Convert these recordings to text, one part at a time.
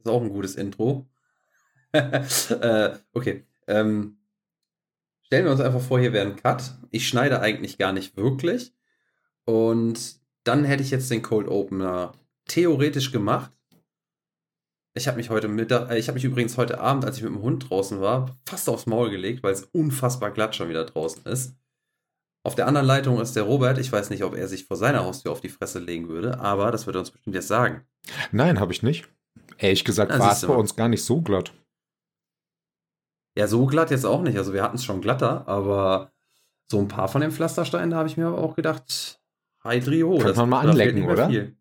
Ähm, ist auch ein gutes Intro. äh, okay, ähm, stellen wir uns einfach vor, hier wäre ein Cut. Ich schneide eigentlich gar nicht wirklich. Und dann hätte ich jetzt den Cold Opener theoretisch gemacht. Ich habe mich heute Mittag, äh, ich habe mich übrigens heute Abend, als ich mit dem Hund draußen war, fast aufs Maul gelegt, weil es unfassbar glatt schon wieder draußen ist. Auf der anderen Leitung ist der Robert. Ich weiß nicht, ob er sich vor seiner Haustür auf die Fresse legen würde, aber das wird er uns bestimmt jetzt sagen. Nein, habe ich nicht. Ehrlich gesagt war es bei uns gar nicht so glatt. Ja, so glatt jetzt auch nicht. Also wir hatten es schon glatter, aber so ein paar von den Pflastersteinen, da habe ich mir aber auch gedacht, Hydrio. Kann man mal anlecken, oder? Viel.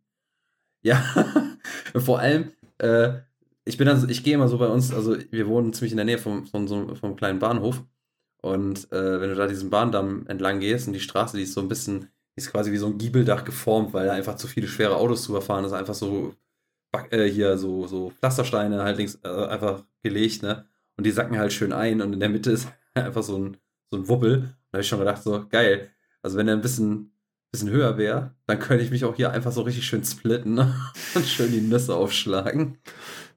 Ja, vor allem, äh, ich bin also, ich gehe immer so bei uns, also wir wohnen ziemlich in der Nähe vom, vom, vom kleinen Bahnhof und äh, wenn du da diesen Bahndamm entlang gehst und die Straße, die ist so ein bisschen, die ist quasi wie so ein Giebeldach geformt, weil da einfach zu viele schwere Autos zu überfahren ist, einfach so äh, hier so, so Pflastersteine halt links äh, einfach gelegt, ne? Und die sacken halt schön ein und in der Mitte ist einfach so ein, so ein Wuppel. Da habe ich schon gedacht, so geil. Also wenn der ein bisschen, bisschen höher wäre, dann könnte ich mich auch hier einfach so richtig schön splitten ne? und schön die Nüsse aufschlagen.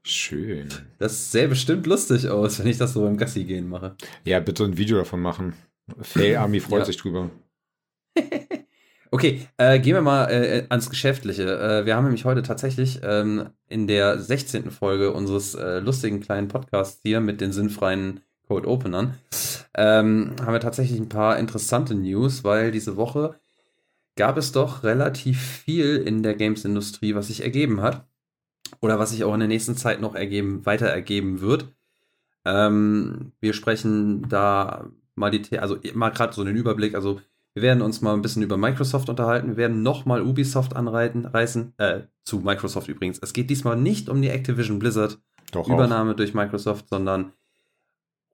Schön. Das sähe bestimmt lustig aus, wenn ich das so beim Gassi gehen mache. Ja, bitte ein Video davon machen. Fail Army freut ja. sich drüber. okay, äh, gehen wir mal äh, ans Geschäftliche. Äh, wir haben nämlich heute tatsächlich ähm, in der 16. Folge unseres äh, lustigen kleinen Podcasts hier mit den sinnfreien Code Openern ähm, haben wir tatsächlich ein paar interessante News, weil diese Woche gab es doch relativ viel in der Games-Industrie, was sich ergeben hat oder was sich auch in der nächsten Zeit noch ergeben, weiter ergeben wird. Ähm, wir sprechen da mal die, also mal gerade so den Überblick, also wir werden uns mal ein bisschen über Microsoft unterhalten. Wir werden nochmal Ubisoft anreiten, reißen, äh, zu Microsoft übrigens. Es geht diesmal nicht um die Activision Blizzard Doch Übernahme auch. durch Microsoft, sondern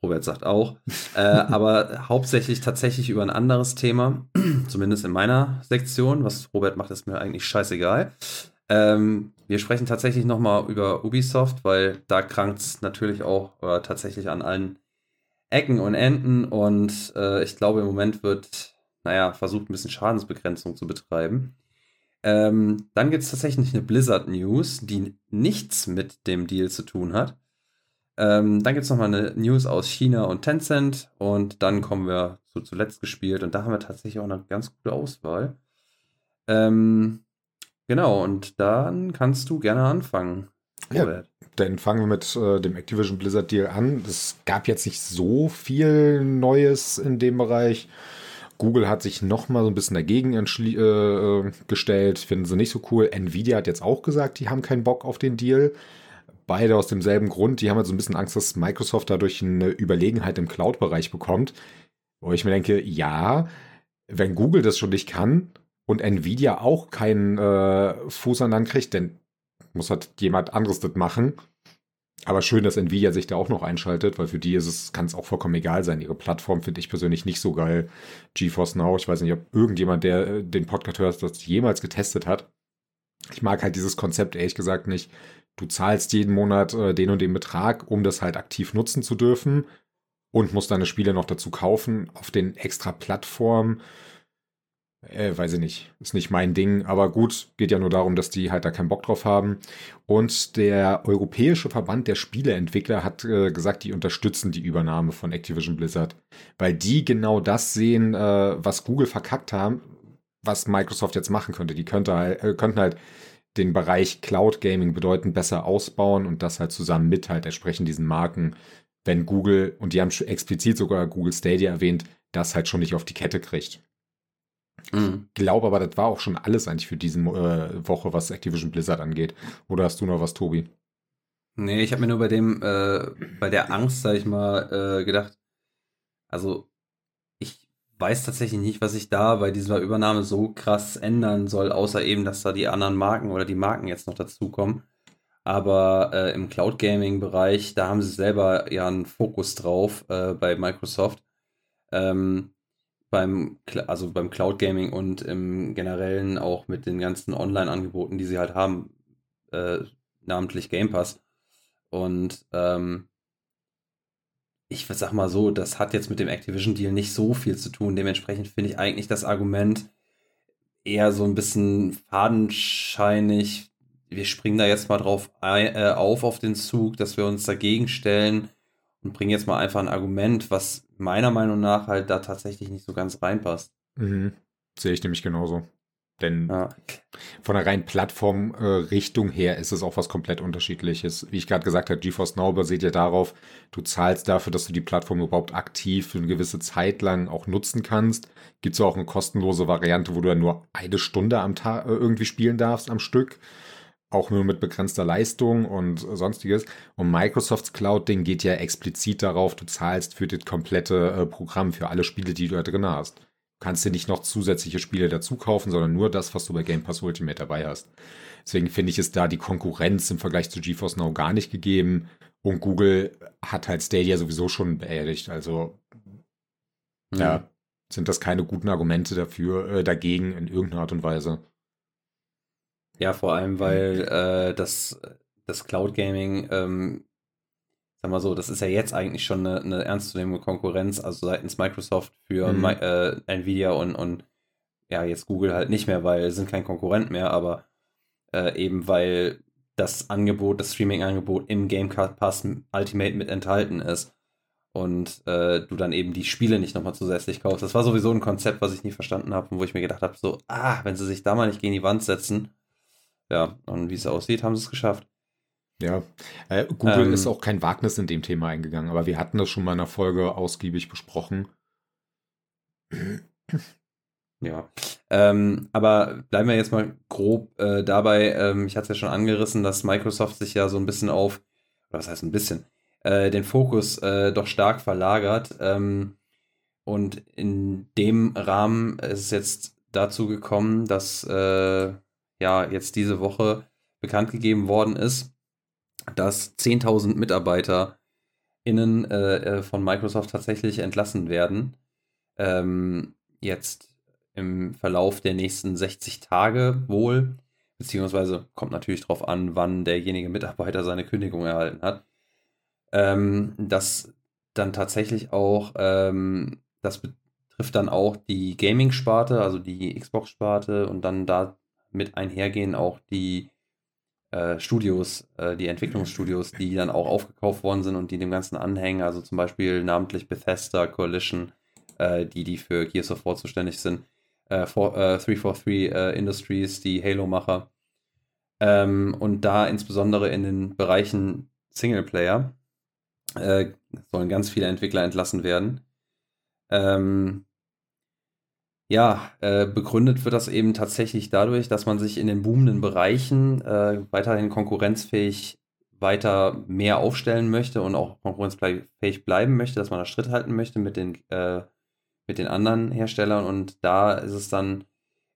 Robert sagt auch, äh, aber hauptsächlich tatsächlich über ein anderes Thema, zumindest in meiner Sektion. Was Robert macht, ist mir eigentlich scheißegal. Ähm, wir sprechen tatsächlich nochmal über Ubisoft, weil da krankt es natürlich auch äh, tatsächlich an allen Ecken und Enden und äh, ich glaube, im Moment wird, naja, versucht ein bisschen Schadensbegrenzung zu betreiben. Ähm, dann gibt es tatsächlich eine Blizzard News, die nichts mit dem Deal zu tun hat. Ähm, dann gibt es nochmal eine News aus China und Tencent und dann kommen wir zu zuletzt gespielt und da haben wir tatsächlich auch eine ganz gute Auswahl. Ähm, Genau, und dann kannst du gerne anfangen. Ja, dann fangen wir mit äh, dem Activision Blizzard Deal an. Es gab jetzt nicht so viel Neues in dem Bereich. Google hat sich noch mal so ein bisschen dagegen äh, gestellt, finden sie nicht so cool. Nvidia hat jetzt auch gesagt, die haben keinen Bock auf den Deal. Beide aus demselben Grund. Die haben halt so ein bisschen Angst, dass Microsoft dadurch eine Überlegenheit im Cloud-Bereich bekommt. Wo ich mir denke, ja, wenn Google das schon nicht kann, und Nvidia auch keinen äh, Fuß an Land kriegt, denn muss halt jemand anderes das machen. Aber schön, dass Nvidia sich da auch noch einschaltet, weil für die ist es, kann es auch vollkommen egal sein. Ihre Plattform finde ich persönlich nicht so geil. GeForce Now, ich weiß nicht, ob irgendjemand, der äh, den Podcast hört, das jemals getestet hat. Ich mag halt dieses Konzept ehrlich gesagt nicht. Du zahlst jeden Monat äh, den und den Betrag, um das halt aktiv nutzen zu dürfen und musst deine Spiele noch dazu kaufen auf den extra Plattformen äh, weiß ich nicht, ist nicht mein Ding, aber gut, geht ja nur darum, dass die halt da keinen Bock drauf haben. Und der Europäische Verband der Spieleentwickler hat äh, gesagt, die unterstützen die Übernahme von Activision Blizzard, weil die genau das sehen, äh, was Google verkackt haben, was Microsoft jetzt machen könnte. Die könnte halt, äh, könnten halt den Bereich Cloud Gaming bedeutend besser ausbauen und das halt zusammen mit halt entsprechend diesen Marken, wenn Google, und die haben explizit sogar Google Stadia erwähnt, das halt schon nicht auf die Kette kriegt. Mhm. Ich glaube aber, das war auch schon alles eigentlich für diese äh, Woche, was Activision Blizzard angeht. Oder hast du noch was, Tobi? Nee, ich habe mir nur bei dem, äh, bei der Angst, sag ich mal, äh, gedacht, also ich weiß tatsächlich nicht, was sich da bei dieser Übernahme so krass ändern soll, außer eben, dass da die anderen Marken oder die Marken jetzt noch dazukommen. Aber äh, im Cloud Gaming Bereich, da haben sie selber ja einen Fokus drauf äh, bei Microsoft. Ähm, beim, also beim Cloud Gaming und im Generellen auch mit den ganzen Online-Angeboten, die sie halt haben, äh, namentlich Game Pass. Und ähm, ich sag mal so, das hat jetzt mit dem Activision-Deal nicht so viel zu tun. Dementsprechend finde ich eigentlich das Argument eher so ein bisschen fadenscheinig. Wir springen da jetzt mal drauf äh, auf auf den Zug, dass wir uns dagegen stellen und bringen jetzt mal einfach ein Argument, was meiner Meinung nach halt da tatsächlich nicht so ganz reinpasst. Mhm. Sehe ich nämlich genauso. Denn ja. von der reinen Plattformrichtung äh, her ist es auch was komplett unterschiedliches. Wie ich gerade gesagt habe, GeForce Now basiert ja darauf, du zahlst dafür, dass du die Plattform überhaupt aktiv für eine gewisse Zeit lang auch nutzen kannst. Gibt es auch eine kostenlose Variante, wo du dann nur eine Stunde am Tag äh, irgendwie spielen darfst am Stück auch nur mit begrenzter Leistung und sonstiges. Und Microsofts Cloud-Ding geht ja explizit darauf, du zahlst für das komplette äh, Programm, für alle Spiele, die du da drin hast. Du kannst dir nicht noch zusätzliche Spiele dazu kaufen, sondern nur das, was du bei Game Pass Ultimate dabei hast. Deswegen finde ich es da die Konkurrenz im Vergleich zu GeForce Now gar nicht gegeben. Und Google hat halt Stadia sowieso schon beerdigt. Also, mhm. ja, sind das keine guten Argumente dafür, äh, dagegen in irgendeiner Art und Weise. Ja, vor allem, weil äh, das, das Cloud Gaming, ähm, sag mal so, das ist ja jetzt eigentlich schon eine, eine ernstzunehmende Konkurrenz, also seitens Microsoft für mhm. äh, Nvidia und, und ja, jetzt Google halt nicht mehr, weil sind kein Konkurrent mehr, aber äh, eben weil das Angebot, das Streaming-Angebot im Game Pass Ultimate mit enthalten ist und äh, du dann eben die Spiele nicht nochmal zusätzlich kaufst. Das war sowieso ein Konzept, was ich nie verstanden habe und wo ich mir gedacht habe, so, ah, wenn sie sich da mal nicht gegen die Wand setzen, ja, und wie es aussieht, haben sie es geschafft. Ja, äh, Google ähm, ist auch kein Wagnis in dem Thema eingegangen, aber wir hatten das schon mal in einer Folge ausgiebig besprochen. Ja, ähm, aber bleiben wir jetzt mal grob äh, dabei. Ähm, ich hatte es ja schon angerissen, dass Microsoft sich ja so ein bisschen auf, was heißt ein bisschen, äh, den Fokus äh, doch stark verlagert. Ähm, und in dem Rahmen ist es jetzt dazu gekommen, dass äh, ja jetzt diese Woche bekannt gegeben worden ist, dass 10.000 Mitarbeiter innen äh, äh, von Microsoft tatsächlich entlassen werden. Ähm, jetzt im Verlauf der nächsten 60 Tage wohl, beziehungsweise kommt natürlich darauf an, wann derjenige Mitarbeiter seine Kündigung erhalten hat. Ähm, das dann tatsächlich auch, ähm, das betrifft dann auch die Gaming-Sparte, also die Xbox-Sparte und dann da mit einhergehen auch die äh, Studios, äh, die Entwicklungsstudios, die dann auch aufgekauft worden sind und die dem Ganzen anhängen. Also zum Beispiel namentlich Bethesda, Coalition, äh, die, die für Gears of War zuständig sind. Äh, for, 343 äh, äh, Industries, die Halo-Macher. Ähm, und da insbesondere in den Bereichen Singleplayer sollen ganz viele Entwickler entlassen werden. Ähm, ja, äh, begründet wird das eben tatsächlich dadurch, dass man sich in den boomenden Bereichen äh, weiterhin konkurrenzfähig weiter mehr aufstellen möchte und auch konkurrenzfähig bleiben möchte, dass man da Schritt halten möchte mit den, äh, mit den anderen Herstellern. Und da ist es dann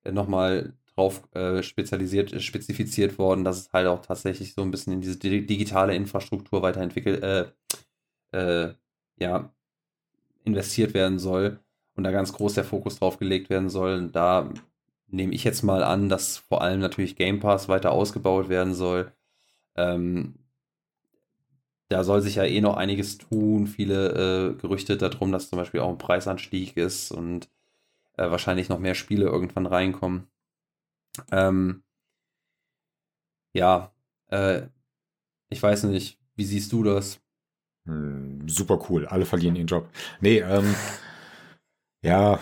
nochmal drauf äh, spezialisiert, spezifiziert worden, dass es halt auch tatsächlich so ein bisschen in diese digitale Infrastruktur weiterentwickelt, äh, äh, ja, investiert werden soll und da ganz groß der Fokus drauf gelegt werden soll. Da nehme ich jetzt mal an, dass vor allem natürlich Game Pass weiter ausgebaut werden soll. Ähm, da soll sich ja eh noch einiges tun. Viele äh, Gerüchte darum, dass zum Beispiel auch ein Preisanstieg ist und äh, wahrscheinlich noch mehr Spiele irgendwann reinkommen. Ähm, ja, äh, ich weiß nicht, wie siehst du das? Hm, super cool, alle verlieren ihren Job. Nee, ähm, ja,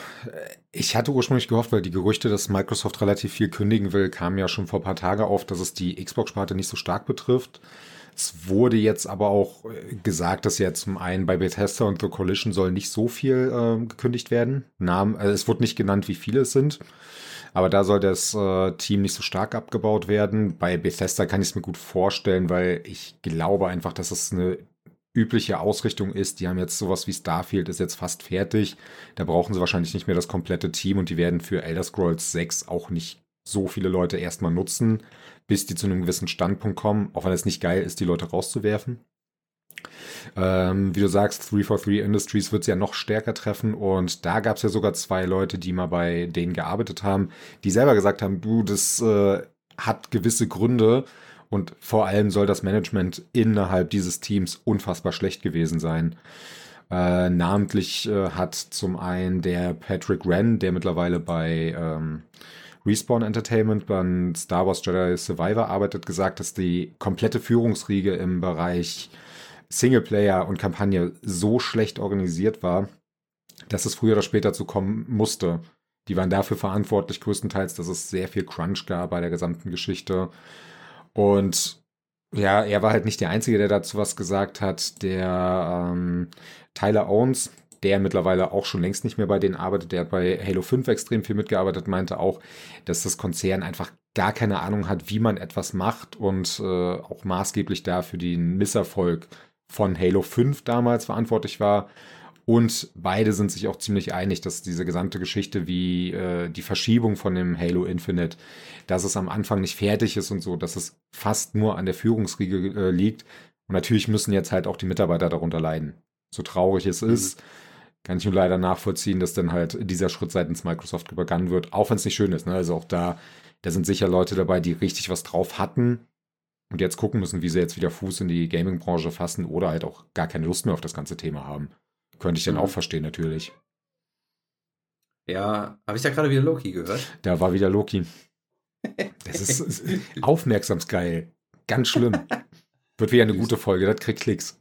ich hatte ursprünglich gehofft, weil die Gerüchte, dass Microsoft relativ viel kündigen will, kamen ja schon vor ein paar Tagen auf, dass es die Xbox-Sparte nicht so stark betrifft. Es wurde jetzt aber auch äh, gesagt, dass ja zum einen bei Bethesda und The Collision soll nicht so viel äh, gekündigt werden. Namen, also es wurde nicht genannt, wie viele es sind. Aber da soll das äh, Team nicht so stark abgebaut werden. Bei Bethesda kann ich es mir gut vorstellen, weil ich glaube einfach, dass es eine übliche Ausrichtung ist. Die haben jetzt sowas wie Starfield, ist jetzt fast fertig. Da brauchen sie wahrscheinlich nicht mehr das komplette Team und die werden für Elder Scrolls 6 auch nicht so viele Leute erstmal nutzen, bis die zu einem gewissen Standpunkt kommen, auch wenn es nicht geil ist, die Leute rauszuwerfen. Ähm, wie du sagst, 343 Industries wird es ja noch stärker treffen und da gab es ja sogar zwei Leute, die mal bei denen gearbeitet haben, die selber gesagt haben, du, das äh, hat gewisse Gründe, und vor allem soll das Management innerhalb dieses Teams unfassbar schlecht gewesen sein. Äh, namentlich äh, hat zum einen der Patrick Wren, der mittlerweile bei, ähm, Respawn Entertainment bei Star Wars Jedi Survivor arbeitet, gesagt, dass die komplette Führungsriege im Bereich Singleplayer und Kampagne so schlecht organisiert war, dass es früher oder später zu kommen musste. Die waren dafür verantwortlich, größtenteils, dass es sehr viel Crunch gab bei der gesamten Geschichte. Und ja, er war halt nicht der Einzige, der dazu was gesagt hat. Der ähm, Tyler Owens, der mittlerweile auch schon längst nicht mehr bei denen arbeitet, der hat bei Halo 5 extrem viel mitgearbeitet, meinte auch, dass das Konzern einfach gar keine Ahnung hat, wie man etwas macht und äh, auch maßgeblich dafür den Misserfolg von Halo 5 damals verantwortlich war. Und beide sind sich auch ziemlich einig, dass diese gesamte Geschichte wie äh, die Verschiebung von dem Halo Infinite, dass es am Anfang nicht fertig ist und so, dass es fast nur an der Führungsriege äh, liegt. Und natürlich müssen jetzt halt auch die Mitarbeiter darunter leiden. So traurig es mhm. ist, kann ich nur leider nachvollziehen, dass dann halt dieser Schritt seitens Microsoft begangen wird, auch wenn es nicht schön ist. Ne? Also auch da, da sind sicher Leute dabei, die richtig was drauf hatten und jetzt gucken müssen, wie sie jetzt wieder Fuß in die Gaming-Branche fassen oder halt auch gar keine Lust mehr auf das ganze Thema haben. Könnte ich dann mhm. auch verstehen, natürlich. Ja, habe ich da gerade wieder Loki gehört? Da war wieder Loki. Das ist, ist aufmerksamsgeil. Ganz schlimm. Wird wieder eine gute Folge, das kriegt Klicks.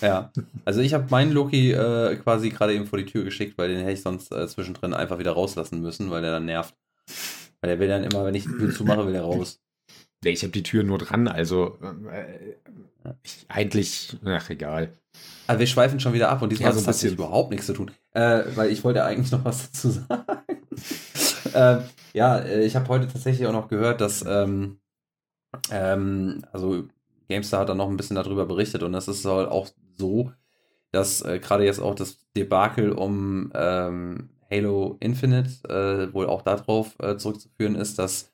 Ja, also ich habe meinen Loki äh, quasi gerade eben vor die Tür geschickt, weil den hätte ich sonst äh, zwischendrin einfach wieder rauslassen müssen, weil der dann nervt. Weil der will dann immer, wenn ich die Tür zumache, will er raus. Nee, ich habe die Tür nur dran, also äh, ich, eigentlich, ach egal. Also wir schweifen schon wieder ab und diesmal ja, so hat es überhaupt nichts zu tun. Äh, weil ich wollte eigentlich noch was dazu sagen. äh, ja, äh, ich habe heute tatsächlich auch noch gehört, dass ähm, ähm, also GameStar hat dann noch ein bisschen darüber berichtet und das ist halt auch so, dass äh, gerade jetzt auch das Debakel um ähm, Halo Infinite äh, wohl auch darauf äh, zurückzuführen ist, dass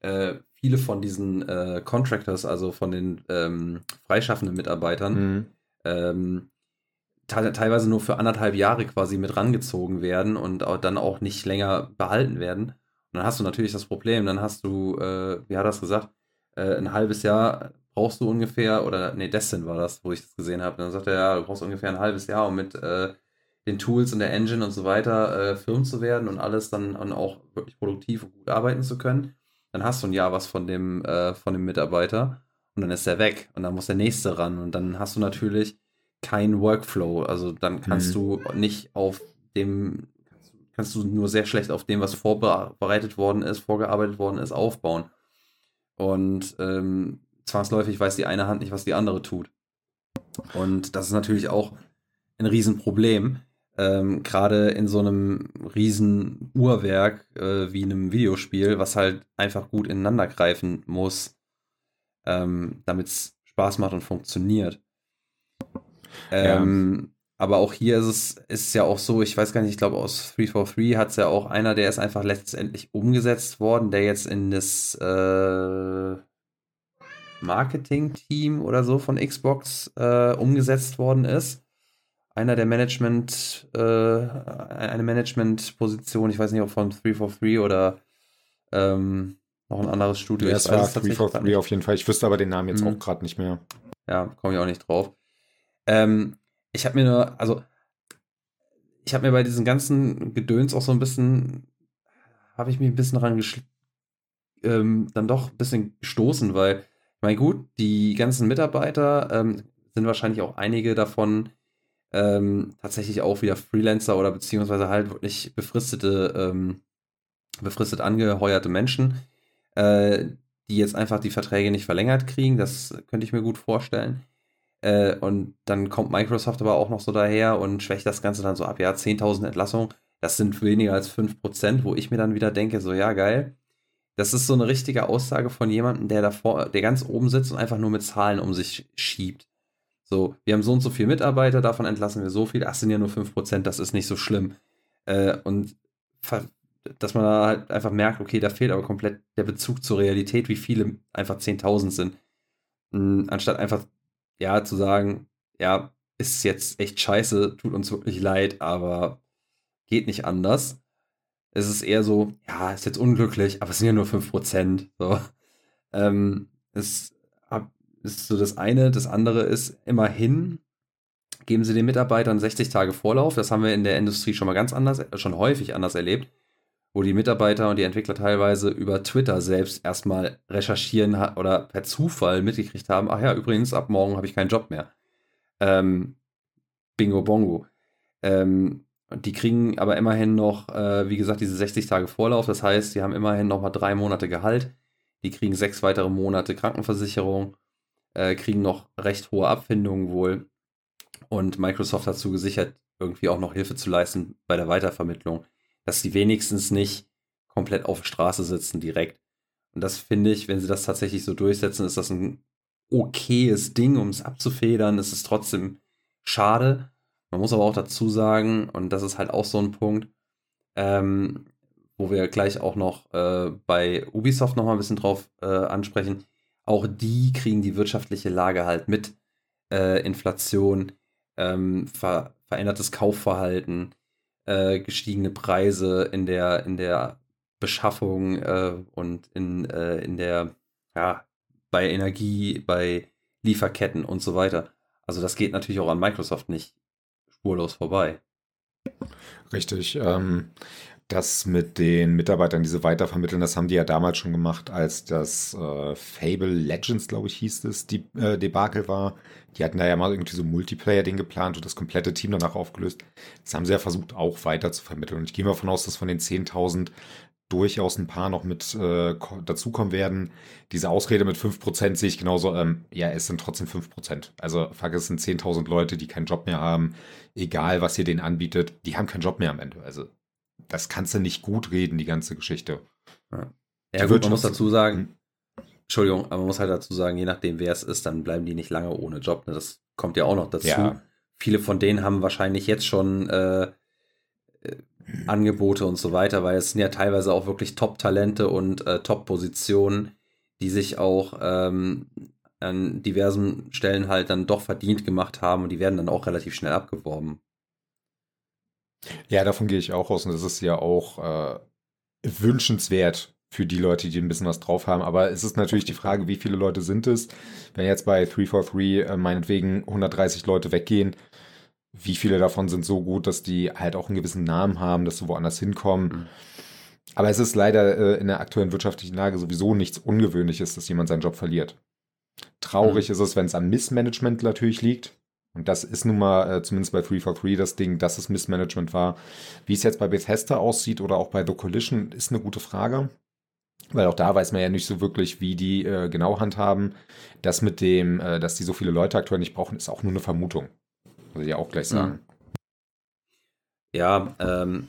äh, viele von diesen äh, Contractors, also von den ähm, freischaffenden Mitarbeitern, mhm. ähm, teilweise nur für anderthalb Jahre quasi mit rangezogen werden und auch dann auch nicht länger behalten werden. Und dann hast du natürlich das Problem, dann hast du, äh, wie hat er das gesagt, äh, ein halbes Jahr brauchst du ungefähr, oder nee, Destin war das, wo ich das gesehen habe. Dann sagt er, ja, du brauchst ungefähr ein halbes Jahr, um mit äh, den Tools und der Engine und so weiter äh, firm zu werden und alles dann, dann auch wirklich produktiv und gut arbeiten zu können. Dann hast du ein Jahr was von dem, äh, von dem Mitarbeiter und dann ist er weg und dann muss der nächste ran und dann hast du natürlich keinen Workflow. Also dann kannst mhm. du nicht auf dem, kannst du nur sehr schlecht auf dem, was vorbereitet worden ist, vorgearbeitet worden ist, aufbauen. Und ähm, zwangsläufig weiß die eine Hand nicht, was die andere tut. Und das ist natürlich auch ein Riesenproblem. Ähm, Gerade in so einem riesen Uhrwerk äh, wie einem Videospiel, was halt einfach gut ineinander greifen muss, ähm, damit es Spaß macht und funktioniert. Ähm, ja. Aber auch hier ist es ist ja auch so, ich weiß gar nicht, ich glaube aus 343 hat es ja auch einer, der ist einfach letztendlich umgesetzt worden, der jetzt in das äh, Marketing-Team oder so von Xbox äh, umgesetzt worden ist. Einer der Management, äh, eine Management-Position, ich weiß nicht, ob von 343 oder ähm, noch ein anderes Studio. Ja, es war 343 auf jeden Fall. Ich wüsste aber den Namen jetzt hm. auch gerade nicht mehr. Ja, komme ich auch nicht drauf. Ähm, ich habe mir nur, also ich habe mir bei diesen ganzen Gedöns auch so ein bisschen, habe ich mich ein bisschen daran ähm, dann doch ein bisschen gestoßen, weil, ich meine, gut, die ganzen Mitarbeiter ähm, sind wahrscheinlich auch einige davon ähm, tatsächlich auch wieder Freelancer oder beziehungsweise halt wirklich befristete, ähm, befristet angeheuerte Menschen, äh, die jetzt einfach die Verträge nicht verlängert kriegen. Das könnte ich mir gut vorstellen. Äh, und dann kommt Microsoft aber auch noch so daher und schwächt das Ganze dann so ab. Ja, 10.000 Entlassungen, das sind weniger als 5%, wo ich mir dann wieder denke, so ja, geil. Das ist so eine richtige Aussage von jemandem, der davor, der ganz oben sitzt und einfach nur mit Zahlen um sich schiebt. So, wir haben so und so viele Mitarbeiter, davon entlassen wir so viel, das sind ja nur 5%, das ist nicht so schlimm. Äh, und dass man da halt einfach merkt, okay, da fehlt aber komplett der Bezug zur Realität, wie viele einfach 10.000 sind. Anstatt einfach ja, zu sagen, ja, ist jetzt echt scheiße, tut uns wirklich leid, aber geht nicht anders. Es ist eher so, ja, ist jetzt unglücklich, aber es sind ja nur 5%. So. Ähm, es ist so das eine. Das andere ist, immerhin geben sie den Mitarbeitern 60 Tage Vorlauf. Das haben wir in der Industrie schon mal ganz anders, schon häufig anders erlebt. wo die Mitarbeiter und die Entwickler teilweise über Twitter selbst erstmal recherchieren oder per Zufall mitgekriegt haben, ach ja, übrigens, ab morgen habe ich keinen Job mehr. Ähm, Bingo Bongo. Ähm, die kriegen aber immerhin noch, äh, wie gesagt, diese 60 Tage Vorlauf. Das heißt, die haben immerhin noch mal drei Monate Gehalt. Die kriegen sechs weitere Monate Krankenversicherung, äh, kriegen noch recht hohe Abfindungen wohl. Und Microsoft hat zugesichert, irgendwie auch noch Hilfe zu leisten bei der Weitervermittlung, dass sie wenigstens nicht komplett auf der Straße sitzen direkt. Und das finde ich, wenn sie das tatsächlich so durchsetzen, ist das ein okayes Ding, um es abzufedern. Es ist trotzdem schade. Man muss aber auch dazu sagen, und das ist halt auch so ein Punkt, ähm, wo wir gleich auch noch äh, bei Ubisoft noch mal ein bisschen drauf äh, ansprechen, auch die kriegen die wirtschaftliche Lage halt mit. Äh, Inflation, ähm, ver verändertes Kaufverhalten, äh, gestiegene Preise in der, in der Beschaffung äh, und in, äh, in der, ja, bei Energie, bei Lieferketten und so weiter. Also das geht natürlich auch an Microsoft nicht spurlos vorbei. Richtig. Ähm, das mit den Mitarbeitern, diese weitervermitteln, das haben die ja damals schon gemacht, als das äh, Fable Legends, glaube ich, hieß es, die äh, Debakel war. Die hatten da ja mal irgendwie so Multiplayer-Ding geplant und das komplette Team danach aufgelöst. Das haben sie ja versucht, auch weiter zu vermitteln. Und ich gehe mal davon aus, dass von den 10.000 durchaus ein paar noch mit äh, dazukommen werden. Diese Ausrede mit 5% sehe ich genauso, ähm, ja, es sind trotzdem 5%. Also fuck, es sind 10.000 Leute, die keinen Job mehr haben. Egal, was ihr denen anbietet, die haben keinen Job mehr am Ende. Also das kannst du nicht gut reden, die ganze Geschichte. Ja, ja gut, man muss dazu sagen, hm? Entschuldigung, aber man muss halt dazu sagen, je nachdem, wer es ist, dann bleiben die nicht lange ohne Job. Ne? Das kommt ja auch noch dazu. Ja. Viele von denen haben wahrscheinlich jetzt schon äh, äh, Angebote und so weiter, weil es sind ja teilweise auch wirklich Top-Talente und äh, Top-Positionen, die sich auch ähm, an diversen Stellen halt dann doch verdient gemacht haben und die werden dann auch relativ schnell abgeworben. Ja, davon gehe ich auch aus und das ist ja auch äh, wünschenswert für die Leute, die ein bisschen was drauf haben. Aber es ist natürlich die Frage, wie viele Leute sind es? Wenn jetzt bei 343 äh, meinetwegen 130 Leute weggehen, wie viele davon sind so gut, dass die halt auch einen gewissen Namen haben, dass sie woanders hinkommen? Mhm. Aber es ist leider äh, in der aktuellen wirtschaftlichen Lage sowieso nichts Ungewöhnliches, dass jemand seinen Job verliert. Traurig mhm. ist es, wenn es am Missmanagement natürlich liegt. Und das ist nun mal äh, zumindest bei 343 das Ding, dass es Missmanagement war. Wie es jetzt bei Bethesda aussieht oder auch bei The Collision, ist eine gute Frage. Weil auch da weiß man ja nicht so wirklich, wie die äh, genau handhaben. Das mit dem, äh, dass die so viele Leute aktuell nicht brauchen, ist auch nur eine Vermutung. Muss ich ja auch gleich mhm. sagen. Ja, ähm,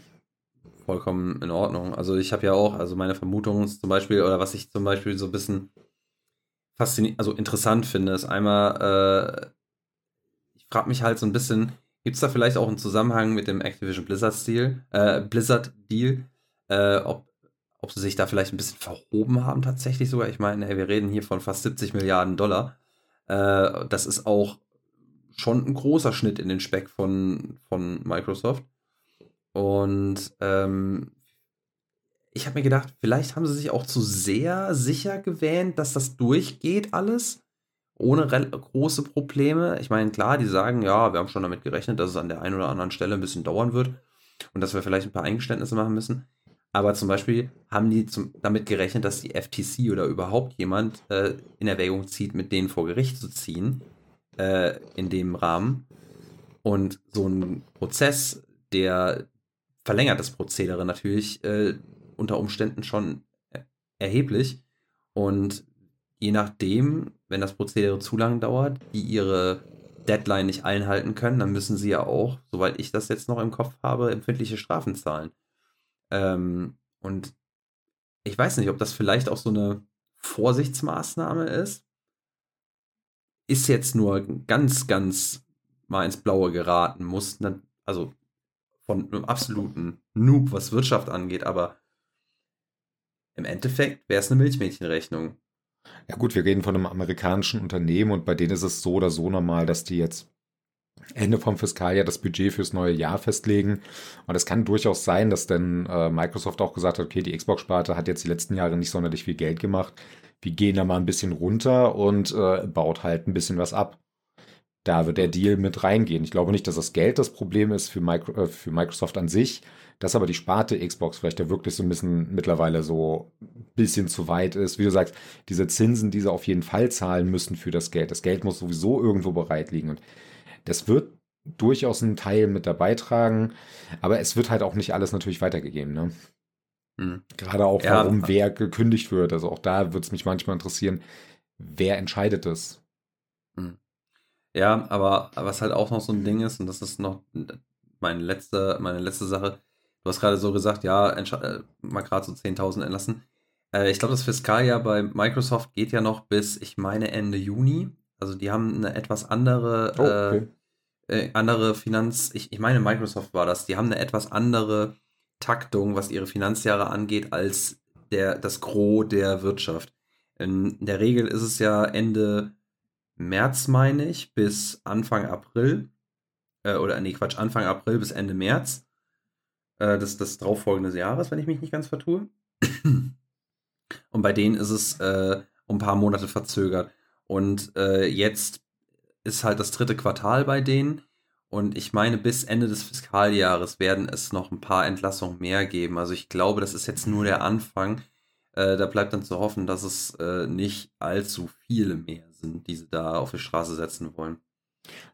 vollkommen in Ordnung. Also ich habe ja auch, also meine Vermutung zum Beispiel, oder was ich zum Beispiel so ein bisschen faszinierend, also interessant finde, ist einmal, äh, frage mich halt so ein bisschen, gibt es da vielleicht auch einen Zusammenhang mit dem Activision Blizzard-Deal, äh, Blizzard-Deal, äh, ob, ob sie sich da vielleicht ein bisschen verhoben haben tatsächlich sogar. Ich meine, wir reden hier von fast 70 Milliarden Dollar. Äh, das ist auch schon ein großer Schnitt in den Speck von, von Microsoft. Und ähm, ich habe mir gedacht, vielleicht haben sie sich auch zu sehr sicher gewähnt, dass das durchgeht alles ohne große Probleme. Ich meine, klar, die sagen, ja, wir haben schon damit gerechnet, dass es an der einen oder anderen Stelle ein bisschen dauern wird und dass wir vielleicht ein paar Eingeständnisse machen müssen. Aber zum Beispiel haben die zum, damit gerechnet, dass die FTC oder überhaupt jemand äh, in Erwägung zieht, mit denen vor Gericht zu ziehen, äh, in dem Rahmen. Und so ein Prozess, der verlängert das Prozedere natürlich äh, unter Umständen schon erheblich. Und je nachdem, wenn das Prozedere zu lang dauert, die ihre Deadline nicht einhalten können, dann müssen sie ja auch, soweit ich das jetzt noch im Kopf habe, empfindliche Strafen zahlen. Ähm, und ich weiß nicht, ob das vielleicht auch so eine Vorsichtsmaßnahme ist. Ist jetzt nur ganz, ganz mal ins Blaue geraten, muss, also von einem absoluten Noob, was Wirtschaft angeht, aber im Endeffekt wäre es eine Milchmädchenrechnung. Ja gut, wir reden von einem amerikanischen Unternehmen und bei denen ist es so oder so normal, dass die jetzt Ende vom Fiskaljahr das Budget fürs neue Jahr festlegen. Und es kann durchaus sein, dass dann äh, Microsoft auch gesagt hat, okay, die Xbox-Sparte hat jetzt die letzten Jahre nicht sonderlich viel Geld gemacht. Wir gehen da mal ein bisschen runter und äh, baut halt ein bisschen was ab. da wird der Deal mit reingehen. Ich glaube nicht, dass das Geld das Problem ist für, Micro, äh, für Microsoft an sich, dass aber die Sparte Xbox vielleicht da wirklich so ein bisschen mittlerweile so ein bisschen zu weit ist. Wie du sagst, diese Zinsen, die sie auf jeden Fall zahlen müssen für das Geld. Das Geld muss sowieso irgendwo bereit liegen. Und das wird durchaus einen Teil mit dabei tragen, aber es wird halt auch nicht alles natürlich weitergegeben. Ne? Mhm. Gerade auch, ja, warum wer gekündigt wird. Also auch da würde es mich manchmal interessieren, wer entscheidet das? Mhm. Ja, aber was halt auch noch so ein Ding ist, und das ist noch meine letzte, meine letzte Sache, du hast gerade so gesagt, ja, äh, mal gerade so 10.000 entlassen. Äh, ich glaube, das Fiskaljahr bei Microsoft geht ja noch bis, ich meine, Ende Juni. Also die haben eine etwas andere, oh, okay. äh, äh andere Finanz, ich, ich meine, Microsoft war das, die haben eine etwas andere Taktung, was ihre Finanzjahre angeht, als der, das Gros der Wirtschaft. In der Regel ist es ja Ende März, meine ich, bis Anfang April. Äh, oder nee, Quatsch, Anfang April bis Ende März äh, des, des darauffolgenden Jahres, wenn ich mich nicht ganz vertue. Und bei denen ist es äh, um ein paar Monate verzögert. Und äh, jetzt ist halt das dritte Quartal bei denen. Und ich meine, bis Ende des Fiskaljahres werden es noch ein paar Entlassungen mehr geben. Also ich glaube, das ist jetzt nur der Anfang. Äh, da bleibt dann zu hoffen, dass es äh, nicht allzu viele mehr sind, die sie da auf die Straße setzen wollen.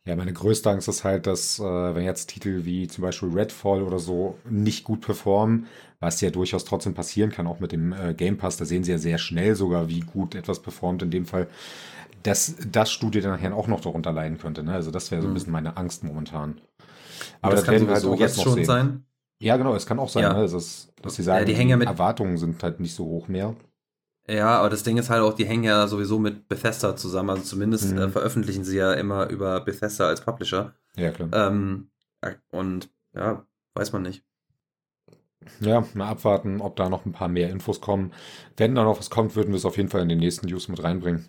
Ja, meine größte Angst ist halt, dass äh, wenn jetzt Titel wie zum Beispiel Redfall oder so nicht gut performen, was ja durchaus trotzdem passieren kann, auch mit dem äh, Game Pass, da sehen sie ja sehr schnell sogar, wie gut etwas performt in dem Fall, dass das Studio dann nachher auch noch darunter leiden könnte. Ne? Also das wäre so ein mhm. bisschen meine Angst momentan. Aber das, das kann halt auch jetzt schon sehen. sein. Ja, genau, es kann auch sein, ja. ne? dass, dass sie sagen, ja, die, die Erwartungen sind halt nicht so hoch mehr. Ja, aber das Ding ist halt auch, die hängen ja sowieso mit Bethesda zusammen. Also zumindest mhm. äh, veröffentlichen sie ja immer über Bethesda als Publisher. Ja, klar. Ähm, und ja, weiß man nicht. Ja, mal abwarten, ob da noch ein paar mehr Infos kommen. Wenn da noch was kommt, würden wir es auf jeden Fall in den nächsten News mit reinbringen.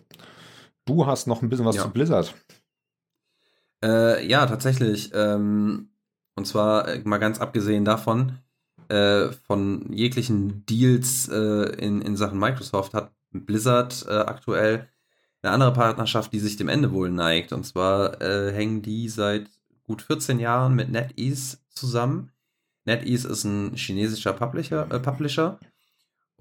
Du hast noch ein bisschen was ja. zu Blizzard. Äh, ja, tatsächlich. Ähm, und zwar äh, mal ganz abgesehen davon, äh, von jeglichen Deals äh, in, in Sachen Microsoft hat Blizzard äh, aktuell eine andere Partnerschaft, die sich dem Ende wohl neigt. Und zwar äh, hängen die seit gut 14 Jahren mit NetEase zusammen. NetEase ist ein chinesischer Publisher, Publisher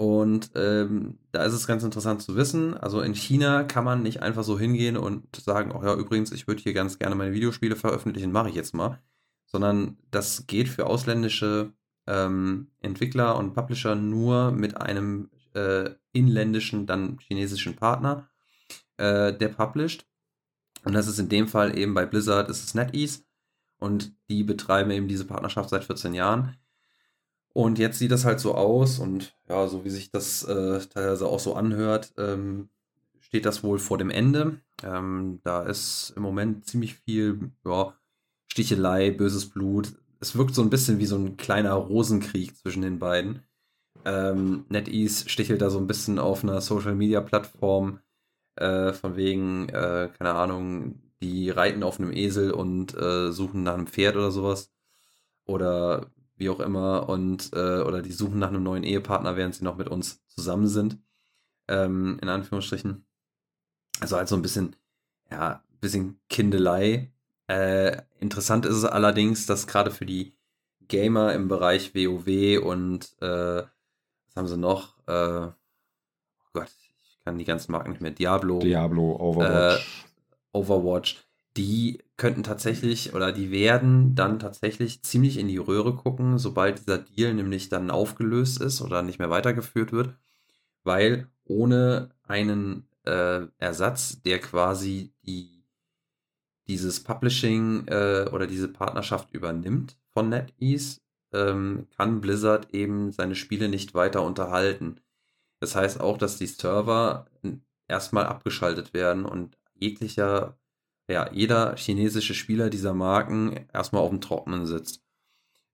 und ähm, da ist es ganz interessant zu wissen. Also in China kann man nicht einfach so hingehen und sagen, oh ja, übrigens, ich würde hier ganz gerne meine Videospiele veröffentlichen, mache ich jetzt mal. Sondern das geht für ausländische ähm, Entwickler und Publisher nur mit einem äh, inländischen, dann chinesischen Partner, äh, der published. Und das ist in dem Fall eben bei Blizzard, ist es NetEase. Und die betreiben eben diese Partnerschaft seit 14 Jahren. Und jetzt sieht das halt so aus und ja, so wie sich das äh, teilweise auch so anhört, ähm, steht das wohl vor dem Ende. Ähm, da ist im Moment ziemlich viel ja, Stichelei, böses Blut. Es wirkt so ein bisschen wie so ein kleiner Rosenkrieg zwischen den beiden. Ähm, NetEase stichelt da so ein bisschen auf einer Social Media Plattform, äh, von wegen, äh, keine Ahnung, die reiten auf einem Esel und äh, suchen nach einem Pferd oder sowas. Oder wie auch immer, und äh, oder die suchen nach einem neuen Ehepartner, während sie noch mit uns zusammen sind. Ähm, in Anführungsstrichen. Also halt so ein bisschen, ja, ein bisschen Kindelei. Äh, interessant ist es allerdings, dass gerade für die Gamer im Bereich WoW und äh, was haben sie noch? Äh, oh Gott, ich kann die ganzen Marken nicht mehr. Diablo. Diablo, Overwatch. Äh, Overwatch die könnten tatsächlich oder die werden dann tatsächlich ziemlich in die Röhre gucken, sobald dieser Deal nämlich dann aufgelöst ist oder nicht mehr weitergeführt wird, weil ohne einen äh, Ersatz, der quasi die, dieses Publishing äh, oder diese Partnerschaft übernimmt von NetEase, ähm, kann Blizzard eben seine Spiele nicht weiter unterhalten. Das heißt auch, dass die Server erstmal abgeschaltet werden und jeglicher ja, jeder chinesische Spieler dieser Marken erstmal auf dem Trockenen sitzt.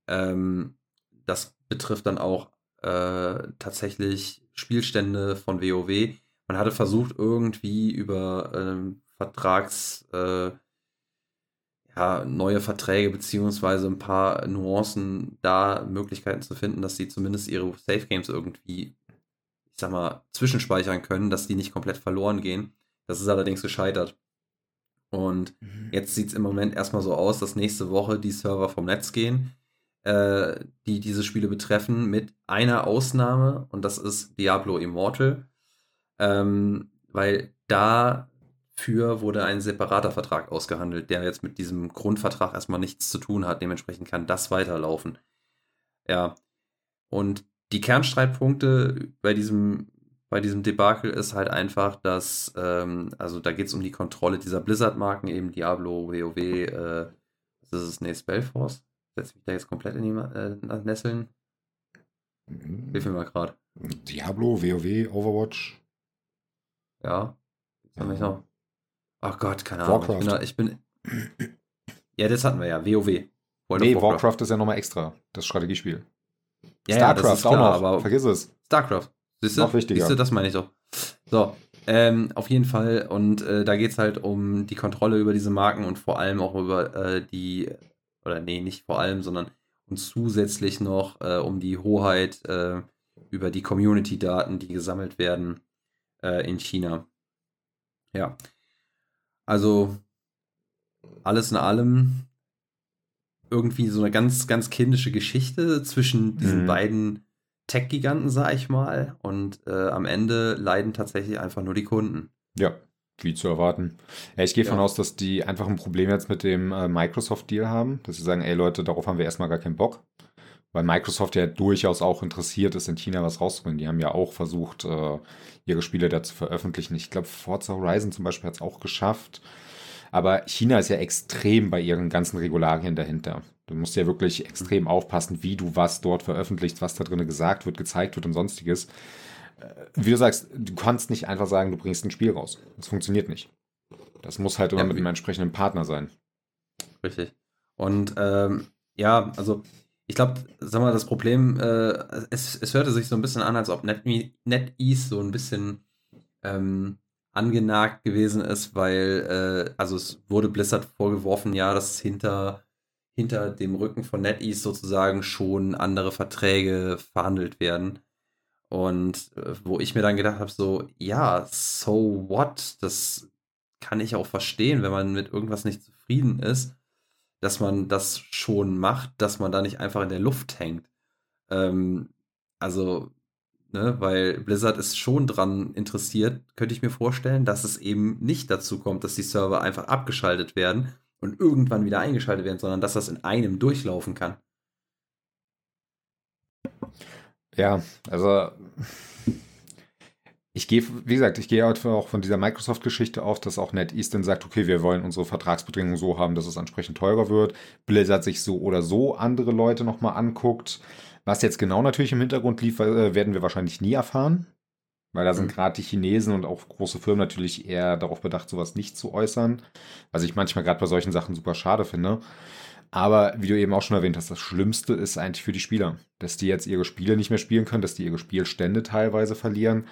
Ähm, das betrifft dann auch äh, tatsächlich Spielstände von WoW. Man hatte versucht, irgendwie über ähm, Vertrags, äh, ja, neue Verträge beziehungsweise ein paar Nuancen da Möglichkeiten zu finden, dass sie zumindest ihre Safe Games irgendwie, ich sag mal, zwischenspeichern können, dass die nicht komplett verloren gehen. Das ist allerdings gescheitert. Und mhm. jetzt sieht es im Moment erstmal so aus, dass nächste Woche die Server vom Netz gehen, äh, die diese Spiele betreffen, mit einer Ausnahme und das ist Diablo Immortal. Ähm, weil dafür wurde ein separater Vertrag ausgehandelt, der jetzt mit diesem Grundvertrag erstmal nichts zu tun hat. Dementsprechend kann das weiterlaufen. Ja. Und die Kernstreitpunkte bei diesem, bei diesem Debakel ist halt einfach, dass, ähm, also da geht es um die Kontrolle dieser Blizzard-Marken, eben Diablo, WoW, äh, was ist es, nee, Spellforce? Setze mich da jetzt komplett in die äh, Nesseln? Hilf mir mal gerade. Diablo, WoW, Overwatch. Ja. Was haben wir noch? Ach Gott, keine Ahnung. Warcraft. Ich bin, ich bin, Ja, das hatten wir ja. WoW. World nee, Warcraft. Warcraft ist ja nochmal extra. Das Strategiespiel. Ja, StarCraft ja, auch noch. Aber Vergiss es. StarCraft. Siehst du? Noch wichtiger. Siehst du, das meine ich doch. So, ähm, auf jeden Fall. Und äh, da geht es halt um die Kontrolle über diese Marken und vor allem auch über äh, die, oder nee, nicht vor allem, sondern und zusätzlich noch äh, um die Hoheit äh, über die Community-Daten, die gesammelt werden äh, in China. Ja. Also alles in allem irgendwie so eine ganz, ganz kindische Geschichte zwischen diesen mhm. beiden Tech-Giganten, sag ich mal. Und äh, am Ende leiden tatsächlich einfach nur die Kunden. Ja, wie zu erwarten. Ja, ich gehe ja. von aus, dass die einfach ein Problem jetzt mit dem äh, Microsoft-Deal haben, dass sie sagen, ey Leute, darauf haben wir erstmal gar keinen Bock. Weil Microsoft ja durchaus auch interessiert ist, in China was rauszubringen. Die haben ja auch versucht, äh, ihre Spiele da zu veröffentlichen. Ich glaube, Forza Horizon zum Beispiel hat es auch geschafft. Aber China ist ja extrem bei ihren ganzen Regularien dahinter. Du musst ja wirklich extrem mhm. aufpassen, wie du was dort veröffentlichst, was da drin gesagt wird, gezeigt wird und sonstiges. Äh, wie du sagst, du kannst nicht einfach sagen, du bringst ein Spiel raus. Das funktioniert nicht. Das muss halt immer ja, mit einem entsprechenden Partner sein. Richtig. Und ähm, ja, also ich glaube, sag mal, das Problem, äh, es, es hörte sich so ein bisschen an, als ob NetEase Net so ein bisschen ähm, angenagt gewesen ist, weil, äh, also es wurde Blizzard vorgeworfen, ja, dass hinter, hinter dem Rücken von NetEase sozusagen schon andere Verträge verhandelt werden. Und äh, wo ich mir dann gedacht habe, so, ja, so what? Das kann ich auch verstehen, wenn man mit irgendwas nicht zufrieden ist, dass man das schon macht, dass man da nicht einfach in der Luft hängt. Ähm, also ne, weil Blizzard ist schon dran interessiert, könnte ich mir vorstellen, dass es eben nicht dazu kommt, dass die Server einfach abgeschaltet werden und irgendwann wieder eingeschaltet werden, sondern dass das in einem durchlaufen kann. Ja, also ich gehe, wie gesagt, ich gehe auch von dieser Microsoft-Geschichte auf, dass auch NetEase dann sagt, okay, wir wollen unsere Vertragsbedingungen so haben, dass es entsprechend teurer wird. Blizzard sich so oder so andere Leute nochmal anguckt. Was jetzt genau natürlich im Hintergrund lief, äh, werden wir wahrscheinlich nie erfahren. Weil da sind mhm. gerade die Chinesen und auch große Firmen natürlich eher darauf bedacht, sowas nicht zu äußern. Was ich manchmal gerade bei solchen Sachen super schade finde. Aber wie du eben auch schon erwähnt hast, das Schlimmste ist eigentlich für die Spieler, dass die jetzt ihre Spiele nicht mehr spielen können, dass die ihre Spielstände teilweise verlieren,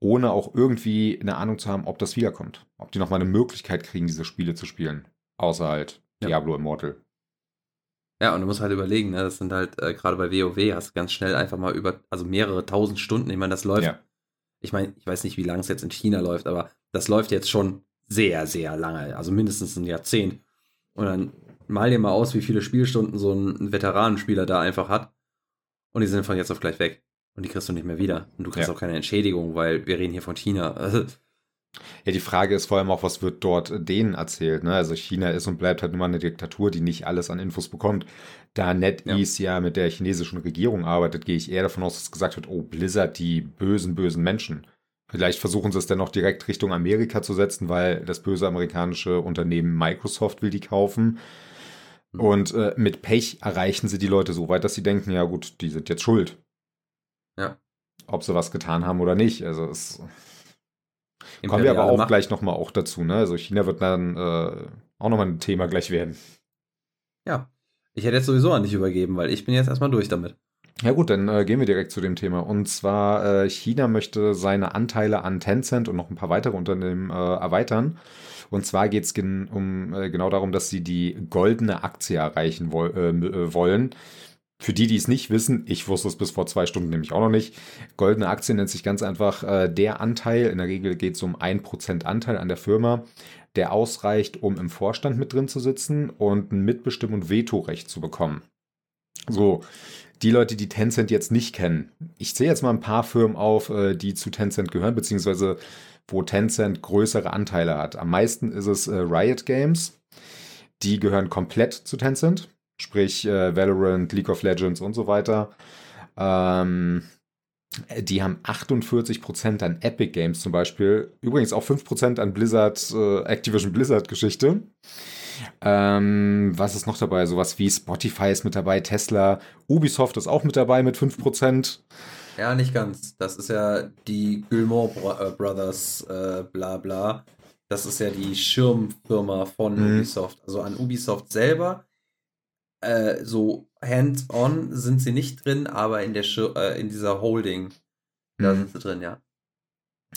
ohne auch irgendwie eine Ahnung zu haben, ob das wiederkommt. Ob die nochmal eine Möglichkeit kriegen, diese Spiele zu spielen. Außer halt ja. Diablo Immortal. Ja, und du musst halt überlegen, ne, das sind halt, äh, gerade bei WoW hast du ganz schnell einfach mal über, also mehrere tausend Stunden, ich meine, das läuft, ja. ich meine, ich weiß nicht, wie lange es jetzt in China läuft, aber das läuft jetzt schon sehr, sehr lange, also mindestens ein Jahrzehnt. Und dann mal dir mal aus, wie viele Spielstunden so ein Veteranenspieler da einfach hat. Und die sind von jetzt auf gleich weg. Und die kriegst du nicht mehr wieder. Und du kriegst ja. auch keine Entschädigung, weil wir reden hier von China. Ja, die Frage ist vor allem auch, was wird dort denen erzählt? Ne? Also China ist und bleibt halt nur mal eine Diktatur, die nicht alles an Infos bekommt. Da NetEase ja. ja mit der chinesischen Regierung arbeitet, gehe ich eher davon aus, dass gesagt wird, oh, Blizzard, die bösen, bösen Menschen. Vielleicht versuchen sie es dann noch direkt Richtung Amerika zu setzen, weil das böse amerikanische Unternehmen Microsoft will die kaufen. Mhm. Und äh, mit Pech erreichen sie die Leute so weit, dass sie denken, ja gut, die sind jetzt schuld. Ob sie was getan haben oder nicht. Also es Kommen wir aber auch Macht. gleich nochmal auch dazu, ne? Also China wird dann äh, auch nochmal ein Thema gleich werden. Ja. Ich hätte jetzt sowieso an dich übergeben, weil ich bin jetzt erstmal durch damit. Ja gut, dann äh, gehen wir direkt zu dem Thema. Und zwar, äh, China möchte seine Anteile an Tencent und noch ein paar weitere Unternehmen äh, erweitern. Und zwar geht es gen um, äh, genau darum, dass sie die goldene Aktie erreichen wo äh, äh, wollen. Für die, die es nicht wissen, ich wusste es bis vor zwei Stunden nämlich auch noch nicht. Goldene Aktie nennt sich ganz einfach äh, der Anteil, in der Regel geht es um 1% Anteil an der Firma, der ausreicht, um im Vorstand mit drin zu sitzen und ein Mitbestimm- und Vetorecht zu bekommen. So, die Leute, die Tencent jetzt nicht kennen. Ich zähle jetzt mal ein paar Firmen auf, äh, die zu Tencent gehören, beziehungsweise wo Tencent größere Anteile hat. Am meisten ist es äh, Riot Games. Die gehören komplett zu Tencent, sprich äh, Valorant, League of Legends und so weiter. Ähm, die haben 48% an Epic Games zum Beispiel. Übrigens auch 5% an Blizzard, äh, Activision Blizzard Geschichte. Ähm, was ist noch dabei? Sowas wie Spotify ist mit dabei, Tesla, Ubisoft ist auch mit dabei mit 5%. Ja, nicht ganz. Das ist ja die Gilmore äh, Brothers, äh, bla bla. Das ist ja die Schirmfirma von mhm. Ubisoft. Also an Ubisoft selber, äh, so hands-on sind sie nicht drin, aber in, der Schir äh, in dieser Holding, da mhm. sind sie drin, ja.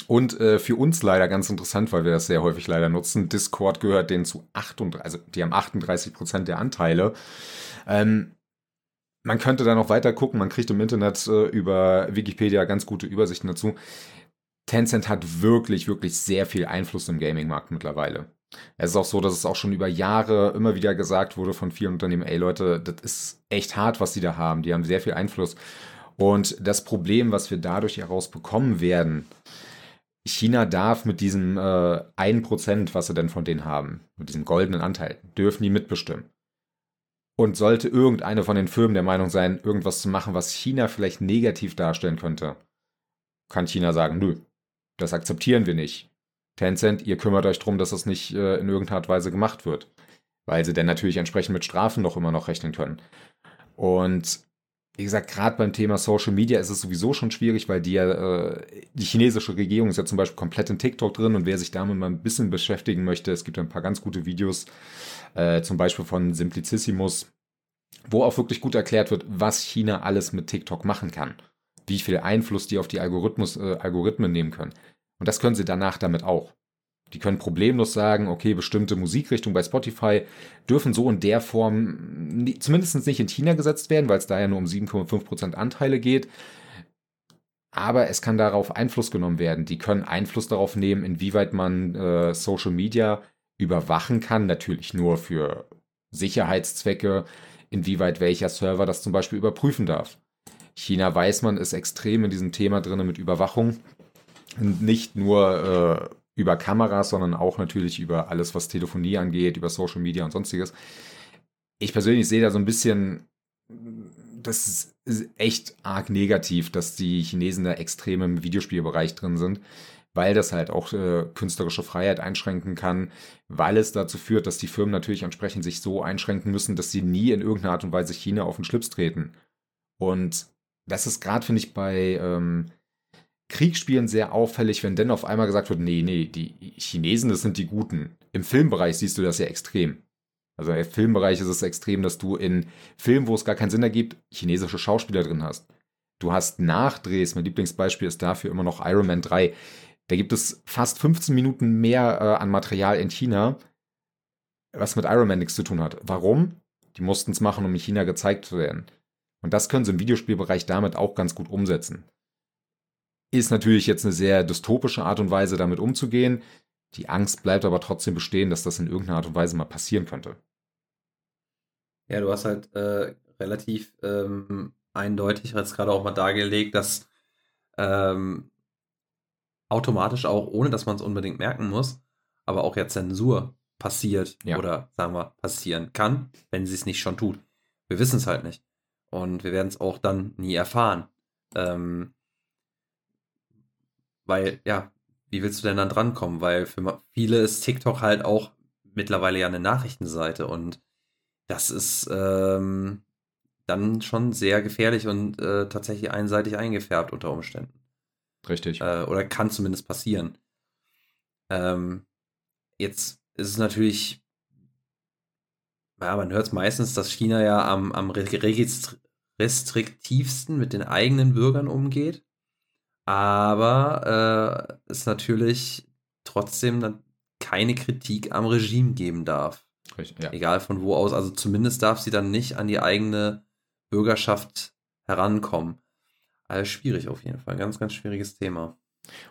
Und äh, für uns leider ganz interessant, weil wir das sehr häufig leider nutzen. Discord gehört denen zu 38, also die haben 38 Prozent der Anteile. Ähm, man könnte da noch weiter gucken. Man kriegt im Internet äh, über Wikipedia ganz gute Übersichten dazu. Tencent hat wirklich, wirklich sehr viel Einfluss im Gaming-Markt mittlerweile. Es ist auch so, dass es auch schon über Jahre immer wieder gesagt wurde von vielen Unternehmen, ey Leute, das ist echt hart, was die da haben. Die haben sehr viel Einfluss. Und das Problem, was wir dadurch heraus bekommen werden, China darf mit diesem äh, 1%, was sie denn von denen haben, mit diesem goldenen Anteil, dürfen die mitbestimmen. Und sollte irgendeine von den Firmen der Meinung sein, irgendwas zu machen, was China vielleicht negativ darstellen könnte, kann China sagen, nö, das akzeptieren wir nicht. Tencent, ihr kümmert euch darum, dass das nicht äh, in irgendeiner Art Weise gemacht wird. Weil sie dann natürlich entsprechend mit Strafen noch immer noch rechnen können. Und wie gesagt, gerade beim Thema Social Media ist es sowieso schon schwierig, weil die äh, die chinesische Regierung ist ja zum Beispiel komplett in TikTok drin und wer sich damit mal ein bisschen beschäftigen möchte, es gibt ein paar ganz gute Videos, äh, zum Beispiel von Simplicissimus, wo auch wirklich gut erklärt wird, was China alles mit TikTok machen kann, wie viel Einfluss die auf die Algorithmus, äh, Algorithmen nehmen können. Und das können sie danach damit auch. Die können problemlos sagen, okay, bestimmte Musikrichtungen bei Spotify dürfen so in der Form zumindest nicht in China gesetzt werden, weil es da ja nur um 7,5% Anteile geht. Aber es kann darauf Einfluss genommen werden. Die können Einfluss darauf nehmen, inwieweit man äh, Social Media überwachen kann. Natürlich nur für Sicherheitszwecke, inwieweit welcher Server das zum Beispiel überprüfen darf. China weiß man, ist extrem in diesem Thema drin mit Überwachung. Nicht nur äh, über Kameras, sondern auch natürlich über alles, was Telefonie angeht, über Social Media und sonstiges. Ich persönlich sehe da so ein bisschen, das ist echt arg negativ, dass die Chinesen da extrem im Videospielbereich drin sind, weil das halt auch äh, künstlerische Freiheit einschränken kann, weil es dazu führt, dass die Firmen natürlich entsprechend sich so einschränken müssen, dass sie nie in irgendeiner Art und Weise China auf den Schlips treten. Und das ist gerade, finde ich, bei ähm, Kriegsspielen sehr auffällig, wenn dann auf einmal gesagt wird, nee, nee, die Chinesen, das sind die Guten. Im Filmbereich siehst du das ja extrem. Also im Filmbereich ist es extrem, dass du in Filmen, wo es gar keinen Sinn ergibt, chinesische Schauspieler drin hast. Du hast Nachdrehs, mein Lieblingsbeispiel ist dafür immer noch Iron Man 3. Da gibt es fast 15 Minuten mehr äh, an Material in China, was mit Iron Man nichts zu tun hat. Warum? Die mussten es machen, um in China gezeigt zu werden. Und das können sie im Videospielbereich damit auch ganz gut umsetzen. Ist natürlich jetzt eine sehr dystopische Art und Weise, damit umzugehen. Die Angst bleibt aber trotzdem bestehen, dass das in irgendeiner Art und Weise mal passieren könnte. Ja, du hast halt äh, relativ ähm, eindeutig jetzt gerade auch mal dargelegt, dass ähm, automatisch auch, ohne dass man es unbedingt merken muss, aber auch ja Zensur passiert ja. oder sagen wir passieren kann, wenn sie es nicht schon tut. Wir wissen es halt nicht. Und wir werden es auch dann nie erfahren. Ähm, weil, ja, wie willst du denn dann drankommen? Weil für viele ist TikTok halt auch mittlerweile ja eine Nachrichtenseite und das ist ähm, dann schon sehr gefährlich und äh, tatsächlich einseitig eingefärbt unter Umständen. Richtig. Äh, oder kann zumindest passieren. Ähm, jetzt ist es natürlich, ja, man hört es meistens, dass China ja am, am restriktivsten mit den eigenen Bürgern umgeht aber äh, es natürlich trotzdem keine Kritik am Regime geben darf. Richtig, ja. Egal von wo aus. Also zumindest darf sie dann nicht an die eigene Bürgerschaft herankommen. Also schwierig auf jeden Fall. Ganz, ganz schwieriges Thema.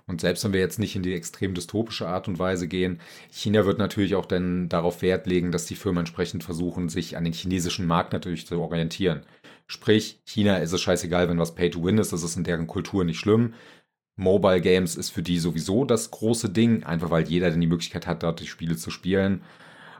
Und selbst wenn wir jetzt nicht in die extrem dystopische Art und Weise gehen, China wird natürlich auch dann darauf Wert legen, dass die Firmen entsprechend versuchen, sich an den chinesischen Markt natürlich zu orientieren. Sprich, China ist es scheißegal, wenn was Pay to Win ist, das ist in deren Kultur nicht schlimm. Mobile Games ist für die sowieso das große Ding, einfach weil jeder dann die Möglichkeit hat, dort die Spiele zu spielen.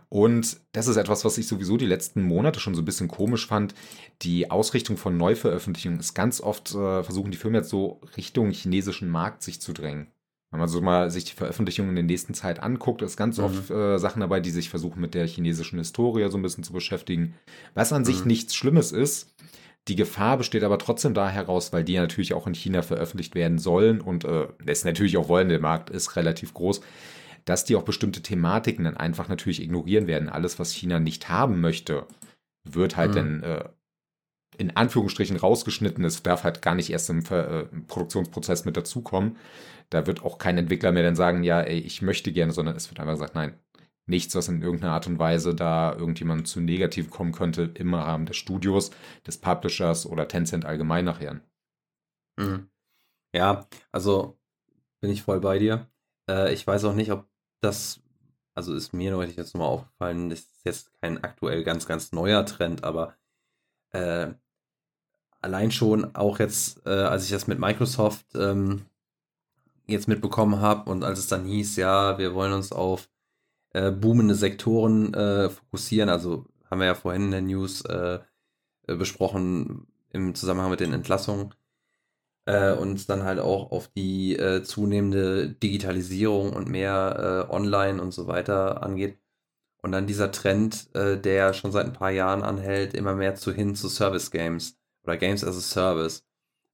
Und das ist etwas, was ich sowieso die letzten Monate schon so ein bisschen komisch fand. Die Ausrichtung von Neuveröffentlichungen ist ganz oft, äh, versuchen die Firmen jetzt so Richtung chinesischen Markt sich zu drängen. Wenn man so mal sich die Veröffentlichungen in der nächsten Zeit anguckt, ist ganz mhm. oft äh, Sachen dabei, die sich versuchen mit der chinesischen Historie so ein bisschen zu beschäftigen. Was an mhm. sich nichts Schlimmes ist. Die Gefahr besteht aber trotzdem da heraus, weil die natürlich auch in China veröffentlicht werden sollen und äh, es natürlich auch wollen, der Markt ist relativ groß, dass die auch bestimmte Thematiken dann einfach natürlich ignorieren werden. Alles, was China nicht haben möchte, wird halt mhm. dann äh, in Anführungsstrichen rausgeschnitten. Es darf halt gar nicht erst im, äh, im Produktionsprozess mit dazukommen. Da wird auch kein Entwickler mehr dann sagen, ja, ey, ich möchte gerne, sondern es wird einfach gesagt, nein, nichts, was in irgendeiner Art und Weise da irgendjemand zu negativ kommen könnte, im Rahmen des Studios, des Publishers oder Tencent allgemein nachher. Mhm. Ja, also bin ich voll bei dir. Äh, ich weiß auch nicht, ob das, also ist mir neulich jetzt nochmal aufgefallen, das ist jetzt kein aktuell ganz, ganz neuer Trend, aber äh, allein schon auch jetzt, äh, als ich das mit Microsoft ähm, jetzt mitbekommen habe und als es dann hieß, ja, wir wollen uns auf äh, boomende Sektoren äh, fokussieren, also haben wir ja vorhin in der News äh, besprochen im Zusammenhang mit den Entlassungen, äh, und dann halt auch auf die äh, zunehmende Digitalisierung und mehr äh, Online und so weiter angeht. Und dann dieser Trend, äh, der schon seit ein paar Jahren anhält, immer mehr zu hin zu Service Games oder Games as a Service.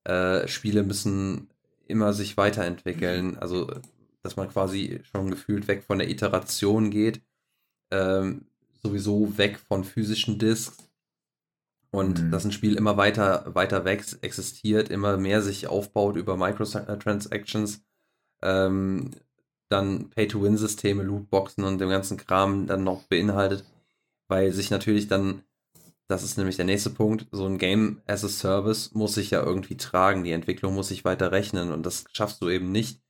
Äh, Spiele müssen immer sich weiterentwickeln, also dass man quasi schon gefühlt weg von der Iteration geht, ähm, sowieso weg von physischen Discs und mhm. dass ein Spiel immer weiter, weiter wächst, existiert, immer mehr sich aufbaut über Microtransactions, ähm, dann Pay-to-Win-Systeme, Lootboxen und dem ganzen Kram dann noch beinhaltet, weil sich natürlich dann, das ist nämlich der nächste Punkt, so ein Game as a Service muss sich ja irgendwie tragen, die Entwicklung muss sich weiter rechnen und das schaffst du eben nicht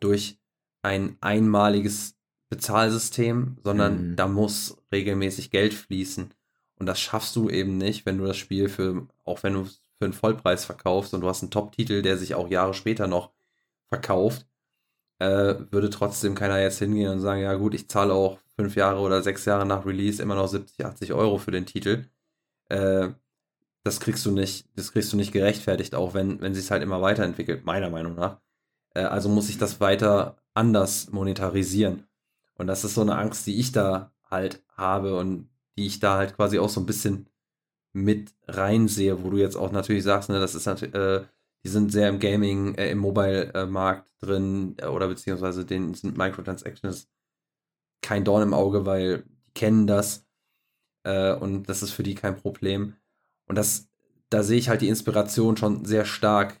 durch ein einmaliges Bezahlsystem, sondern mhm. da muss regelmäßig Geld fließen. Und das schaffst du eben nicht, wenn du das Spiel für, auch wenn du es für einen Vollpreis verkaufst und du hast einen Top-Titel, der sich auch Jahre später noch verkauft, äh, würde trotzdem keiner jetzt hingehen und sagen, ja gut, ich zahle auch fünf Jahre oder sechs Jahre nach Release immer noch 70, 80 Euro für den Titel. Äh, das kriegst du nicht, das kriegst du nicht gerechtfertigt, auch wenn, wenn sich es halt immer weiterentwickelt, meiner Meinung nach. Äh, also muss ich das weiter anders monetarisieren. Und das ist so eine Angst, die ich da halt habe und die ich da halt quasi auch so ein bisschen mit reinsehe, wo du jetzt auch natürlich sagst, ne, das ist natürlich, äh, die sind sehr im Gaming, äh, im Mobile-Markt drin, äh, oder beziehungsweise denen sind Microtransactions kein Dorn im Auge, weil die kennen das äh, und das ist für die kein Problem. Und das, da sehe ich halt die Inspiration schon sehr stark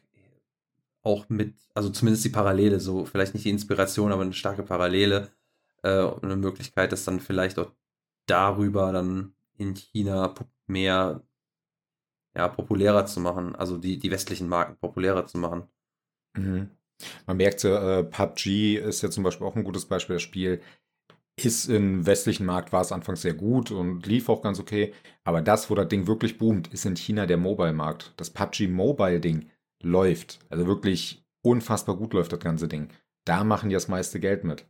auch mit, also zumindest die Parallele, so vielleicht nicht die Inspiration, aber eine starke Parallele äh, und eine Möglichkeit, das dann vielleicht auch darüber dann in China mehr ja, populärer zu machen, also die, die westlichen Marken populärer zu machen. Mhm. Man merkt äh, PUBG ist ja zum Beispiel auch ein gutes Beispiel. Das Spiel ist im westlichen Markt, war es anfangs sehr gut und lief auch ganz okay. Aber das, wo das Ding wirklich boomt, ist in China der Mobile-Markt. Das PUBG Mobile-Ding läuft. Also wirklich unfassbar gut läuft das ganze Ding. Da machen die das meiste Geld mit.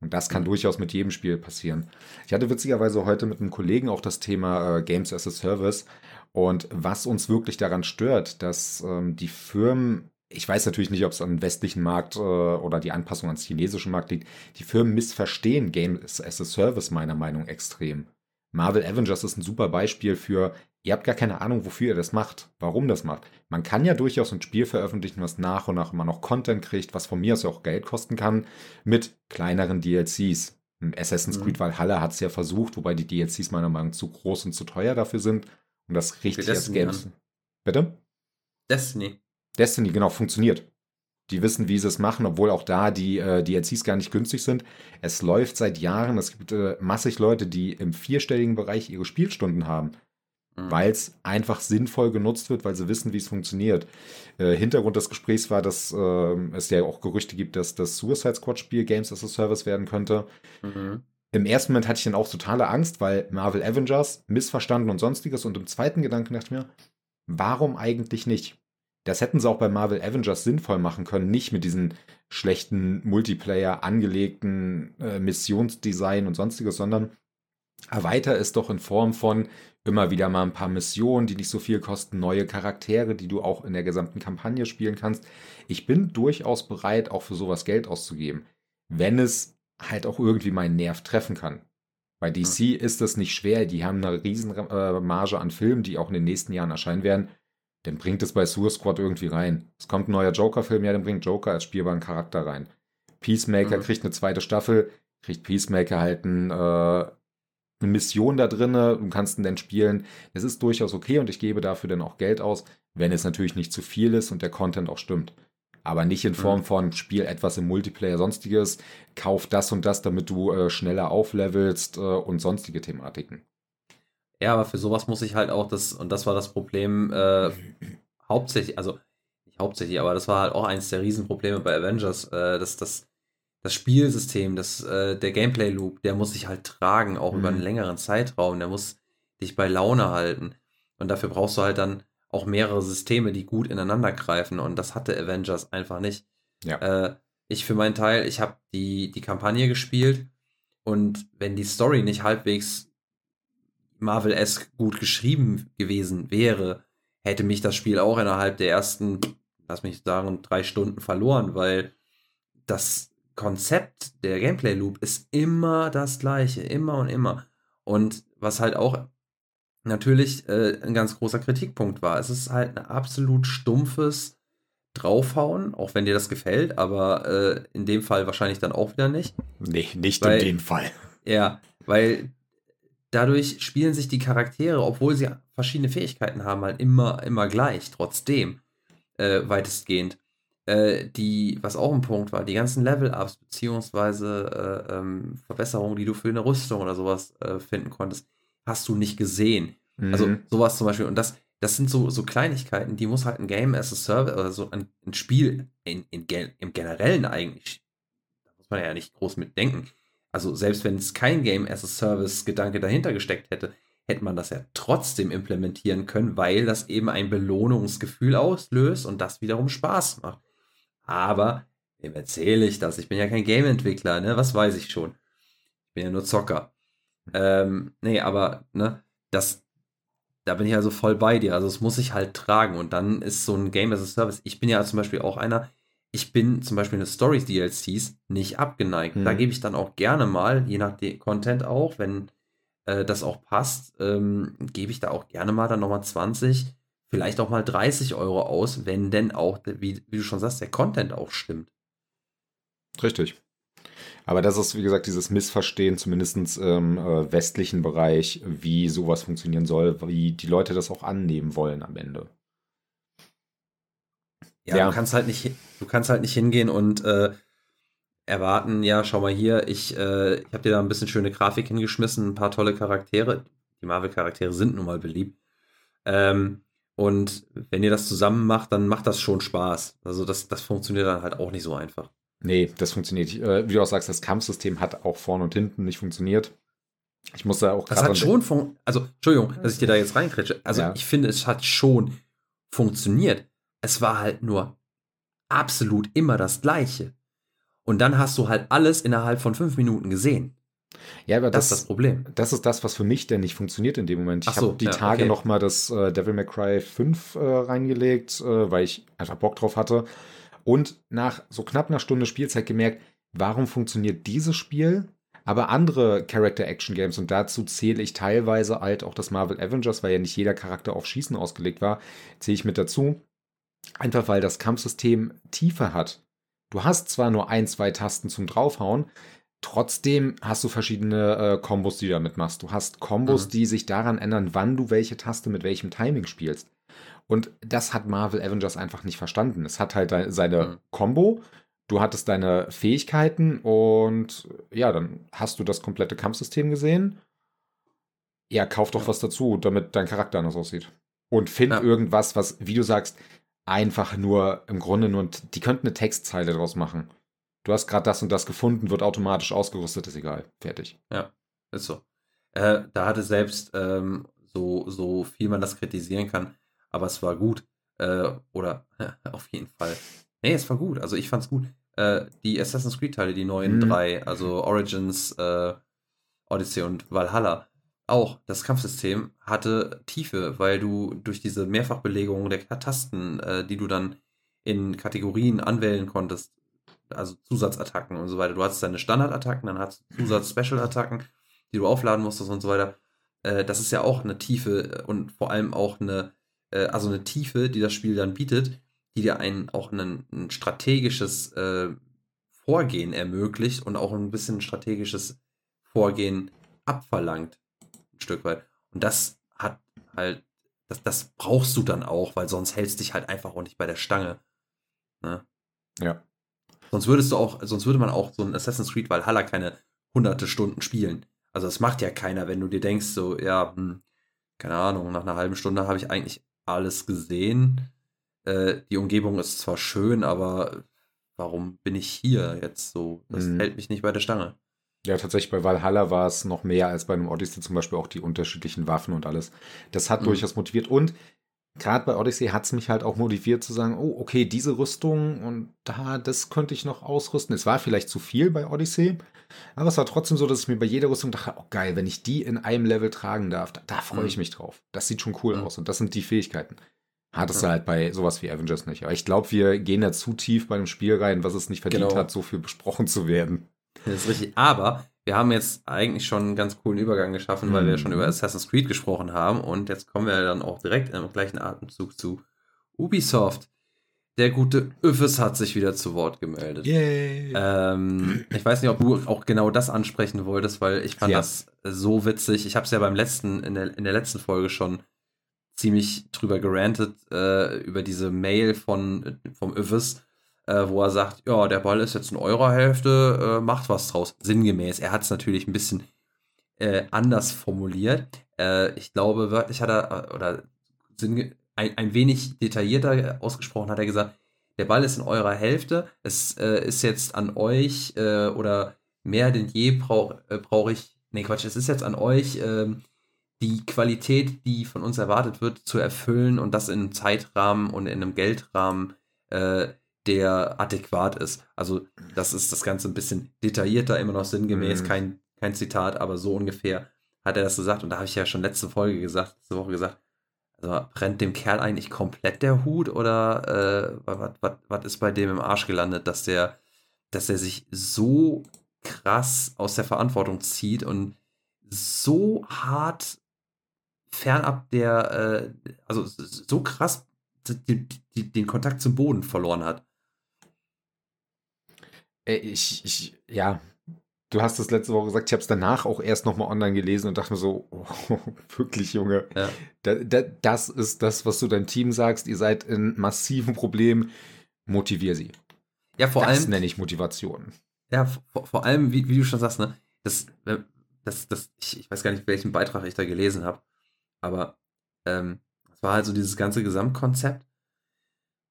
Und das kann mhm. durchaus mit jedem Spiel passieren. Ich hatte witzigerweise heute mit einem Kollegen auch das Thema äh, Games as a Service und was uns wirklich daran stört, dass ähm, die Firmen, ich weiß natürlich nicht, ob es am westlichen Markt äh, oder die Anpassung ans chinesischen Markt liegt, die Firmen missverstehen Games as a Service meiner Meinung nach extrem. Marvel Avengers ist ein super Beispiel für, ihr habt gar keine Ahnung, wofür ihr das macht, warum das macht. Man kann ja durchaus ein Spiel veröffentlichen, was nach und nach immer noch Content kriegt, was von mir aus auch Geld kosten kann, mit kleineren DLCs. Assassin's mhm. Creed Valhalla hat es ja versucht, wobei die DLCs meiner Meinung nach zu groß und zu teuer dafür sind. Und das richtig als Games. Bitte? Destiny. Destiny, genau, funktioniert. Die wissen, wie sie es machen, obwohl auch da die äh, DLCs gar nicht günstig sind. Es läuft seit Jahren. Es gibt äh, massig Leute, die im vierstelligen Bereich ihre Spielstunden haben. mhm. weil es einfach sinnvoll genutzt wird, weil sie wissen, wie es funktioniert. Äh, Hintergrund des Gesprächs war, dass äh, es ja auch Gerüchte gibt, dass das Suicide Squad Spiel Games as a Service werden könnte. Mhm. Im ersten Moment hatte ich dann auch totale Angst, weil Marvel Avengers missverstanden und sonstiges. Und im zweiten Gedanken dachte ich mir, warum eigentlich nicht? Das hätten sie auch bei Marvel Avengers sinnvoll machen können, nicht mit diesen schlechten Multiplayer angelegten äh, Missionsdesign und sonstiges, sondern erweiter es doch in Form von immer wieder mal ein paar Missionen, die nicht so viel kosten, neue Charaktere, die du auch in der gesamten Kampagne spielen kannst. Ich bin durchaus bereit, auch für sowas Geld auszugeben, wenn es halt auch irgendwie meinen Nerv treffen kann. Bei DC ist das nicht schwer, die haben eine riesen äh, Marge an Filmen, die auch in den nächsten Jahren erscheinen werden dann bringt es bei Suicide Squad irgendwie rein. Es kommt ein neuer Joker-Film, ja, dann bringt Joker als spielbaren Charakter rein. Peacemaker mhm. kriegt eine zweite Staffel, kriegt Peacemaker halt ein, äh, eine Mission da drin, du kannst ihn dann spielen. Das ist durchaus okay und ich gebe dafür dann auch Geld aus, wenn es natürlich nicht zu viel ist und der Content auch stimmt. Aber nicht in Form mhm. von Spiel etwas im Multiplayer, sonstiges, kauf das und das, damit du äh, schneller auflevelst äh, und sonstige Thematiken. Ja, aber für sowas muss ich halt auch das, und das war das Problem, äh, hauptsächlich, also nicht hauptsächlich, aber das war halt auch eins der Riesenprobleme bei Avengers, äh, dass das, das Spielsystem, das, äh, der Gameplay-Loop, der muss sich halt tragen, auch mhm. über einen mhm. längeren Zeitraum, der muss dich bei Laune halten. Und dafür brauchst du halt dann auch mehrere Systeme, die gut ineinander greifen. Und das hatte Avengers einfach nicht. Ja. Äh, ich für meinen Teil, ich habe die, die Kampagne gespielt und wenn die Story nicht halbwegs Marvel-esque gut geschrieben gewesen wäre, hätte mich das Spiel auch innerhalb der ersten, lass mich sagen, drei Stunden verloren, weil das Konzept der Gameplay-Loop ist immer das gleiche, immer und immer. Und was halt auch natürlich äh, ein ganz großer Kritikpunkt war, es ist halt ein absolut stumpfes Draufhauen, auch wenn dir das gefällt, aber äh, in dem Fall wahrscheinlich dann auch wieder nicht. Nee, nicht weil, in dem Fall. Ja, weil dadurch spielen sich die Charaktere, obwohl sie verschiedene Fähigkeiten haben, halt immer, immer gleich, trotzdem, äh, weitestgehend. Äh, die, was auch ein Punkt war, die ganzen Level-Ups, beziehungsweise äh, ähm, Verbesserungen, die du für eine Rüstung oder sowas äh, finden konntest, hast du nicht gesehen. Mhm. Also sowas zum Beispiel. Und das, das sind so, so Kleinigkeiten, die muss halt ein Game as a Service, oder so ein, ein Spiel in, in, im Generellen eigentlich, da muss man ja nicht groß mitdenken, also selbst wenn es kein Game as a Service Gedanke dahinter gesteckt hätte, hätte man das ja trotzdem implementieren können, weil das eben ein Belohnungsgefühl auslöst und das wiederum Spaß macht. Aber wem erzähle ich das? Ich bin ja kein Game-Entwickler, ne? Was weiß ich schon? Ich bin ja nur Zocker. Ähm, nee, aber, ne, das, da bin ich also voll bei dir. Also es muss sich halt tragen und dann ist so ein Game as a Service. Ich bin ja zum Beispiel auch einer, ich bin zum Beispiel eine Stories DLCs nicht abgeneigt. Mhm. Da gebe ich dann auch gerne mal, je nach Content auch, wenn äh, das auch passt, ähm, gebe ich da auch gerne mal dann nochmal 20, vielleicht auch mal 30 Euro aus, wenn denn auch, wie, wie du schon sagst, der Content auch stimmt. Richtig. Aber das ist, wie gesagt, dieses Missverstehen, zumindest im äh, westlichen Bereich, wie sowas funktionieren soll, wie die Leute das auch annehmen wollen am Ende. Ja, ja, du kannst halt nicht, du kannst halt nicht hingehen und äh, erwarten, ja, schau mal hier, ich, äh, ich habe dir da ein bisschen schöne Grafik hingeschmissen, ein paar tolle Charaktere. Die Marvel-Charaktere sind nun mal beliebt. Ähm, und wenn ihr das zusammen macht, dann macht das schon Spaß. Also das, das funktioniert dann halt auch nicht so einfach. Nee, das funktioniert. Äh, wie du auch sagst, das Kampfsystem hat auch vorne und hinten nicht funktioniert. Ich muss da auch Das hat schon also Entschuldigung, dass ich dir da jetzt reinkretsche. Also ja. ich finde, es hat schon funktioniert. Es war halt nur absolut immer das Gleiche. Und dann hast du halt alles innerhalb von fünf Minuten gesehen. Ja, aber das, das, ist das Problem. Das ist das, was für mich denn nicht funktioniert in dem Moment. Ich so, habe die ja, Tage okay. noch mal das äh, Devil May Cry 5 äh, reingelegt, äh, weil ich einfach Bock drauf hatte. Und nach so knapp einer Stunde Spielzeit gemerkt, warum funktioniert dieses Spiel, aber andere Character-Action-Games, und dazu zähle ich teilweise halt auch das Marvel Avengers, weil ja nicht jeder Charakter auf Schießen ausgelegt war, zähle ich mit dazu. Einfach weil das Kampfsystem Tiefe hat. Du hast zwar nur ein, zwei Tasten zum Draufhauen, trotzdem hast du verschiedene äh, Kombos, die du damit machst. Du hast Kombos, mhm. die sich daran ändern, wann du welche Taste mit welchem Timing spielst. Und das hat Marvel Avengers einfach nicht verstanden. Es hat halt seine mhm. Combo, du hattest deine Fähigkeiten und ja, dann hast du das komplette Kampfsystem gesehen Ja, kauf doch ja. was dazu, damit dein Charakter anders aussieht. Und find ja. irgendwas, was, wie du sagst, einfach nur im Grunde nur, die könnten eine Textzeile draus machen. Du hast gerade das und das gefunden, wird automatisch ausgerüstet, ist egal. Fertig. Ja, ist so. Äh, da hatte selbst ähm, so, so viel man das kritisieren kann, aber es war gut. Äh, oder ja, auf jeden Fall. Nee, es war gut. Also ich fand's gut. Äh, die Assassin's Creed-Teile, die neuen mhm. drei, also Origins, äh, Odyssey und Valhalla, auch das Kampfsystem hatte Tiefe, weil du durch diese Mehrfachbelegung der Tasten, äh, die du dann in Kategorien anwählen konntest, also Zusatzattacken und so weiter. Du hattest deine Standardattacken, dann hattest du Zusatz-Special-Attacken, die du aufladen musstest und so weiter. Äh, das ist ja auch eine Tiefe und vor allem auch eine, äh, also eine Tiefe, die das Spiel dann bietet, die dir ein, auch ein, ein strategisches äh, Vorgehen ermöglicht und auch ein bisschen strategisches Vorgehen abverlangt ein Stück weit. Und das hat halt, das, das brauchst du dann auch, weil sonst hältst dich halt einfach auch nicht bei der Stange. Ne? Ja. Sonst würdest du auch, sonst würde man auch so ein Assassin's Creed Valhalla keine hunderte Stunden spielen. Also das macht ja keiner, wenn du dir denkst, so, ja, hm, keine Ahnung, nach einer halben Stunde habe ich eigentlich alles gesehen. Äh, die Umgebung ist zwar schön, aber warum bin ich hier jetzt so? Das mhm. hält mich nicht bei der Stange. Ja, tatsächlich bei Valhalla war es noch mehr als bei einem Odyssey zum Beispiel auch die unterschiedlichen Waffen und alles. Das hat mhm. durchaus motiviert und gerade bei Odyssey hat es mich halt auch motiviert zu sagen, oh, okay, diese Rüstung und da, das könnte ich noch ausrüsten. Es war vielleicht zu viel bei Odyssey, aber es war trotzdem so, dass ich mir bei jeder Rüstung dachte, oh geil, wenn ich die in einem Level tragen darf, da, da freue ich mhm. mich drauf. Das sieht schon cool mhm. aus und das sind die Fähigkeiten. Hattest ja. du halt bei sowas wie Avengers nicht. Aber ich glaube, wir gehen da zu tief bei dem Spiel rein, was es nicht verdient genau. hat, so viel besprochen zu werden. Das ist richtig. Aber wir haben jetzt eigentlich schon einen ganz coolen Übergang geschaffen, weil wir schon über mhm. Assassin's Creed gesprochen haben. Und jetzt kommen wir dann auch direkt im gleichen Atemzug zu Ubisoft. Der gute Öffes hat sich wieder zu Wort gemeldet. Yay. Ähm, ich weiß nicht, ob du auch genau das ansprechen wolltest, weil ich fand ja. das so witzig. Ich habe es ja beim letzten, in der, in der letzten Folge schon ziemlich drüber gerantet, äh, über diese Mail von, vom Öffes äh, wo er sagt, ja, der Ball ist jetzt in eurer Hälfte, äh, macht was draus. Sinngemäß. Er hat es natürlich ein bisschen äh, anders formuliert. Äh, ich glaube, wörtlich hat er, äh, oder ein, ein wenig detaillierter ausgesprochen hat er gesagt, der Ball ist in eurer Hälfte, es äh, ist jetzt an euch oder mehr denn je brauche brauch ich, nee Quatsch, es ist jetzt an euch, ähm, die Qualität, die von uns erwartet wird, zu erfüllen und das in einem Zeitrahmen und in einem Geldrahmen äh, der adäquat ist. Also das ist das Ganze ein bisschen detaillierter, immer noch sinngemäß, mhm. kein, kein Zitat, aber so ungefähr hat er das gesagt. Und da habe ich ja schon letzte Folge gesagt, letzte Woche gesagt, also brennt dem Kerl eigentlich komplett der Hut oder äh, was ist bei dem im Arsch gelandet, dass der, dass er sich so krass aus der Verantwortung zieht und so hart fernab der, äh, also so krass den, den Kontakt zum Boden verloren hat. Äh, ich, ich, ja, du hast das letzte Woche gesagt, ich habe es danach auch erst nochmal online gelesen und dachte mir so, oh, wirklich, Junge, ja. da, da, das ist das, was du deinem Team sagst, ihr seid in massiven Problemen, motivier sie. Ja, vor das allem. Das nenne ich Motivation. Ja, vor, vor allem, wie, wie, du schon sagst, ne, das, das, das, ich, ich weiß gar nicht, welchen Beitrag ich da gelesen habe, aber ähm, es war halt so dieses ganze Gesamtkonzept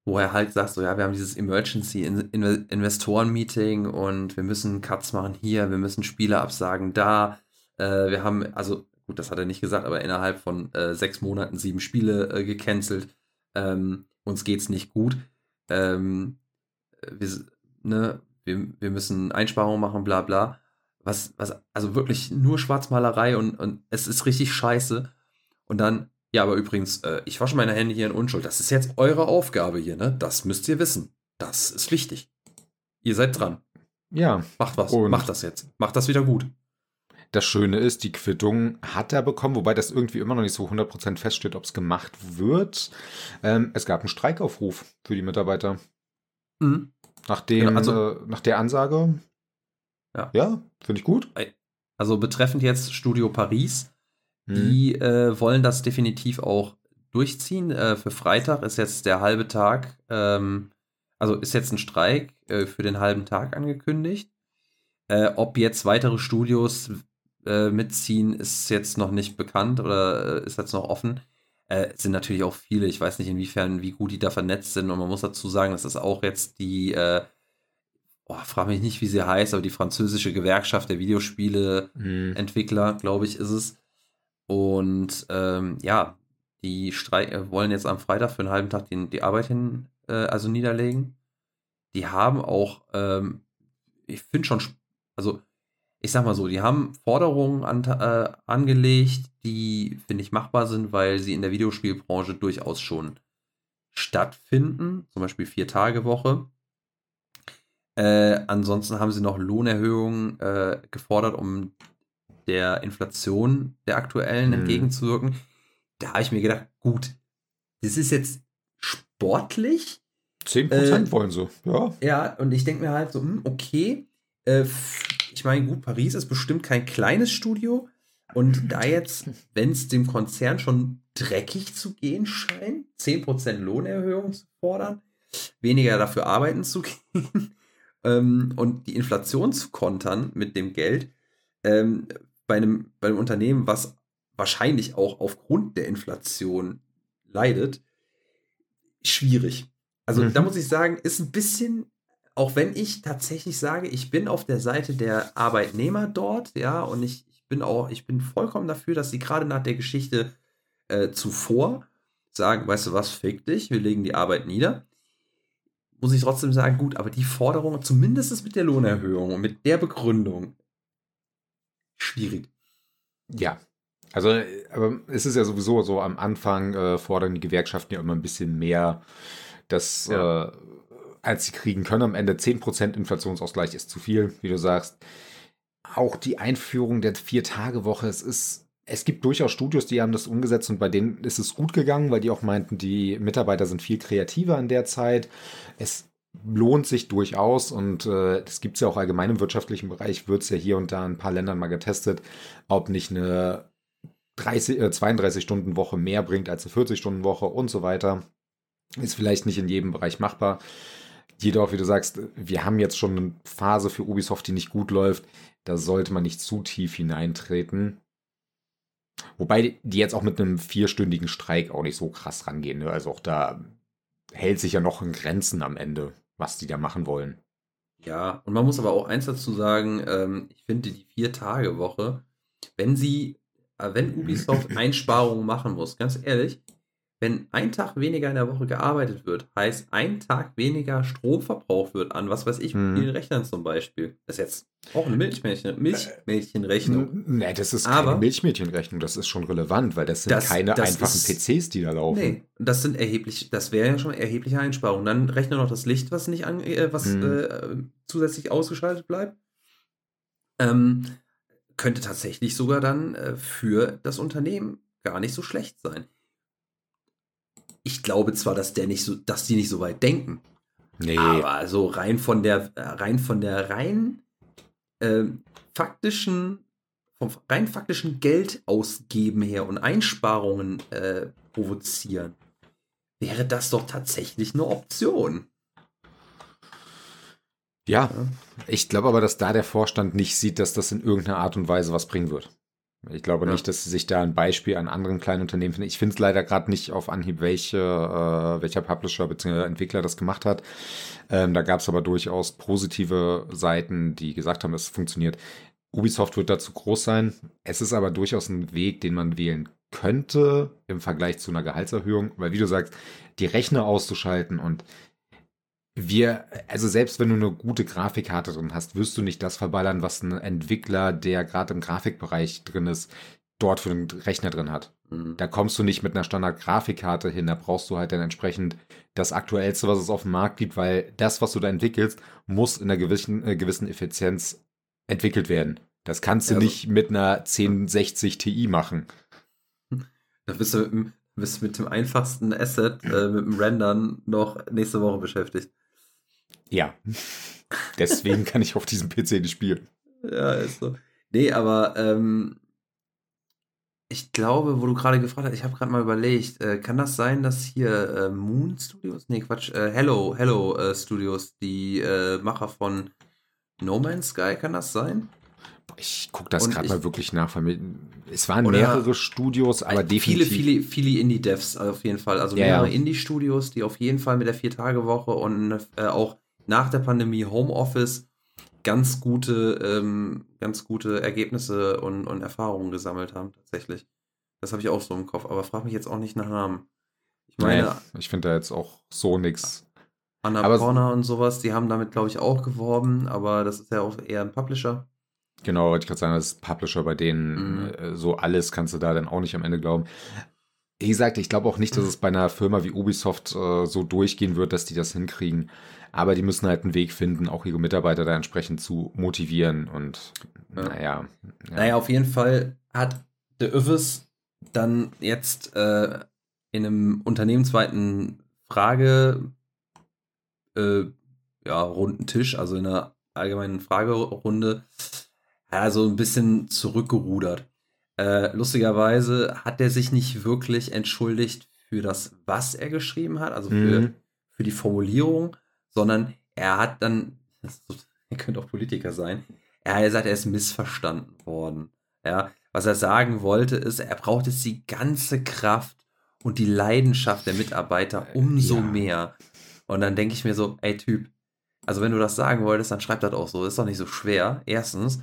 wo er halt sagt, so ja, wir haben dieses Emergency Investoren-Meeting und wir müssen Cuts machen hier, wir müssen Spieler absagen da. Äh, wir haben, also gut, das hat er nicht gesagt, aber innerhalb von äh, sechs Monaten sieben Spiele äh, gecancelt. Ähm, uns geht's nicht gut. Ähm, wir, ne, wir, wir müssen Einsparungen machen, bla bla. Was, was, also wirklich nur Schwarzmalerei und, und es ist richtig scheiße. Und dann, ja, aber übrigens, äh, ich wasche meine Hände hier in Unschuld. Das ist jetzt eure Aufgabe hier, ne? Das müsst ihr wissen. Das ist wichtig. Ihr seid dran. Ja. Macht was. Macht das jetzt. Macht das wieder gut. Das Schöne ist, die Quittung hat er bekommen, wobei das irgendwie immer noch nicht so 100% feststeht, ob es gemacht wird. Ähm, es gab einen Streikaufruf für die Mitarbeiter. Mhm. Nach, dem, genau, also, äh, nach der Ansage. Ja, ja finde ich gut. Also betreffend jetzt Studio Paris, Mhm. Die äh, wollen das definitiv auch durchziehen. Äh, für Freitag ist jetzt der halbe Tag, ähm, also ist jetzt ein Streik äh, für den halben Tag angekündigt. Äh, ob jetzt weitere Studios äh, mitziehen, ist jetzt noch nicht bekannt oder äh, ist jetzt noch offen. Äh, sind natürlich auch viele. Ich weiß nicht, inwiefern, wie gut die da vernetzt sind. Und man muss dazu sagen, das ist auch jetzt die, oh, frage mich nicht, wie sie heißt, aber die französische Gewerkschaft der Videospiele-Entwickler, mhm. glaube ich, ist es. Und ähm, ja, die Streik äh, wollen jetzt am Freitag für einen halben Tag die, die Arbeit hin, äh, also niederlegen. Die haben auch, ähm, ich finde schon, also ich sag mal so, die haben Forderungen an, äh, angelegt, die, finde ich, machbar sind, weil sie in der Videospielbranche durchaus schon stattfinden, zum Beispiel vier Tage Woche. Äh, ansonsten haben sie noch Lohnerhöhungen äh, gefordert, um der Inflation der aktuellen mhm. entgegenzuwirken. Da habe ich mir gedacht, gut, das ist jetzt sportlich. 10% äh, wollen sie, ja. Ja, und ich denke mir halt so, hm, okay, äh, ich meine, gut, Paris ist bestimmt kein kleines Studio. Und da jetzt, wenn es dem Konzern schon dreckig zu gehen scheint, 10% Lohnerhöhung zu fordern, weniger dafür arbeiten zu gehen ähm, und die Inflation zu kontern mit dem Geld, ähm, bei, einem, bei einem Unternehmen, was wahrscheinlich auch aufgrund der Inflation leidet, schwierig. Also mhm. da muss ich sagen, ist ein bisschen auch wenn ich tatsächlich sage, ich bin auf der Seite der Arbeitnehmer dort, ja, und ich, ich bin auch, ich bin vollkommen dafür, dass sie gerade nach der Geschichte äh, zuvor sagen, weißt du was, fick dich, wir legen die Arbeit nieder. Muss ich trotzdem sagen, gut, aber die Forderung, zumindest mit der Lohnerhöhung und mit der Begründung, schwierig. Ja, also, aber es ist ja sowieso so, am Anfang äh, fordern die Gewerkschaften ja immer ein bisschen mehr, dass ja. äh, als sie kriegen können. Am Ende 10% Inflationsausgleich ist zu viel, wie du sagst. Auch die Einführung der Vier-Tage-Woche, es ist, es gibt durchaus Studios, die haben das umgesetzt und bei denen ist es gut gegangen, weil die auch meinten, die Mitarbeiter sind viel kreativer in der Zeit. Es lohnt sich durchaus und äh, das gibt es ja auch allgemein im wirtschaftlichen Bereich, wird es ja hier und da in ein paar Ländern mal getestet, ob nicht eine 30, äh, 32-Stunden-Woche mehr bringt als eine 40-Stunden-Woche und so weiter. Ist vielleicht nicht in jedem Bereich machbar jedoch, wie du sagst, wir haben jetzt schon eine Phase für Ubisoft, die nicht gut läuft. Da sollte man nicht zu tief hineintreten. Wobei die jetzt auch mit einem vierstündigen Streik auch nicht so krass rangehen. Ne? Also auch da hält sich ja noch in Grenzen am Ende, was die da machen wollen. Ja, und man muss aber auch eins dazu sagen, ähm, ich finde die Vier-Tage-Woche, wenn sie, äh, wenn Ubisoft Einsparungen machen muss, ganz ehrlich, wenn ein Tag weniger in der Woche gearbeitet wird, heißt ein Tag weniger Strom verbraucht wird an, was weiß ich, hm. vielen Rechnern zum Beispiel. Das ist jetzt auch eine Milchmädchen, Milchmädchenrechnung. Nee, das ist Aber, keine Milchmädchenrechnung, das ist schon relevant, weil das sind das, keine das einfachen ist, PCs, die da laufen. Nee, das sind erheblich, das wäre ja schon erhebliche Einsparungen. Dann rechne noch das Licht, was nicht an, äh, was hm. äh, zusätzlich ausgeschaltet bleibt. Ähm, könnte tatsächlich sogar dann äh, für das Unternehmen gar nicht so schlecht sein ich glaube zwar, dass der nicht so, dass die nicht so weit denken. Nee. Aber so rein von der, rein von der rein äh, faktischen, vom rein faktischen Geld ausgeben her und Einsparungen äh, provozieren, wäre das doch tatsächlich eine Option. Ja, ich glaube aber, dass da der Vorstand nicht sieht, dass das in irgendeiner Art und Weise was bringen wird. Ich glaube ja. nicht, dass sie sich da ein Beispiel an anderen kleinen Unternehmen finden. Ich finde es leider gerade nicht auf Anhieb, welche, äh, welcher Publisher bzw. Entwickler das gemacht hat. Ähm, da gab es aber durchaus positive Seiten, die gesagt haben, es funktioniert. Ubisoft wird dazu groß sein. Es ist aber durchaus ein Weg, den man wählen könnte im Vergleich zu einer Gehaltserhöhung, weil wie du sagst, die Rechner auszuschalten und wir, also selbst wenn du eine gute Grafikkarte drin hast, wirst du nicht das verballern, was ein Entwickler, der gerade im Grafikbereich drin ist, dort für den Rechner drin hat. Mhm. Da kommst du nicht mit einer Standard-Grafikkarte hin, da brauchst du halt dann entsprechend das Aktuellste, was es auf dem Markt gibt, weil das, was du da entwickelst, muss in einer gewissen, äh, gewissen Effizienz entwickelt werden. Das kannst du also, nicht mit einer 1060 Ti machen. Da bist du, bist mit dem einfachsten Asset, äh, mit dem Rendern, noch nächste Woche beschäftigt. Ja. Deswegen kann ich auf diesem PC nicht spielen. Ja, ist so. Nee, aber ähm, ich glaube, wo du gerade gefragt hast, ich habe gerade mal überlegt, äh, kann das sein, dass hier äh, Moon Studios, nee, Quatsch, äh, Hello, Hello äh, Studios, die äh, Macher von No Man's Sky, kann das sein? Ich gucke das gerade mal wirklich nach. Es waren mehrere Studios, aber definitiv. Viele, viele, viele Indie-Devs auf jeden Fall. Also mehrere ja. Indie-Studios, die auf jeden Fall mit der Vier-Tage-Woche und äh, auch nach der Pandemie Homeoffice ganz gute, ähm, ganz gute Ergebnisse und, und Erfahrungen gesammelt haben, tatsächlich. Das habe ich auch so im Kopf, aber frag mich jetzt auch nicht nach Namen. Ich meine. Nee, ich finde da jetzt auch so nichts. Annapurna und sowas, die haben damit, glaube ich, auch geworben, aber das ist ja auch eher ein Publisher. Genau, wollte ich gerade sagen, das ist Publisher, bei denen mhm. Äh, so alles kannst du da dann auch nicht am Ende glauben. Wie gesagt, ich glaube auch nicht, dass es bei einer Firma wie Ubisoft äh, so durchgehen wird, dass die das hinkriegen. Aber die müssen halt einen Weg finden, auch ihre Mitarbeiter da entsprechend zu motivieren und ja. naja. Ja. Naja, auf jeden Fall hat der Övis dann jetzt äh, in einem unternehmensweiten Frage äh, ja, runden Tisch, also in einer allgemeinen Fragerunde, ja, so ein bisschen zurückgerudert. Äh, lustigerweise hat er sich nicht wirklich entschuldigt für das, was er geschrieben hat, also für, mhm. für die Formulierung, sondern er hat dann, er könnte auch Politiker sein, er hat gesagt, er ist missverstanden worden. Ja, was er sagen wollte, ist, er braucht jetzt die ganze Kraft und die Leidenschaft der Mitarbeiter umso ja. mehr. Und dann denke ich mir so, ey Typ, also wenn du das sagen wolltest, dann schreib das auch so. Das ist doch nicht so schwer. Erstens.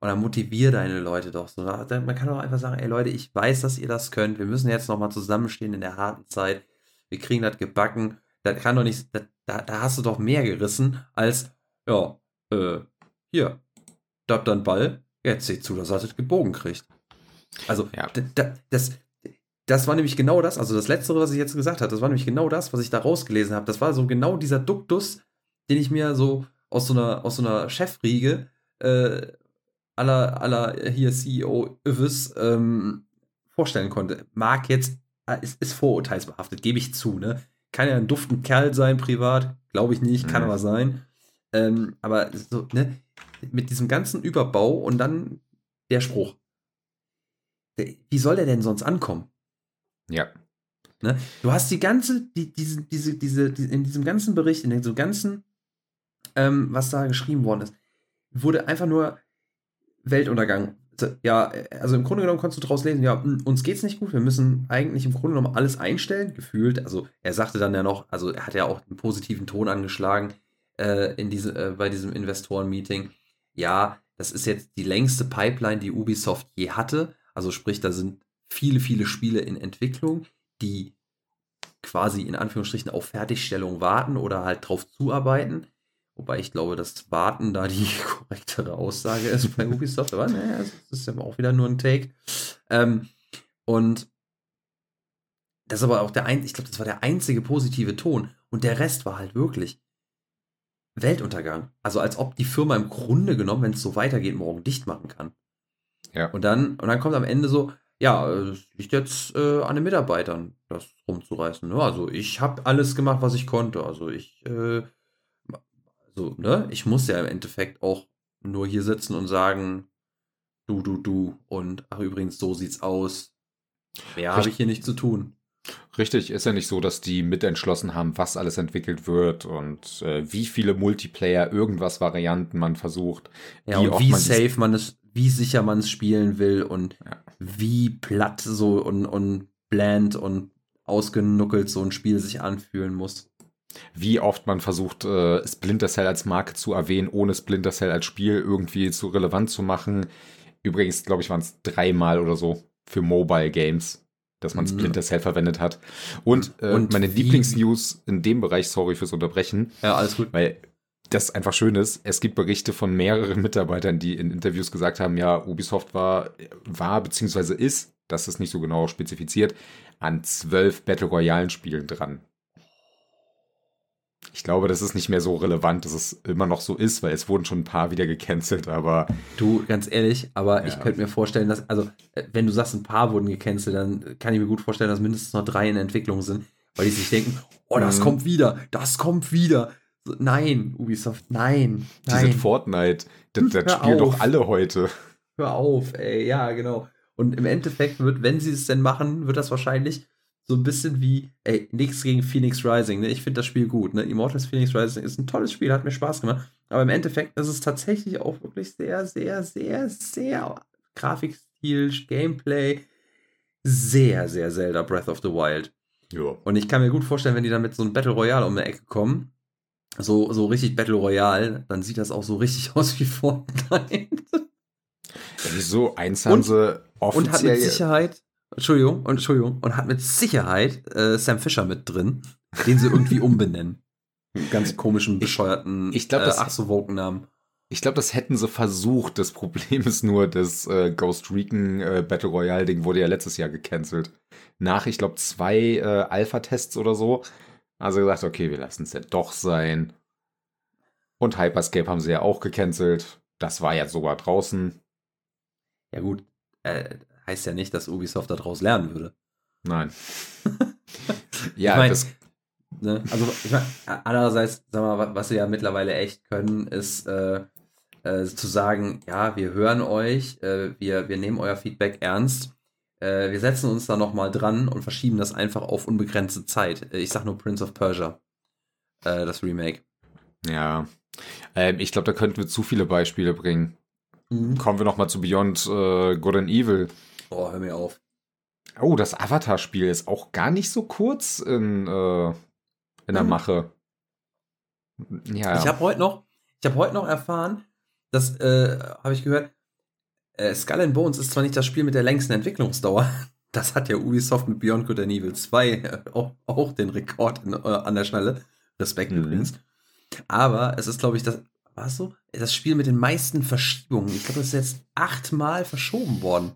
Und dann motivier deine Leute doch so. Man kann doch einfach sagen, ey Leute, ich weiß, dass ihr das könnt. Wir müssen jetzt nochmal zusammenstehen in der harten Zeit. Wir kriegen das gebacken. Das kann doch nicht, das, da, da hast du doch mehr gerissen als, ja, äh, hier, da habt dann Ball. Jetzt seht zu, dass er das gebogen kriegt. Also, ja. das, das war nämlich genau das, also das Letztere, was ich jetzt gesagt habe, das war nämlich genau das, was ich da rausgelesen habe. Das war so genau dieser Duktus, den ich mir so aus so einer, aus so einer Chefriege äh, aller, aller hier CEO Övis ähm, vorstellen konnte. Mag jetzt, äh, ist, ist vorurteilsbehaftet, gebe ich zu, ne? Kann ja ein duften Kerl sein, privat, glaube ich nicht, kann mhm. aber sein. Ähm, aber so, ne, mit diesem ganzen Überbau und dann der Spruch. Wie soll der denn sonst ankommen? Ja. Ne? Du hast die ganze, die, diese, diese, diese, die, in diesem ganzen Bericht, in diesem ganzen, ähm, was da geschrieben worden ist, wurde einfach nur Weltuntergang. Ja, also im Grunde genommen konntest du daraus lesen, ja, hm, uns geht's nicht gut, wir müssen eigentlich im Grunde genommen alles einstellen, gefühlt. Also er sagte dann ja noch, also er hat ja auch einen positiven Ton angeschlagen äh, in diese, äh, bei diesem Investoren-Meeting. Ja, das ist jetzt die längste Pipeline, die Ubisoft je hatte. Also sprich, da sind viele, viele Spiele in Entwicklung, die quasi in Anführungsstrichen auf Fertigstellung warten oder halt drauf zuarbeiten. Wobei ich glaube, dass Warten da die korrektere Aussage ist bei Ubisoft. Aber naja, es ist ja auch wieder nur ein Take. Ähm, und das ist aber auch der ein, ich glaube, das war der einzige positive Ton. Und der Rest war halt wirklich Weltuntergang. Also als ob die Firma im Grunde genommen, wenn es so weitergeht, morgen dicht machen kann. Ja. Und dann, und dann kommt am Ende so, ja, es liegt jetzt äh, an den Mitarbeitern, das rumzureißen. Ne? Also ich habe alles gemacht, was ich konnte. Also ich, äh, also, ne, ich muss ja im Endeffekt auch nur hier sitzen und sagen, du, du, du und ach übrigens, so sieht's aus. Mehr habe ich hier nicht zu tun. Richtig, ist ja nicht so, dass die mitentschlossen haben, was alles entwickelt wird und äh, wie viele Multiplayer, irgendwas Varianten man versucht. Ja, wie wie man safe man es, wie sicher man es spielen will und ja wie platt so und, und bland und ausgenuckelt so ein Spiel sich anfühlen muss. Wie oft man versucht, äh, Splinter Cell als Marke zu erwähnen, ohne Splinter Cell als Spiel irgendwie zu relevant zu machen. Übrigens, glaube ich, waren es dreimal oder so für Mobile Games, dass man mhm. Splinter Cell verwendet hat. Und, äh, und meine Lieblingsnews in dem Bereich, sorry fürs Unterbrechen. Ja, alles gut. Weil das einfach schön ist, es gibt Berichte von mehreren Mitarbeitern, die in Interviews gesagt haben, ja, Ubisoft war, war beziehungsweise ist, das ist nicht so genau spezifiziert, an zwölf Battle Royale Spielen dran. Ich glaube, das ist nicht mehr so relevant, dass es immer noch so ist, weil es wurden schon ein paar wieder gecancelt, aber. Du, ganz ehrlich, aber ja. ich könnte mir vorstellen, dass, also, äh, wenn du sagst, ein paar wurden gecancelt, dann kann ich mir gut vorstellen, dass mindestens noch drei in Entwicklung sind, weil die sich denken, oh, das mhm. kommt wieder, das kommt wieder. Nein, Ubisoft, nein. nein. Die Fortnite. Das, das spielen doch alle heute. Hör auf, ey, ja, genau. Und im Endeffekt wird, wenn sie es denn machen, wird das wahrscheinlich so ein bisschen wie, ey, nichts gegen Phoenix Rising, ne? Ich finde das Spiel gut, ne? Immortals Phoenix Rising ist ein tolles Spiel, hat mir Spaß gemacht. Aber im Endeffekt ist es tatsächlich auch wirklich sehr, sehr, sehr, sehr Grafikstil, Gameplay, sehr, sehr Zelda Breath of the Wild. Ja. Und ich kann mir gut vorstellen, wenn die dann mit so einem Battle Royale um die Ecke kommen, so, so richtig Battle Royale, dann sieht das auch so richtig aus wie Fortnite. Ja, wieso? Eins haben sie offiziell... Und hat mit Sicherheit, Entschuldigung, und, Entschuldigung, und hat mit Sicherheit äh, Sam Fisher mit drin, den sie irgendwie umbenennen. Ganz komischen, bescheuerten, ich, ich glaub, äh, ach so Woken-Namen. Ich glaube, das hätten sie versucht. Das Problem ist nur, das äh, Ghost Recon äh, Battle Royale Ding wurde ja letztes Jahr gecancelt. Nach, ich glaube, zwei äh, Alpha-Tests oder so. Also gesagt, okay, wir lassen es ja doch sein. Und Hyperscape haben sie ja auch gecancelt. Das war ja sogar draußen. Ja gut, äh, heißt ja nicht, dass Ubisoft daraus lernen würde. Nein. ja, ich mein, das. Ne, also, ich meine, andererseits, sag mal, was sie ja mittlerweile echt können, ist äh, äh, zu sagen, ja, wir hören euch, äh, wir, wir nehmen euer Feedback ernst, äh, wir setzen uns da nochmal dran und verschieben das einfach auf unbegrenzte Zeit. Ich sag nur Prince of Persia, äh, das Remake. Ja, ähm, ich glaube, da könnten wir zu viele Beispiele bringen. Mhm. Kommen wir nochmal zu Beyond äh, Good and Evil. Oh, hör mir auf. Oh, das Avatar-Spiel ist auch gar nicht so kurz in, äh, in der mhm. Mache. Ja. Ich habe heute noch, ich habe heute noch erfahren, das äh, habe ich gehört, äh, Skull and Bones ist zwar nicht das Spiel mit der längsten Entwicklungsdauer, das hat ja Ubisoft mit Beyond Good and Evil 2 äh, auch, auch, den Rekord in, äh, an der Schnelle. Respekt mhm. übrigens. Aber es ist, glaube ich, das, war so? Das Spiel mit den meisten Verschiebungen. Ich glaube, das ist jetzt achtmal verschoben worden.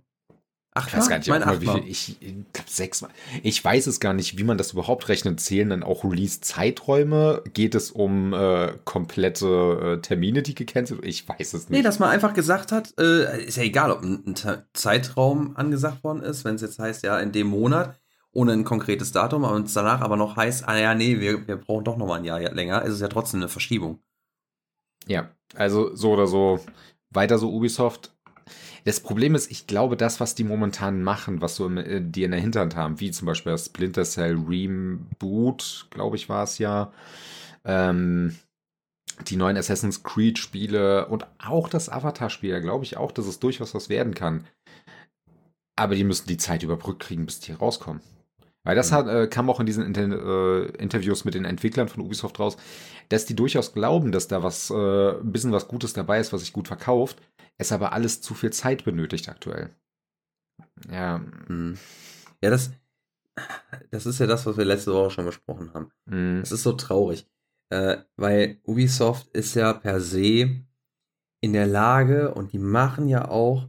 Acht ich weiß gar nicht, mein mal, wie viel, ich, ich glaube sechsmal. Ich weiß es gar nicht, wie man das überhaupt rechnet. Zählen dann auch Release-Zeiträume? Geht es um äh, komplette äh, Termine, die gecancelt Ich weiß es nicht. Nee, dass man einfach gesagt hat, äh, ist ja egal, ob ein, ein Zeitraum angesagt worden ist, wenn es jetzt heißt, ja, in dem Monat, ohne ein konkretes Datum, und danach aber noch heißt, ah ja, nee, wir, wir brauchen doch noch mal ein Jahr länger, ist es ja trotzdem eine Verschiebung. Ja, also so oder so, weiter so Ubisoft das Problem ist, ich glaube, das, was die momentan machen, was so äh, die in der Hinterhand haben, wie zum Beispiel das Splinter Cell Reboot, glaube ich, war es ja, ähm, die neuen Assassin's Creed Spiele und auch das Avatar-Spiel, da glaube ich auch, dass es durchaus was werden kann. Aber die müssen die Zeit überbrückt kriegen, bis die rauskommen. Weil das mhm. hat, äh, kam auch in diesen Inter äh, Interviews mit den Entwicklern von Ubisoft raus, dass die durchaus glauben, dass da was, äh, ein bisschen was Gutes dabei ist, was sich gut verkauft es aber alles zu viel Zeit benötigt aktuell. Ja. Mhm. Ja, das, das ist ja das, was wir letzte Woche schon besprochen haben. Mhm. Es ist so traurig, äh, weil Ubisoft ist ja per se in der Lage und die machen ja auch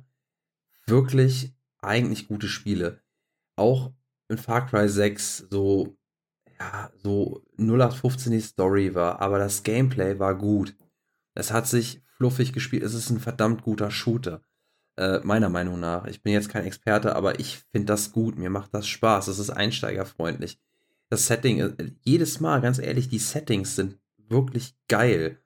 wirklich eigentlich gute Spiele. Auch in Far Cry 6 so, ja, so 0815 die Story war, aber das Gameplay war gut. Es hat sich fluffig gespielt. Es ist ein verdammt guter Shooter. Äh, meiner Meinung nach. Ich bin jetzt kein Experte, aber ich finde das gut. Mir macht das Spaß. Es ist einsteigerfreundlich. Das Setting, äh, jedes Mal, ganz ehrlich, die Settings sind wirklich geil.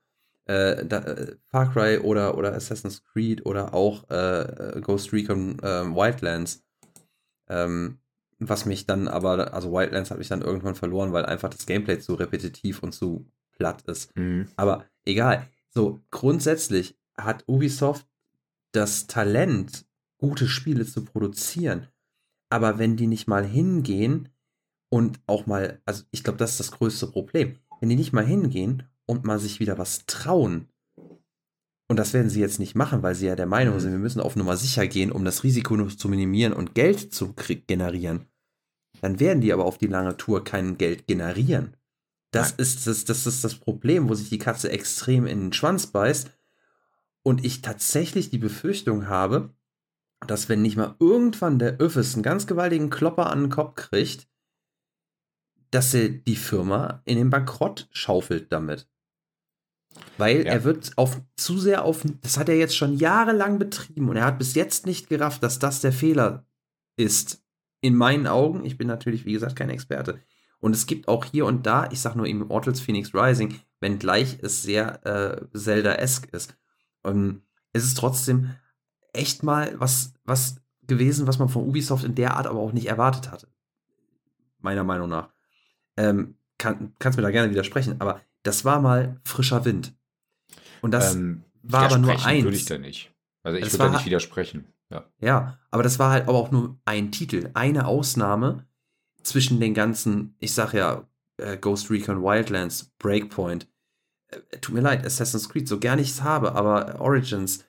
Äh, da, äh, Far Cry oder, oder Assassin's Creed oder auch äh, Ghost Recon ähm, Wildlands. Ähm, was mich dann aber, also Wildlands hat mich dann irgendwann verloren, weil einfach das Gameplay zu repetitiv und zu platt ist. Mhm. Aber egal. So, grundsätzlich hat Ubisoft das Talent, gute Spiele zu produzieren. Aber wenn die nicht mal hingehen und auch mal, also ich glaube, das ist das größte Problem. Wenn die nicht mal hingehen und mal sich wieder was trauen, und das werden sie jetzt nicht machen, weil sie ja der Meinung sind, wir müssen auf Nummer sicher gehen, um das Risiko zu minimieren und Geld zu generieren. Dann werden die aber auf die lange Tour kein Geld generieren. Das ist das, das ist das Problem, wo sich die Katze extrem in den Schwanz beißt. Und ich tatsächlich die Befürchtung habe, dass wenn nicht mal irgendwann der Öffis einen ganz gewaltigen Klopper an den Kopf kriegt, dass er die Firma in den Bankrott schaufelt damit. Weil ja. er wird auf zu sehr auf, das hat er jetzt schon jahrelang betrieben und er hat bis jetzt nicht gerafft, dass das der Fehler ist. In meinen Augen, ich bin natürlich, wie gesagt, kein Experte. Und es gibt auch hier und da, ich sag nur Immortals Phoenix Rising, wenngleich es sehr äh, Zelda-esque ist. Und es ist trotzdem echt mal was, was gewesen, was man von Ubisoft in der Art aber auch nicht erwartet hatte. Meiner Meinung nach. Ähm, kann, kannst mir da gerne widersprechen, aber das war mal frischer Wind. Und das ähm, war aber nur eins. würde ich da nicht. Also ich würde da nicht widersprechen. Ja. ja, aber das war halt aber auch nur ein Titel, eine Ausnahme zwischen den ganzen, ich sag ja, äh, Ghost Recon Wildlands, Breakpoint. Äh, tut mir leid, Assassin's Creed, so gern ich es habe, aber Origins,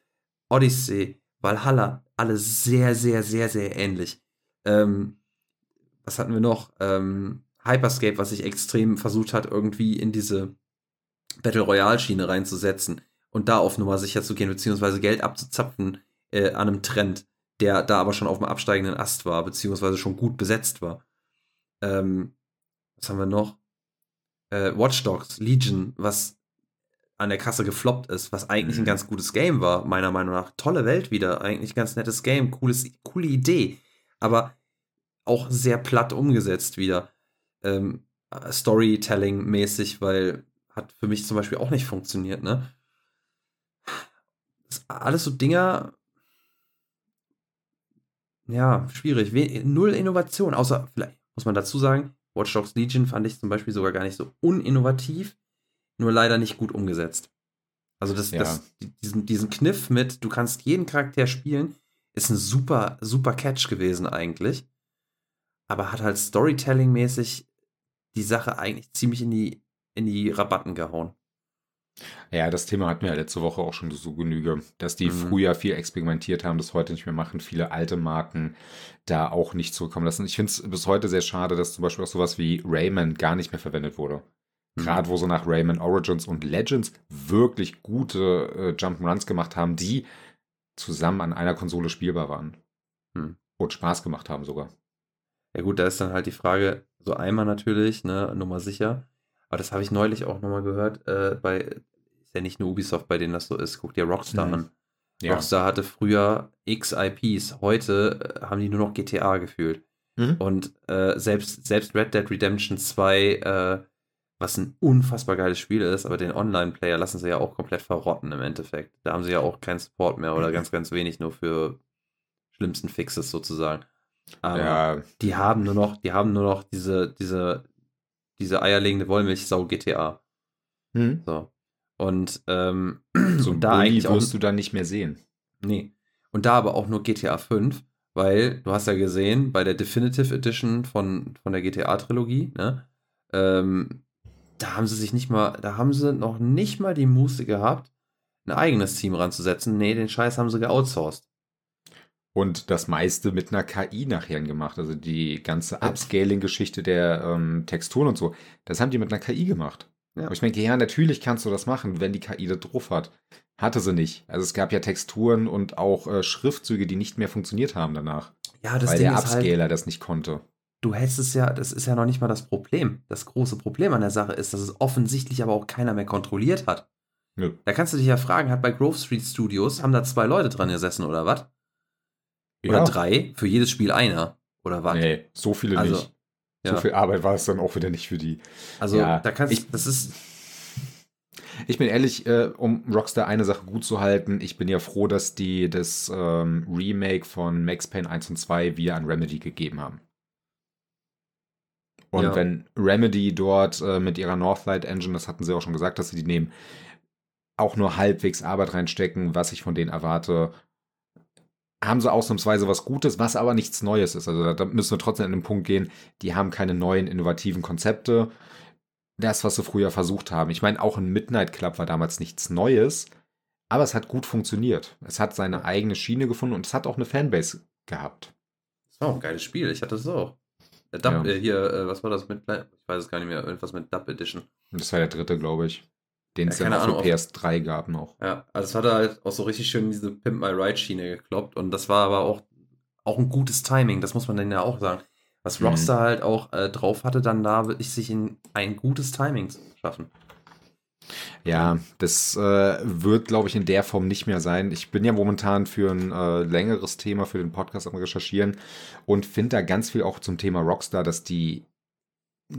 Odyssey, Valhalla, alle sehr, sehr, sehr, sehr ähnlich. Ähm, was hatten wir noch? Ähm, Hyperscape, was sich extrem versucht hat, irgendwie in diese Battle Royale-Schiene reinzusetzen und da auf Nummer sicher zu gehen, beziehungsweise Geld abzuzapfen äh, an einem Trend, der da aber schon auf dem absteigenden Ast war, beziehungsweise schon gut besetzt war. Ähm, was haben wir noch? Äh, Watch Dogs, Legion, was an der Kasse gefloppt ist, was eigentlich mhm. ein ganz gutes Game war, meiner Meinung nach. Tolle Welt wieder, eigentlich ganz nettes Game, cooles, coole Idee, aber auch sehr platt umgesetzt wieder. Ähm, Storytelling-mäßig, weil hat für mich zum Beispiel auch nicht funktioniert, ne? Das alles so Dinger, ja, schwierig. We null Innovation, außer, vielleicht muss man dazu sagen, Watch Dogs Legion fand ich zum Beispiel sogar gar nicht so uninnovativ, nur leider nicht gut umgesetzt. Also das, ja. das, diesen, diesen Kniff mit, du kannst jeden Charakter spielen, ist ein super, super Catch gewesen eigentlich. Aber hat halt Storytelling-mäßig die Sache eigentlich ziemlich in die, in die Rabatten gehauen. Ja, das Thema hatten wir ja letzte Woche auch schon so Genüge, dass die mhm. früher viel experimentiert haben, das heute nicht mehr machen, viele alte Marken da auch nicht zurückkommen lassen. Ich finde es bis heute sehr schade, dass zum Beispiel auch sowas wie Rayman gar nicht mehr verwendet wurde. Mhm. Gerade wo so nach Rayman Origins und Legends wirklich gute äh, Jump'n'Runs gemacht haben, die zusammen an einer Konsole spielbar waren. Mhm. Und Spaß gemacht haben sogar. Ja gut, da ist dann halt die Frage, so einmal natürlich, ne, Nummer sicher. Aber das habe ich neulich auch nochmal gehört, äh, bei, ist ja nicht nur Ubisoft, bei denen das so ist, guck dir Rockstar mhm. an. Ja. Rockstar hatte früher x IPs, heute äh, haben die nur noch GTA gefühlt. Mhm. Und äh, selbst, selbst Red Dead Redemption 2, äh, was ein unfassbar geiles Spiel ist, aber den Online-Player lassen sie ja auch komplett verrotten im Endeffekt. Da haben sie ja auch keinen Support mehr oder ganz, ganz wenig nur für schlimmsten Fixes sozusagen. Aber ja. die haben nur noch, die haben nur noch diese, diese diese eierlegende Wollmilchsau GTA. Hm. So. Und ähm, so da Bulli eigentlich wirst auch, du dann nicht mehr sehen. Nee. Und da aber auch nur GTA 5, weil du hast ja gesehen, bei der Definitive Edition von, von der GTA-Trilogie, ne, ähm, da haben sie sich nicht mal, da haben sie noch nicht mal die Muße gehabt, ein eigenes Team ranzusetzen. Nee, den Scheiß haben sie geoutsourced. Und das meiste mit einer KI nachher gemacht. Also die ganze Upscaling-Geschichte der ähm, Texturen und so, das haben die mit einer KI gemacht. Ja. Aber ich denke, ja, natürlich kannst du das machen, wenn die KI da drauf hat. Hatte sie nicht. Also es gab ja Texturen und auch äh, Schriftzüge, die nicht mehr funktioniert haben danach. Ja, das weil Ding der halt Upscaler halt, das nicht konnte. Du hättest es ja, das ist ja noch nicht mal das Problem. Das große Problem an der Sache ist, dass es offensichtlich aber auch keiner mehr kontrolliert hat. Nö. Da kannst du dich ja fragen, hat bei Grove Street Studios, haben da zwei Leute dran gesessen oder was? Oder ja. drei? Für jedes Spiel einer? Oder was? Nee, so viele also, nicht. So ja. viel Arbeit war es dann auch wieder nicht für die. Also, ja, da kannst ich, das ist. Ich bin ehrlich, äh, um Rockstar eine Sache gut zu halten, ich bin ja froh, dass die das ähm, Remake von Max Payne 1 und 2 via an Remedy gegeben haben. Und ja. wenn Remedy dort äh, mit ihrer Northlight Engine, das hatten sie auch schon gesagt, dass sie die nehmen, auch nur halbwegs Arbeit reinstecken, was ich von denen erwarte, haben sie ausnahmsweise was Gutes, was aber nichts Neues ist. Also da müssen wir trotzdem an den Punkt gehen, die haben keine neuen innovativen Konzepte. Das, was sie früher versucht haben. Ich meine, auch ein Midnight Club war damals nichts Neues, aber es hat gut funktioniert. Es hat seine eigene Schiene gefunden und es hat auch eine Fanbase gehabt. Das war auch ein geiles Spiel. Ich hatte es auch. Dub, ja. äh, hier, äh, was war das mit? Ich weiß es gar nicht mehr. Irgendwas mit Dub Edition. Das war der dritte, glaube ich. Den es ja, dann auch für PS3 gab noch. Ja, also es hat halt auch so richtig schön diese Pimp My Ride Schiene gekloppt und das war aber auch, auch ein gutes Timing, das muss man dann ja auch sagen. Was mhm. Rockstar mhm. halt auch äh, drauf hatte, dann da wirklich sich in ein gutes Timing zu schaffen. Ja, das äh, wird, glaube ich, in der Form nicht mehr sein. Ich bin ja momentan für ein äh, längeres Thema für den Podcast am Recherchieren und finde da ganz viel auch zum Thema Rockstar, dass die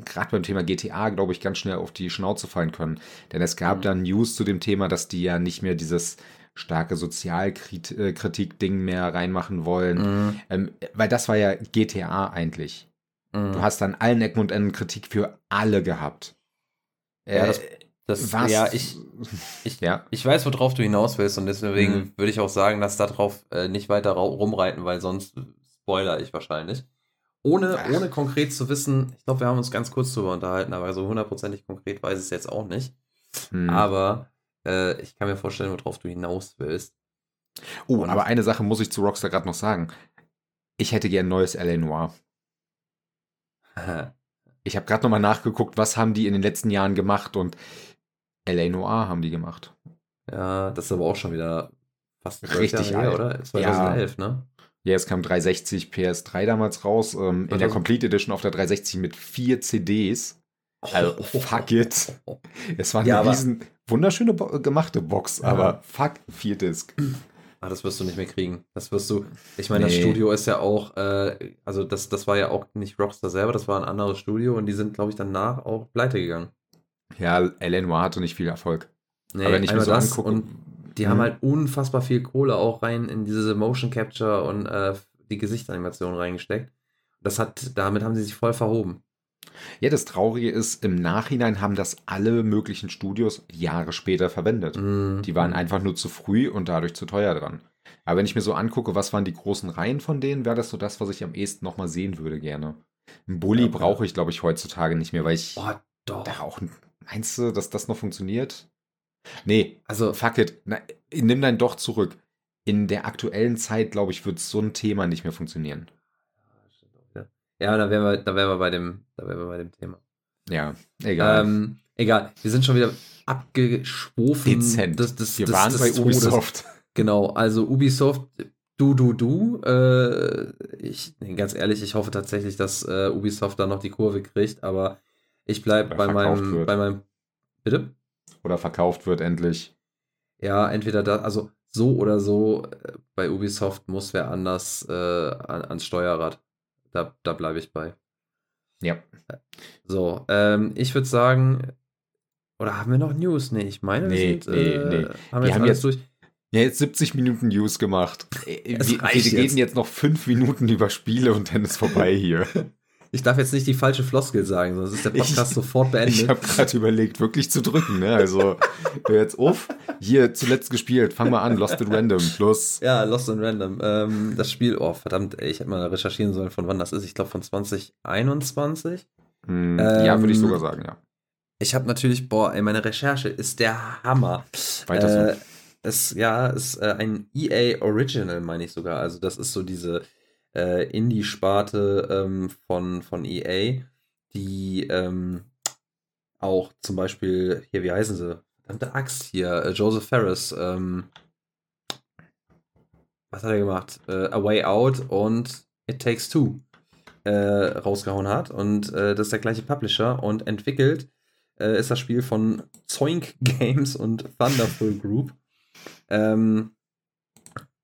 gerade beim Thema GTA, glaube ich, ganz schnell auf die Schnauze fallen können. Denn es gab mhm. dann News zu dem Thema, dass die ja nicht mehr dieses starke Sozialkritik-Ding mehr reinmachen wollen. Mhm. Ähm, weil das war ja GTA eigentlich. Mhm. Du hast dann allen Ecken und Enden Kritik für alle gehabt. Äh, ja, das, Das, Was? Ja, ich, ich, ja. ich weiß, worauf du hinaus willst und deswegen mhm. würde ich auch sagen, dass darauf äh, nicht weiter rumreiten, weil sonst spoiler ich wahrscheinlich. Ohne, ohne konkret zu wissen, ich glaube, wir haben uns ganz kurz drüber unterhalten, aber so hundertprozentig konkret weiß ich es jetzt auch nicht. Mhm. Aber äh, ich kann mir vorstellen, worauf du hinaus willst. Oh, und aber eine Sache muss ich zu Rockstar gerade noch sagen. Ich hätte gern ein neues L.A. Noir. ich habe gerade nochmal nachgeguckt, was haben die in den letzten Jahren gemacht und L.A. Noir haben die gemacht. Ja, das ist aber auch schon wieder fast richtig Jahre alt, oder? 2011, ja. ne? Ja, es kam 360 PS3 damals raus, ähm, in der Complete Edition auf der 360 mit vier CDs. Also, oh, fuck it. Es war eine ja, riesen, wunderschöne Bo gemachte Box, ja. aber fuck, vier Disc. Ah, das wirst du nicht mehr kriegen. Das wirst du. Ich meine, nee. das Studio ist ja auch, äh, also das, das war ja auch nicht Rockstar selber, das war ein anderes Studio und die sind, glaube ich, danach auch pleite gegangen. Ja, L.A. Noir hatte nicht viel Erfolg. Nee, Aber wenn ich mir so das angucke. Die hm. haben halt unfassbar viel Kohle auch rein in diese Motion Capture und äh, die Gesichtsanimation reingesteckt. Das hat, damit haben sie sich voll verhoben. Ja, das Traurige ist, im Nachhinein haben das alle möglichen Studios Jahre später verwendet. Mm. Die waren einfach nur zu früh und dadurch zu teuer dran. Aber wenn ich mir so angucke, was waren die großen Reihen von denen, wäre das so das, was ich am ehesten nochmal sehen würde gerne. Ein Bully ja, brauche ich, glaube ich, heutzutage nicht mehr, weil ich oh, doch. da auch Meinst du, dass das noch funktioniert? Nee, also fuck it. Na, nimm dein doch zurück. In der aktuellen Zeit, glaube ich, wird so ein Thema nicht mehr funktionieren. Ja, da wären wir, da wären wir bei dem, da wären wir bei dem Thema. Ja, egal. Ähm, egal. Wir sind schon wieder abgeschwofen. Dezent. Das, das, wir das, waren bei Ubisoft. Genau, also Ubisoft, du, du, du. Äh, ich, ganz ehrlich, ich hoffe tatsächlich, dass äh, Ubisoft da noch die Kurve kriegt, aber ich bleibe bei meinem, bei meinem. Bitte? Oder verkauft wird endlich. Ja, entweder da, also so oder so, äh, bei Ubisoft muss wer anders äh, ans Steuerrad. Da, da bleibe ich bei. Ja. So, ähm, ich würde sagen, oder haben wir noch News? Nee, ich meine, nee, sind, nee, äh, nee. Haben wir, wir haben jetzt durch. Ja, jetzt 70 Minuten News gemacht. Wir, wir reden jetzt noch 5 Minuten über Spiele und dann ist vorbei hier. Ich darf jetzt nicht die falsche Floskel sagen, sonst ist der Podcast ich, sofort beendet. Ich habe gerade überlegt, wirklich zu drücken. Ne? Also jetzt auf. Hier zuletzt gespielt. Fang mal an. Lost in Random plus. Ja, Lost in Random. Ähm, das Spiel, oh verdammt, ey, ich hätte mal recherchieren sollen, von wann das ist. Ich glaube von 2021. Hm, ähm, ja, würde ich sogar sagen, ja. Ich habe natürlich, boah, ey, meine Recherche ist der Hammer. Weiter so. Äh, es, ja, ist äh, ein EA Original, meine ich sogar. Also das ist so diese äh, Indie-Sparte ähm, von, von EA, die ähm, auch zum Beispiel, hier, wie heißen sie? Verdammte Axt hier, äh, Joseph Ferris, ähm, was hat er gemacht? Äh, A Way Out und It Takes Two äh, rausgehauen hat. Und äh, das ist der gleiche Publisher und entwickelt äh, ist das Spiel von Zoink Games und Thunderful Group. Ähm,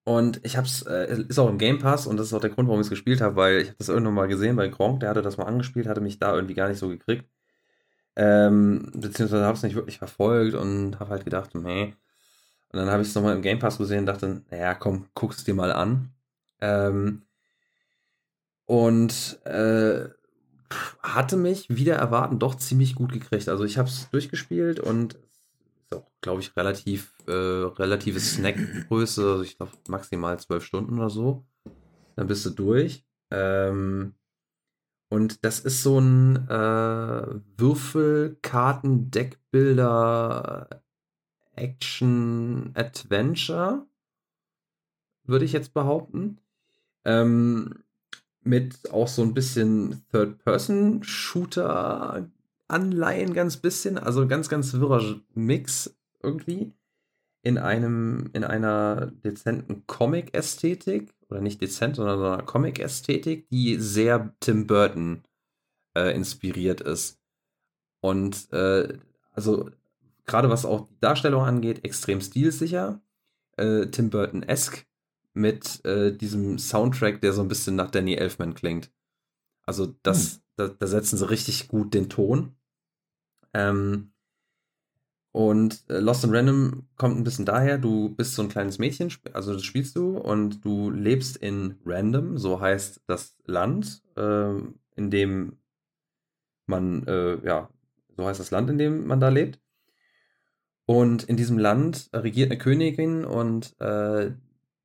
und ich hab's, äh, ist auch im Game Pass und das ist auch der Grund, warum ich es gespielt habe, weil ich habe das irgendwann mal gesehen bei Gronk, der hatte das mal angespielt, hatte mich da irgendwie gar nicht so gekriegt. Ähm, beziehungsweise habe es nicht wirklich verfolgt und habe halt gedacht, nee. Und dann habe ich es nochmal im Game Pass gesehen und dachte, naja, komm, guck's dir mal an. Ähm, und äh, hatte mich wieder erwarten doch ziemlich gut gekriegt. Also ich habe es durchgespielt und ist auch, glaube ich, relativ, äh, relative Snackgröße. Also ich glaube maximal zwölf Stunden oder so. Dann bist du durch. Ähm, und das ist so ein äh, Würfelkarten-Deckbilder Action-Adventure, würde ich jetzt behaupten. Ähm, mit auch so ein bisschen Third-Person-Shooter Anleihen ganz bisschen, also ganz, ganz wirrer Mix irgendwie in einem, in einer dezenten Comic-Ästhetik, oder nicht dezent, sondern so einer Comic-Ästhetik, die sehr Tim Burton äh, inspiriert ist. Und äh, also gerade was auch die Darstellung angeht, extrem stilsicher, äh, Tim Burton-esque mit äh, diesem Soundtrack, der so ein bisschen nach Danny Elfman klingt. Also das, hm. da, da setzen sie richtig gut den Ton. Ähm, und äh, Lost in Random kommt ein bisschen daher, du bist so ein kleines Mädchen, also das spielst du und du lebst in Random, so heißt das Land, äh, in dem man, äh, ja, so heißt das Land, in dem man da lebt. Und in diesem Land regiert eine Königin und äh,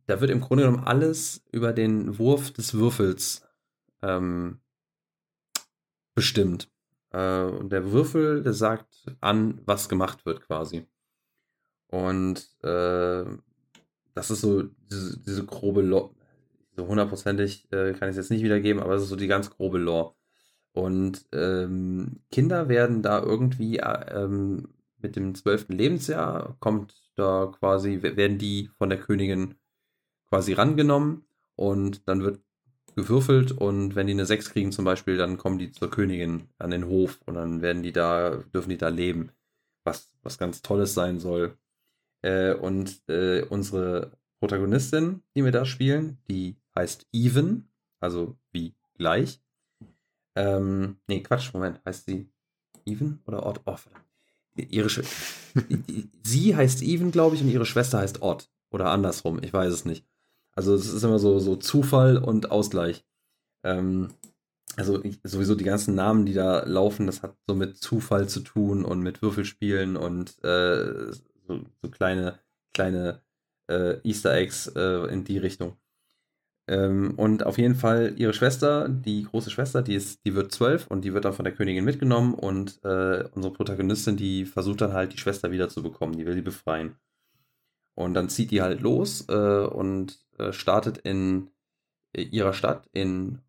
da wird im Grunde genommen alles über den Wurf des Würfels ähm, bestimmt. Äh, und der Würfel, der sagt an, was gemacht wird quasi. Und äh, das ist so diese, diese grobe Lore. So hundertprozentig äh, kann ich es jetzt nicht wiedergeben, aber es ist so die ganz grobe Lore. Und ähm, Kinder werden da irgendwie äh, ähm, mit dem zwölften Lebensjahr kommt da quasi, werden die von der Königin quasi rangenommen und dann wird gewürfelt und wenn die eine 6 kriegen zum Beispiel, dann kommen die zur Königin an den Hof und dann werden die da, dürfen die da leben, was, was ganz Tolles sein soll. Äh, und äh, unsere Protagonistin, die wir da spielen, die heißt Even, also wie gleich. Ähm, nee, Quatsch, Moment, heißt sie Even oder Odd? Oh. Ihre Sch sie heißt Even, glaube ich, und ihre Schwester heißt Odd. Oder andersrum, ich weiß es nicht. Also es ist immer so, so Zufall und Ausgleich. Ähm, also ich, sowieso die ganzen Namen, die da laufen, das hat so mit Zufall zu tun und mit Würfelspielen und äh, so, so, kleine, kleine äh, Easter Eggs äh, in die Richtung. Ähm, und auf jeden Fall ihre Schwester, die große Schwester, die ist, die wird zwölf und die wird dann von der Königin mitgenommen und äh, unsere Protagonistin, die versucht dann halt die Schwester wiederzubekommen, die will sie befreien. Und dann zieht die halt los äh, und äh, startet in äh, ihrer Stadt in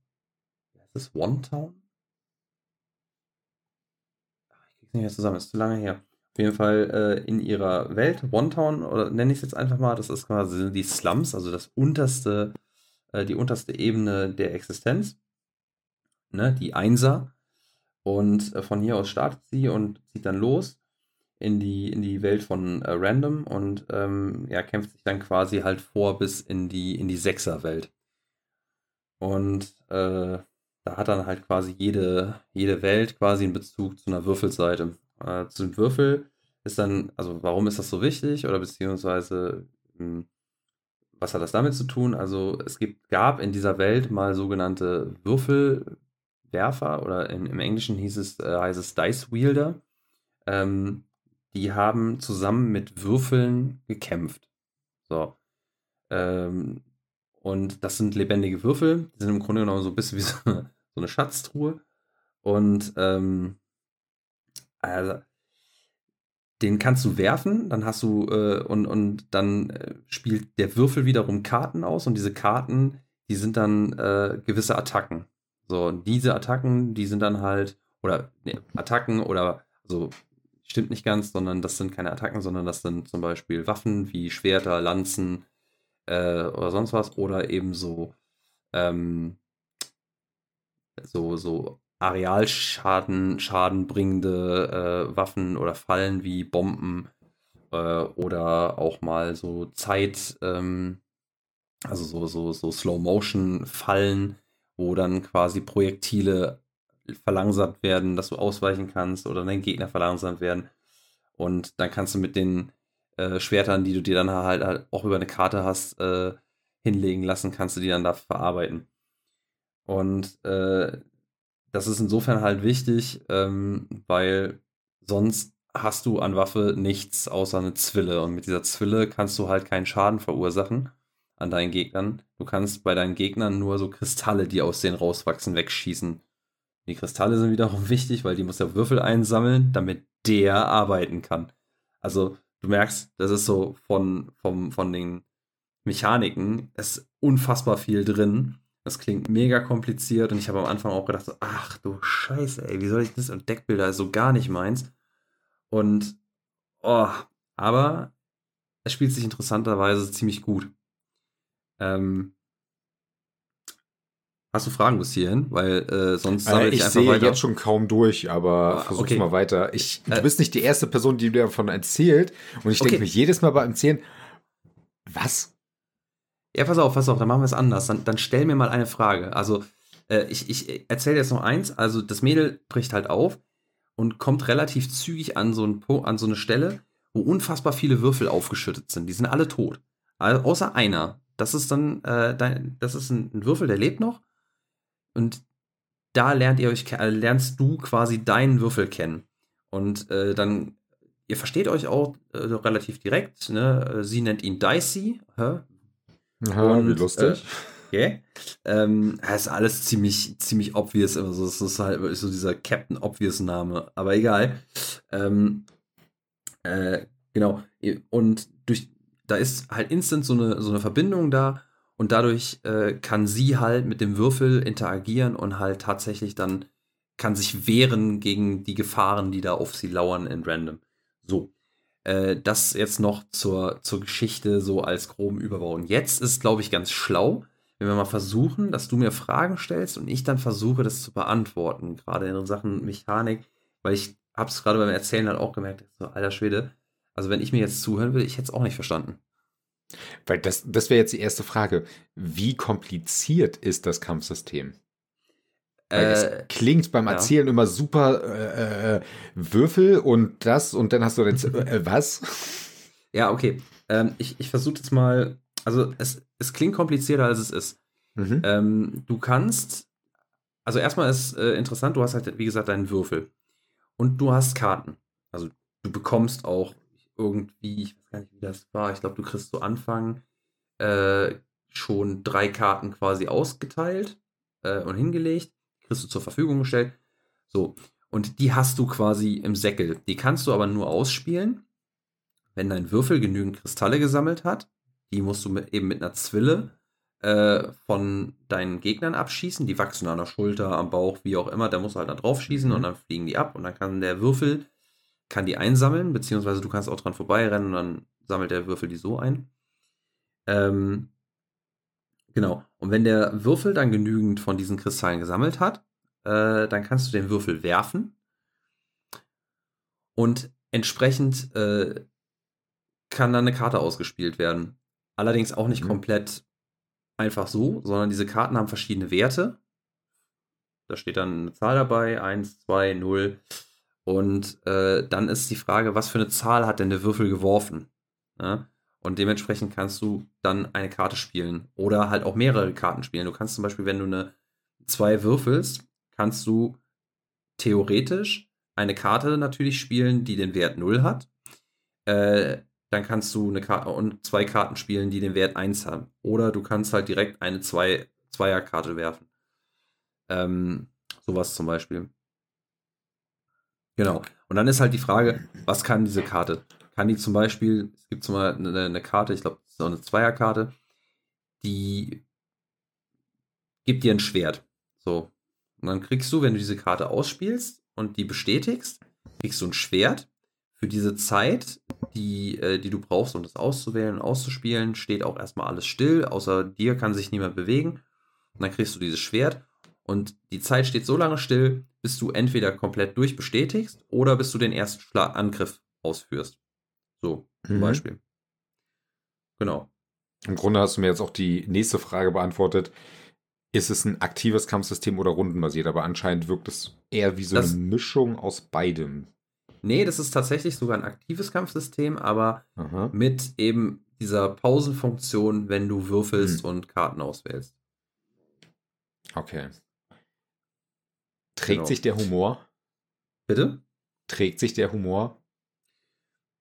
ist es One Town? Ich krieg's nicht mehr zusammen, ist zu lange her. Auf jeden Fall äh, in ihrer Welt, One Town, oder nenne ich es jetzt einfach mal, das ist quasi die Slums, also das unterste, äh, die unterste Ebene der Existenz. Ne, die Einser. Und äh, von hier aus startet sie und zieht dann los in die, in die Welt von äh, Random und ähm, ja, kämpft sich dann quasi halt vor bis in die, in die Sechser-Welt. Und äh, da hat dann halt quasi jede, jede Welt quasi einen Bezug zu einer Würfelseite. Äh, zu dem Würfel ist dann, also warum ist das so wichtig oder beziehungsweise mh, hm, was hat das damit zu tun? Also es gibt, gab in dieser Welt mal sogenannte Würfelwerfer oder in, im Englischen hieß es, äh, heißt es Dice Wielder. Ähm, die haben zusammen mit Würfeln gekämpft. So. Ähm, und das sind lebendige Würfel. Die sind im Grunde genommen so ein bisschen wie so eine, so eine Schatztruhe. Und ähm, also, den kannst du werfen, dann hast du äh, und, und dann äh, spielt der Würfel wiederum Karten aus und diese Karten, die sind dann äh, gewisse Attacken. So, und diese Attacken, die sind dann halt, oder ne, Attacken oder also stimmt nicht ganz, sondern das sind keine Attacken, sondern das sind zum Beispiel Waffen wie Schwerter, Lanzen äh, oder sonst was oder eben so, ähm, so, so Arealschaden Schaden bringende äh, Waffen oder Fallen wie Bomben äh, oder auch mal so Zeit, ähm, also so, so, so Slow-Motion-Fallen, wo dann quasi Projektile verlangsamt werden, dass du ausweichen kannst oder dein Gegner verlangsamt werden. Und dann kannst du mit den äh, Schwertern, die du dir dann halt, halt auch über eine Karte hast, äh, hinlegen lassen, kannst du die dann da verarbeiten. Und äh, das ist insofern halt wichtig, ähm, weil sonst hast du an Waffe nichts außer eine Zwille. Und mit dieser Zwille kannst du halt keinen Schaden verursachen an deinen Gegnern. Du kannst bei deinen Gegnern nur so Kristalle, die aus denen rauswachsen, wegschießen. Die Kristalle sind wiederum wichtig, weil die muss der Würfel einsammeln, damit der arbeiten kann. Also du merkst, das ist so von, vom, von den Mechaniken, ist unfassbar viel drin. Das klingt mega kompliziert und ich habe am Anfang auch gedacht, so, ach du Scheiße, ey, wie soll ich das? Und Deckbilder ist so gar nicht meins. Und, oh, aber es spielt sich interessanterweise ziemlich gut. Ähm, Hast du Fragen bis hierhin? Weil äh, sonst sammle äh, ich, ich einfach sehe weiter. jetzt schon kaum durch, aber ah, versuch okay. mal weiter. Ich, du äh, bist nicht die erste Person, die dir davon erzählt. Und ich okay. denke mir jedes Mal beim Erzählen, was? Ja, pass auf, pass auf, dann machen wir es anders. Dann, dann stell mir mal eine Frage. Also, äh, ich, ich erzähle jetzt noch eins. Also, das Mädel bricht halt auf und kommt relativ zügig an so, ein, an so eine Stelle, wo unfassbar viele Würfel aufgeschüttet sind. Die sind alle tot. Also, außer einer. Das ist dann, äh, dein, das ist ein Würfel, der lebt noch und da lernt ihr euch, lernst du quasi deinen Würfel kennen. Und äh, dann ihr versteht euch auch äh, relativ direkt. Ne? Sie nennt ihn Dicey. Hä? Aha, Und, wie lustig. Äh, okay. Ähm, ist alles ziemlich, ziemlich obvious. Also, es ist halt so dieser Captain Obvious Name. Aber egal. Ähm, äh, genau. Und durch, da ist halt instant so eine, so eine Verbindung da. Und dadurch äh, kann sie halt mit dem Würfel interagieren und halt tatsächlich dann kann sich wehren gegen die Gefahren, die da auf sie lauern in Random. So. Äh, das jetzt noch zur, zur Geschichte so als groben Überbau. Und jetzt ist, glaube ich, ganz schlau, wenn wir mal versuchen, dass du mir Fragen stellst und ich dann versuche, das zu beantworten, gerade in Sachen Mechanik, weil ich habe es gerade beim Erzählen halt auch gemerkt, so, alter Schwede, also wenn ich mir jetzt zuhören will, ich hätte es auch nicht verstanden. Weil das, das wäre jetzt die erste Frage. Wie kompliziert ist das Kampfsystem? Weil es äh, klingt beim Erzählen ja. immer super äh, äh, Würfel und das und dann hast du jetzt äh, was? Ja, okay. Ähm, ich ich versuche jetzt mal, also es, es klingt komplizierter, als es ist. Mhm. Ähm, du kannst, also erstmal ist äh, interessant, du hast halt, wie gesagt, deinen Würfel. Und du hast Karten. Also du bekommst auch irgendwie, ich gar nicht, wie das war, ich glaube, du kriegst zu Anfang äh, schon drei Karten quasi ausgeteilt und hingelegt kriegst du zur Verfügung gestellt. So. Und die hast du quasi im Säckel. Die kannst du aber nur ausspielen, wenn dein Würfel genügend Kristalle gesammelt hat. Die musst du mit, eben mit einer Zwille äh, von deinen Gegnern abschießen. Die wachsen an der Schulter, am Bauch, wie auch immer. Da musst du halt da drauf schießen und mhm. dann fliegen die ab. Und dann kann der Würfel kann die einsammeln, beziehungsweise du kannst auch dran vorbeirennen und dann sammelt der Würfel die so ein. Ähm, genau. Und wenn der Würfel dann genügend von diesen Kristallen gesammelt hat, äh, dann kannst du den Würfel werfen. Und entsprechend äh, kann dann eine Karte ausgespielt werden. Allerdings auch nicht mhm. komplett einfach so, sondern diese Karten haben verschiedene Werte. Da steht dann eine Zahl dabei, 1, 2, 0. Und äh, dann ist die Frage, was für eine Zahl hat denn der Würfel geworfen? Ja? Und dementsprechend kannst du dann eine Karte spielen oder halt auch mehrere Karten spielen. Du kannst zum Beispiel, wenn du eine 2 würfelst, kannst du theoretisch eine Karte natürlich spielen, die den Wert 0 hat. Äh, dann kannst du eine Karte und zwei Karten spielen, die den Wert 1 haben. Oder du kannst halt direkt eine zwei, Zweierkarte werfen. Ähm, sowas zum Beispiel. Genau. Und dann ist halt die Frage, was kann diese Karte? kann die zum Beispiel, es gibt zum Beispiel eine, eine Karte, ich glaube, auch eine Zweierkarte, die gibt dir ein Schwert. So. Und dann kriegst du, wenn du diese Karte ausspielst und die bestätigst, kriegst du ein Schwert. Für diese Zeit, die, äh, die du brauchst, um das auszuwählen und auszuspielen, steht auch erstmal alles still. Außer dir kann sich niemand bewegen. Und dann kriegst du dieses Schwert. Und die Zeit steht so lange still, bis du entweder komplett durchbestätigst oder bis du den ersten Schlag Angriff ausführst. So, zum mhm. Beispiel. Genau. Im Grunde hast du mir jetzt auch die nächste Frage beantwortet. Ist es ein aktives Kampfsystem oder rundenbasiert? Aber anscheinend wirkt es eher wie so das, eine Mischung aus beidem. Nee, das ist tatsächlich sogar ein aktives Kampfsystem, aber Aha. mit eben dieser Pausenfunktion, wenn du würfelst hm. und Karten auswählst. Okay. Trägt genau. sich der Humor? Bitte? Trägt sich der Humor?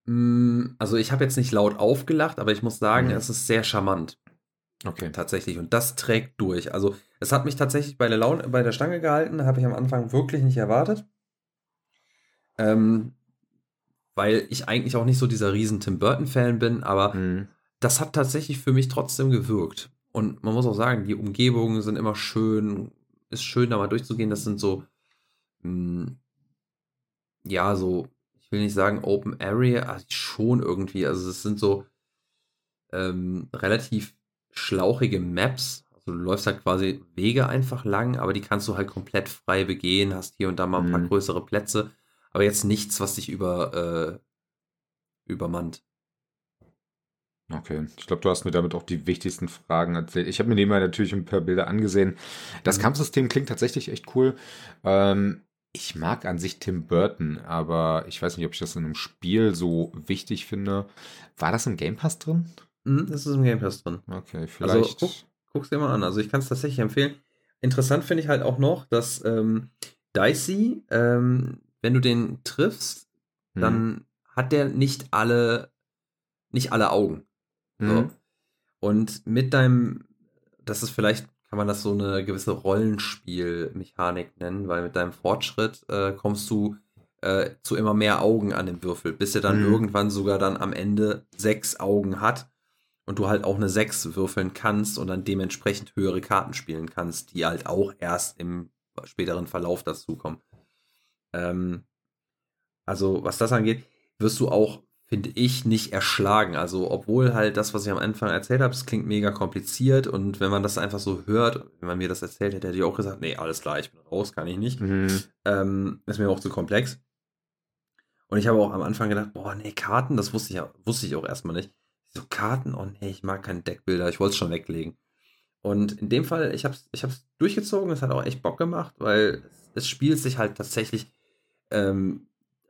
Mm, also ich habe jetzt nicht laut aufgelacht, aber ich muss sagen, mhm. es ist sehr charmant. Okay. Tatsächlich. Und das trägt durch. Also es hat mich tatsächlich bei der, Laune, bei der Stange gehalten, habe ich am Anfang wirklich nicht erwartet. Ähm, weil ich eigentlich auch nicht so dieser riesen Tim Burton-Fan bin, aber mhm. das hat tatsächlich für mich trotzdem gewirkt. Und man muss auch sagen, die Umgebungen sind immer schön, ist schön da mal durchzugehen. Das sind so, mh, mm, ja, so will nicht sagen Open Area, also schon irgendwie. Also es sind so ähm, relativ schlauchige Maps. Also du läufst halt quasi Wege einfach lang, aber die kannst du halt komplett frei begehen, hast hier und da mal ein paar mhm. größere Plätze, aber jetzt nichts, was dich über äh, übermannt. Okay, ich glaube, du hast mir damit auch die wichtigsten Fragen erzählt. Ich habe mir nebenbei natürlich ein paar Bilder angesehen. Das mhm. Kampfsystem klingt tatsächlich echt cool. Ähm, ich mag an sich Tim Burton, aber ich weiß nicht, ob ich das in einem Spiel so wichtig finde. War das im Game Pass drin? Mhm, das ist im Game Pass drin. Okay, also, vielleicht. Also, guck, guck's dir mal an. Also ich kann es tatsächlich empfehlen. Interessant finde ich halt auch noch, dass ähm, Dicey, ähm, wenn du den triffst, hm. dann hat der nicht alle, nicht alle Augen. So. Mhm. Und mit deinem, das ist vielleicht, kann man das so eine gewisse Rollenspielmechanik nennen, weil mit deinem Fortschritt äh, kommst du äh, zu immer mehr Augen an dem Würfel, bis er dann Mhm. irgendwann sogar dann am Ende sechs Augen hat und du halt auch eine sechs würfeln kannst und dann dementsprechend höhere Karten spielen kannst, die halt auch erst im späteren Verlauf dazukommen. Ähm, also, was das angeht, wirst du auch, finde ich, nicht erschlagen. Also, obwohl halt das, was ich am Anfang erzählt habe, es klingt mega kompliziert und wenn man das einfach so hört, wenn man mir das erzählt hätte, hätte ich auch gesagt, nee, alles klar, ich bin raus, kann ich nicht. Mhm. Ähm, ist mir auch zu komplex. Und ich habe auch am Anfang gedacht, boah, nee, Karten, das wusste ich, ja- wusste ich auch erstmal nicht. So Karten, oh nee, ich mag keine Deckbilder, ich wollte es schon weglegen. Und in dem Fall, ich habe es ich hab's durchgezogen, es hat auch echt Bock gemacht, weil es spielt sich halt tatsächlich ähm,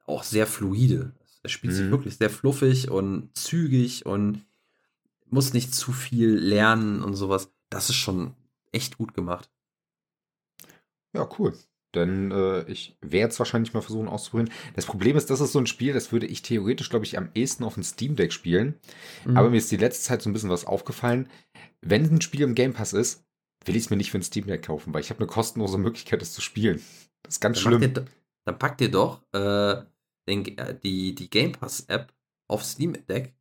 auch sehr fluide. Es spielt sich Mhm. wirklich sehr fluffig und zügig und muss nicht zu viel lernen und sowas. Das ist schon echt gut gemacht. Ja, cool. Denn äh, ich werde es wahrscheinlich mal versuchen auszuprobieren. Das Problem ist, das ist so ein Spiel, das würde ich theoretisch, glaube ich, am ehesten auf dem Steam Deck spielen. Mhm. Aber mir ist die letzte Zeit so ein bisschen was aufgefallen. Wenn ein Spiel im Game Pass ist, will ich es mir nicht für ein Steam Deck kaufen, weil ich habe eine kostenlose Möglichkeit, es zu spielen. Das ist ganz Dann, schlimm. dir, dann pack dir doch äh, den, äh, die, die Game Pass App auf Steam Deck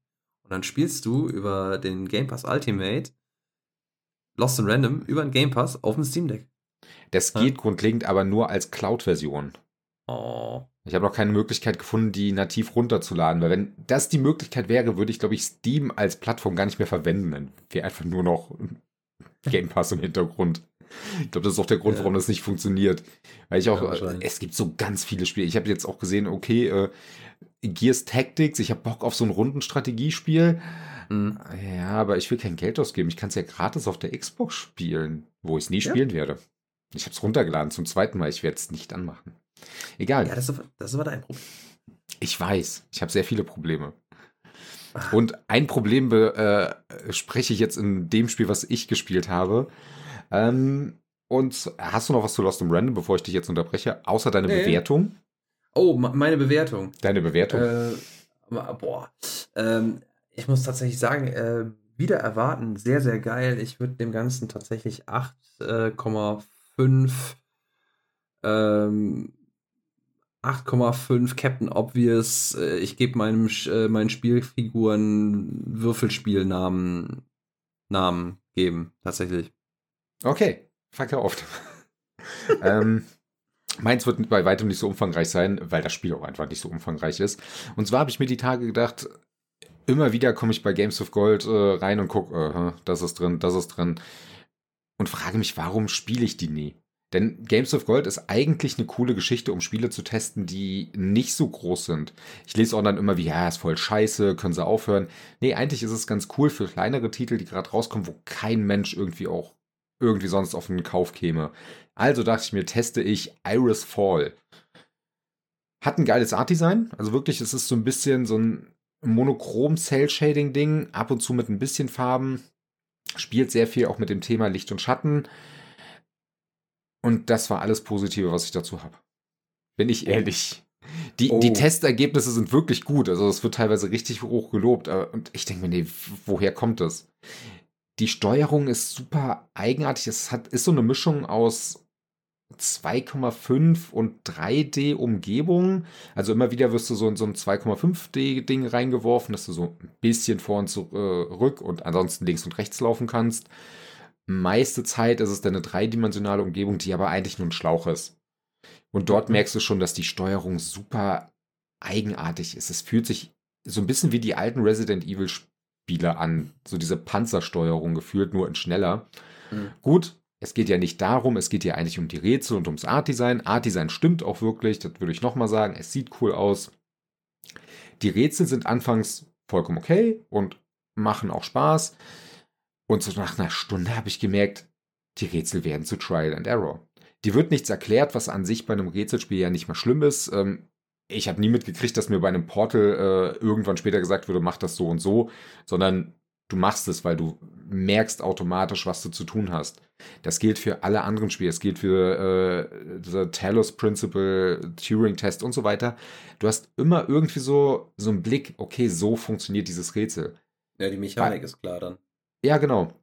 und dann spielst du über den Game Pass Ultimate Lost in Random über den Game Pass auf dem Steam Deck. Das Ja. geht grundlegend aber nur als Cloud-Version. Oh. Ich habe noch keine Möglichkeit gefunden, die nativ runterzuladen, weil wenn das die Möglichkeit wäre, würde ich, glaube ich, Steam als Plattform gar nicht mehr verwenden. Dann wäre einfach nur noch Game Pass im Hintergrund. Ich glaube, das ist auch der Grund, warum das nicht funktioniert. Weil ich auch, Ja, äh, es gibt so ganz viele Spiele. Ich habe jetzt auch gesehen, okay, äh, Gears Tactics, ich habe Bock auf so ein Rundenstrategiespiel. Mhm. Ja, aber ich will kein Geld ausgeben. Ich kann es ja gratis auf der Xbox spielen, wo ich es nie Ja. spielen werde. Ich habe es runtergeladen zum zweiten Mal. Ich werde es nicht anmachen. Egal. Ja, das ist, das ist aber dein Problem. Ich weiß, ich habe sehr viele Probleme. Ah. Und ein Problem be, äh, spreche ich jetzt in dem Spiel, was ich gespielt habe. Ähm, und hast du noch was zu Lost in Random, bevor ich dich jetzt unterbreche? Außer deine Nee. Bewertung? Oh, me- meine Bewertung. Deine Bewertung? Äh, boah. Ähm, ich muss tatsächlich sagen, äh, wieder erwarten, sehr, sehr geil. Ich würde dem Ganzen tatsächlich 8,5 ähm, 8,5 Captain Obvious. Äh, ich gebe meinem äh, meinen Spielfiguren Würfelspielnamen Namen geben, tatsächlich. Okay, verkauft. ähm, meins wird bei weitem nicht so umfangreich sein, weil das Spiel auch einfach nicht so umfangreich ist. Und zwar habe ich mir die Tage gedacht, immer wieder komme ich bei Games of Gold äh, rein und gucke, äh, das ist drin, das ist drin. Und frage mich, warum spiele ich die nie? Denn Games of Gold ist eigentlich eine coole Geschichte, um Spiele zu testen, die nicht so groß sind. Ich lese auch dann immer wie, ja, ist voll scheiße, können sie aufhören. Nee, eigentlich ist es ganz cool für kleinere Titel, die gerade rauskommen, wo kein Mensch irgendwie auch irgendwie sonst auf einen Kauf käme. Also dachte ich mir, teste ich Iris Fall. Hat ein geiles Art-Design. Also wirklich, es ist so ein bisschen so ein monochrom Cell-Shading-Ding, ab und zu mit ein bisschen Farben. Spielt sehr viel auch mit dem Thema Licht und Schatten. Und das war alles Positive, was ich dazu habe. Bin ich ehrlich. Die, Oh. die Testergebnisse sind wirklich gut. Also es wird teilweise richtig hoch gelobt. aber- Und ich denke mir, nee, woher kommt das? Die Steuerung ist super eigenartig. Es hat, ist so eine Mischung aus 2,5 und 3D Umgebung. Also immer wieder wirst du so in so ein 2,5D Ding reingeworfen, dass du so ein bisschen vor und zurück und ansonsten links und rechts laufen kannst. Meiste Zeit ist es dann eine dreidimensionale Umgebung, die aber eigentlich nur ein Schlauch ist. Und dort Mhm. merkst du schon, dass die Steuerung super eigenartig ist. Es fühlt sich so ein bisschen wie die alten Resident Evil Spiele an. So diese Panzersteuerung gefühlt, nur in schneller. Mhm. Gut, es geht ja nicht darum, es geht ja eigentlich um die Rätsel und ums Art-Design. Art-Design stimmt auch wirklich, das würde ich nochmal sagen. Es sieht cool aus. Die Rätsel sind anfangs vollkommen okay und machen auch Spaß. Und so nach einer Stunde habe ich gemerkt, die Rätsel werden zu Trial and Error. Die wird nichts erklärt, was an sich bei einem Rätselspiel ja nicht mal schlimm ist. Ähm, ich habe nie mitgekriegt, dass mir bei einem Portal äh, irgendwann später gesagt wurde, mach das so und so, sondern du machst es, weil du merkst automatisch, was du zu tun hast. Das gilt für alle anderen Spiele. Es gilt für äh, The Talos Principle, Turing-Test und so weiter. Du hast immer irgendwie so, so einen Blick, okay, so funktioniert dieses Rätsel. Ja, die Mechanik Weil, ist klar dann. Ja, genau.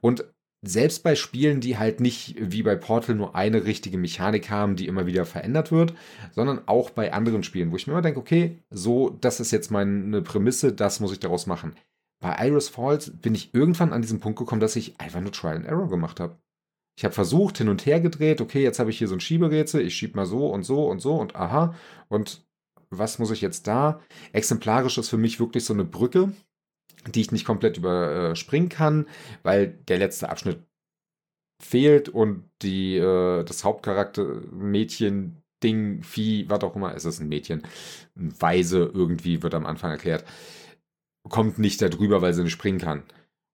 Und selbst bei Spielen, die halt nicht wie bei Portal nur eine richtige Mechanik haben, die immer wieder verändert wird, sondern auch bei anderen Spielen, wo ich mir immer denke, okay, so, das ist jetzt meine Prämisse, das muss ich daraus machen. Bei Iris Falls bin ich irgendwann an diesen Punkt gekommen, dass ich einfach nur Trial and Error gemacht habe. Ich habe versucht, hin und her gedreht, okay, jetzt habe ich hier so ein Schieberätsel, ich schiebe mal so und so und so und aha. Und was muss ich jetzt da? Exemplarisch ist für mich wirklich so eine Brücke, die ich nicht komplett überspringen kann, weil der letzte Abschnitt fehlt und die, äh, das Hauptcharakter Mädchen, Ding, Vieh, was auch immer, es ist ein Mädchen, Weise irgendwie wird am Anfang erklärt, kommt nicht darüber, weil sie nicht springen kann.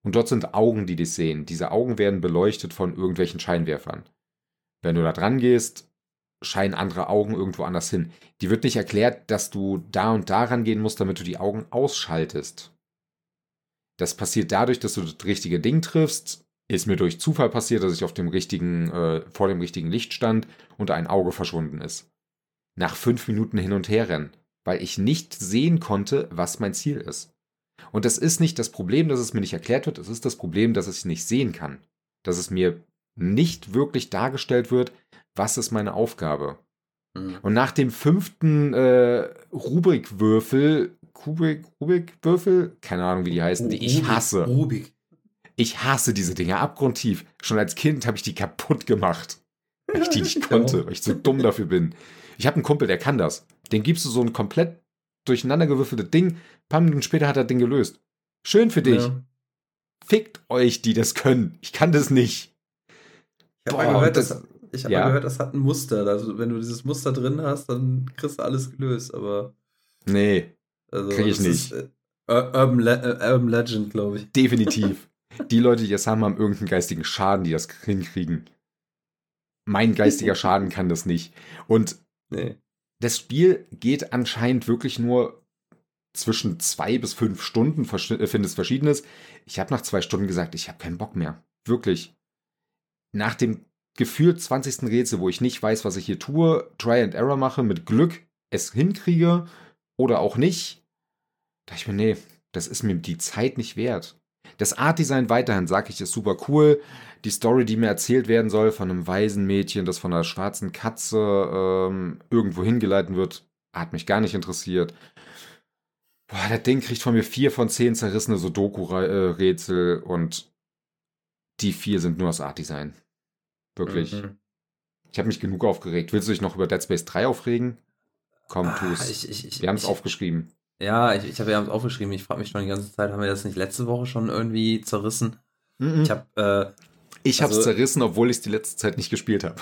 Und dort sind Augen, die dich sehen. Diese Augen werden beleuchtet von irgendwelchen Scheinwerfern. Wenn du da dran gehst, scheinen andere Augen irgendwo anders hin. Die wird nicht erklärt, dass du da und da rangehen musst, damit du die Augen ausschaltest. Das passiert dadurch, dass du das richtige Ding triffst. Ist mir durch Zufall passiert, dass ich auf dem richtigen, äh, vor dem richtigen Licht stand und ein Auge verschwunden ist. Nach fünf Minuten hin und her rennen, weil ich nicht sehen konnte, was mein Ziel ist. Und das ist nicht das Problem, dass es mir nicht erklärt wird, es ist das Problem, dass ich es nicht sehen kann. Dass es mir nicht wirklich dargestellt wird, was ist meine Aufgabe. Mhm. Und nach dem fünften äh, Rubrikwürfel Kubik, Rubik-Würfel, keine Ahnung, wie die heißen, die ich hasse. Rubik. Ich hasse diese Dinger abgrundtief. Schon als Kind habe ich die kaputt gemacht. Weil ich die nicht konnte, weil ich zu dumm dafür bin. Ich habe einen Kumpel, der kann das. Den gibst du so ein komplett durcheinandergewürfeltes Ding. Ein paar Minuten später hat er das Ding gelöst. Schön für dich. Ja. Fickt euch, die das können. Ich kann das nicht. Ich habe mal gehört, das, das, hab ja. gehört, das hat ein Muster. Also, wenn du dieses Muster drin hast, dann kriegst du alles gelöst. Aber. Nee. Also, Krieg ich nicht. Ist, äh, Urban, Le äh, Urban Legend, glaube ich. Definitiv. die Leute, die das haben, haben irgendeinen geistigen Schaden, die das hinkriegen. Mein geistiger Schaden kann das nicht. Und nee. das Spiel geht anscheinend wirklich nur zwischen zwei bis fünf Stunden, äh, findest Verschiedenes. Ich habe nach zwei Stunden gesagt, ich habe keinen Bock mehr. Wirklich. Nach dem gefühlt 20. Rätsel, wo ich nicht weiß, was ich hier tue, Try and Error mache, mit Glück es hinkriege oder auch nicht, dachte ich mir, nee, das ist mir die Zeit nicht wert. Das Artdesign weiterhin, sag ich, ist super cool. Die Story, die mir erzählt werden soll von einem weisen Mädchen, das von einer schwarzen Katze ähm, irgendwo hingeleitet wird, hat mich gar nicht interessiert. Boah, das Ding kriegt von mir vier von zehn zerrissene Sudoku-Rätsel und die vier sind nur das Artdesign. Wirklich. Mhm. Ich habe mich genug aufgeregt. Willst du dich noch über Dead Space 3 aufregen? Komm, ah, ich, ich, wir haben es aufgeschrieben. Ja, ich, ich habe ja aufgeschrieben. Ich frage mich schon die ganze Zeit, haben wir das nicht letzte Woche schon irgendwie zerrissen? Mhm. Ich habe äh, ich also, zerrissen, obwohl ich es die letzte Zeit nicht gespielt habe.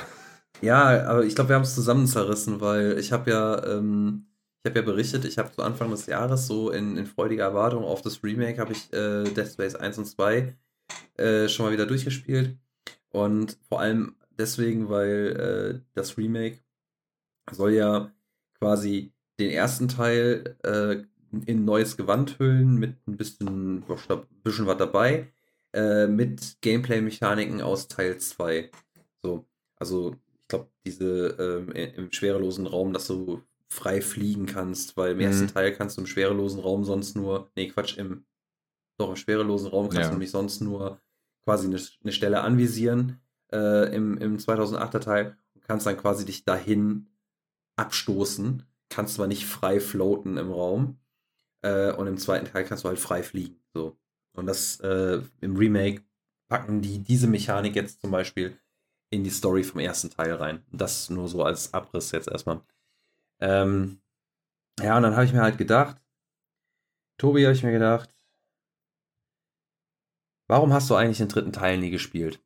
Ja, aber ich glaube, wir haben es zusammen zerrissen, weil ich habe ja, ähm, ich habe ja berichtet, ich habe zu Anfang des Jahres so in, in freudiger Erwartung auf das Remake habe ich äh, Dead Space 1 und 2 äh, schon mal wieder durchgespielt. Und vor allem deswegen, weil äh, das Remake soll ja quasi den ersten Teil äh, in neues Gewand hüllen mit ein bisschen, ein bisschen was dabei, äh, mit Gameplay-Mechaniken aus Teil 2. So, also ich glaube, diese äh, im schwerelosen Raum, dass du frei fliegen kannst, weil im mhm. ersten Teil kannst du im schwerelosen Raum sonst nur, nee, Quatsch, im, doch im schwerelosen Raum kannst ja. du nämlich sonst nur quasi eine, eine Stelle anvisieren äh, im, im 2008er Teil und kannst dann quasi dich dahin abstoßen kannst zwar nicht frei floaten im Raum äh, und im zweiten Teil kannst du halt frei fliegen. So. Und das äh, im Remake packen die diese Mechanik jetzt zum Beispiel in die Story vom ersten Teil rein. Das nur so als Abriss jetzt erstmal. Ähm, ja, und dann habe ich mir halt gedacht, Tobi, habe ich mir gedacht, warum hast du eigentlich den dritten Teil nie gespielt?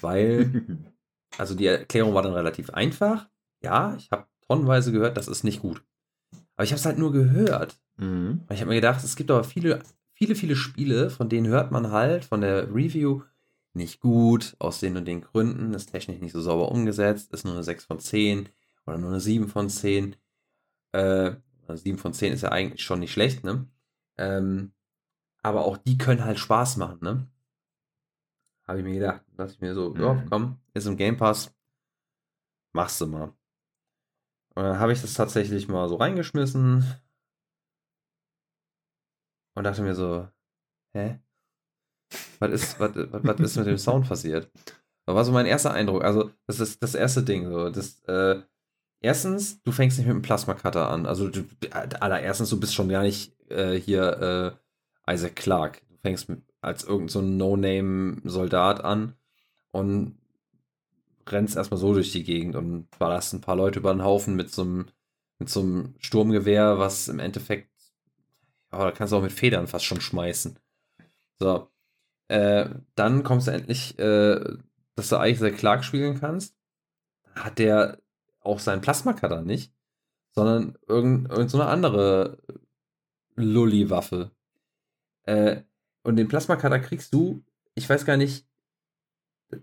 Weil, also die Erklärung war dann relativ einfach. Ja, ich habe tonnenweise gehört, das ist nicht gut. Aber ich habe es halt nur gehört. Mhm. Ich habe mir gedacht, es gibt aber viele, viele, viele Spiele, von denen hört man halt von der Review nicht gut, aus den und den Gründen, ist technisch nicht so sauber umgesetzt, ist nur eine 6 von 10 oder nur eine 7 von 10. Äh, 7 von 10 ist ja eigentlich schon nicht schlecht, ne? Ähm, aber auch die können halt Spaß machen, ne? habe ich mir gedacht, dachte ich mir so, mhm. ja, komm, ist im Game Pass, machst du mal. Und dann habe ich das tatsächlich mal so reingeschmissen und dachte mir so, hä? Was ist, was, was, was ist mit dem Sound passiert? Das war so mein erster Eindruck. Also, das ist das erste Ding. So. Das, äh, erstens, du fängst nicht mit einem Plasma-Cutter an. Also, du, allererstens, du bist schon gar nicht äh, hier äh, Isaac Clark. Du fängst als irgendein so No-Name-Soldat an und rennst erstmal so durch die Gegend und ballerst ein paar Leute über den Haufen mit so einem, mit so einem Sturmgewehr, was im Endeffekt, ja, da kannst du auch mit Federn fast schon schmeißen. So. Äh, dann kommst du endlich, äh, dass du eigentlich sehr Clark spielen kannst. Hat der auch seinen Plasma-Cutter nicht, sondern irgendeine irgend so andere Lulli-Waffe. Äh, und den Plasma-Cutter kriegst du, ich weiß gar nicht,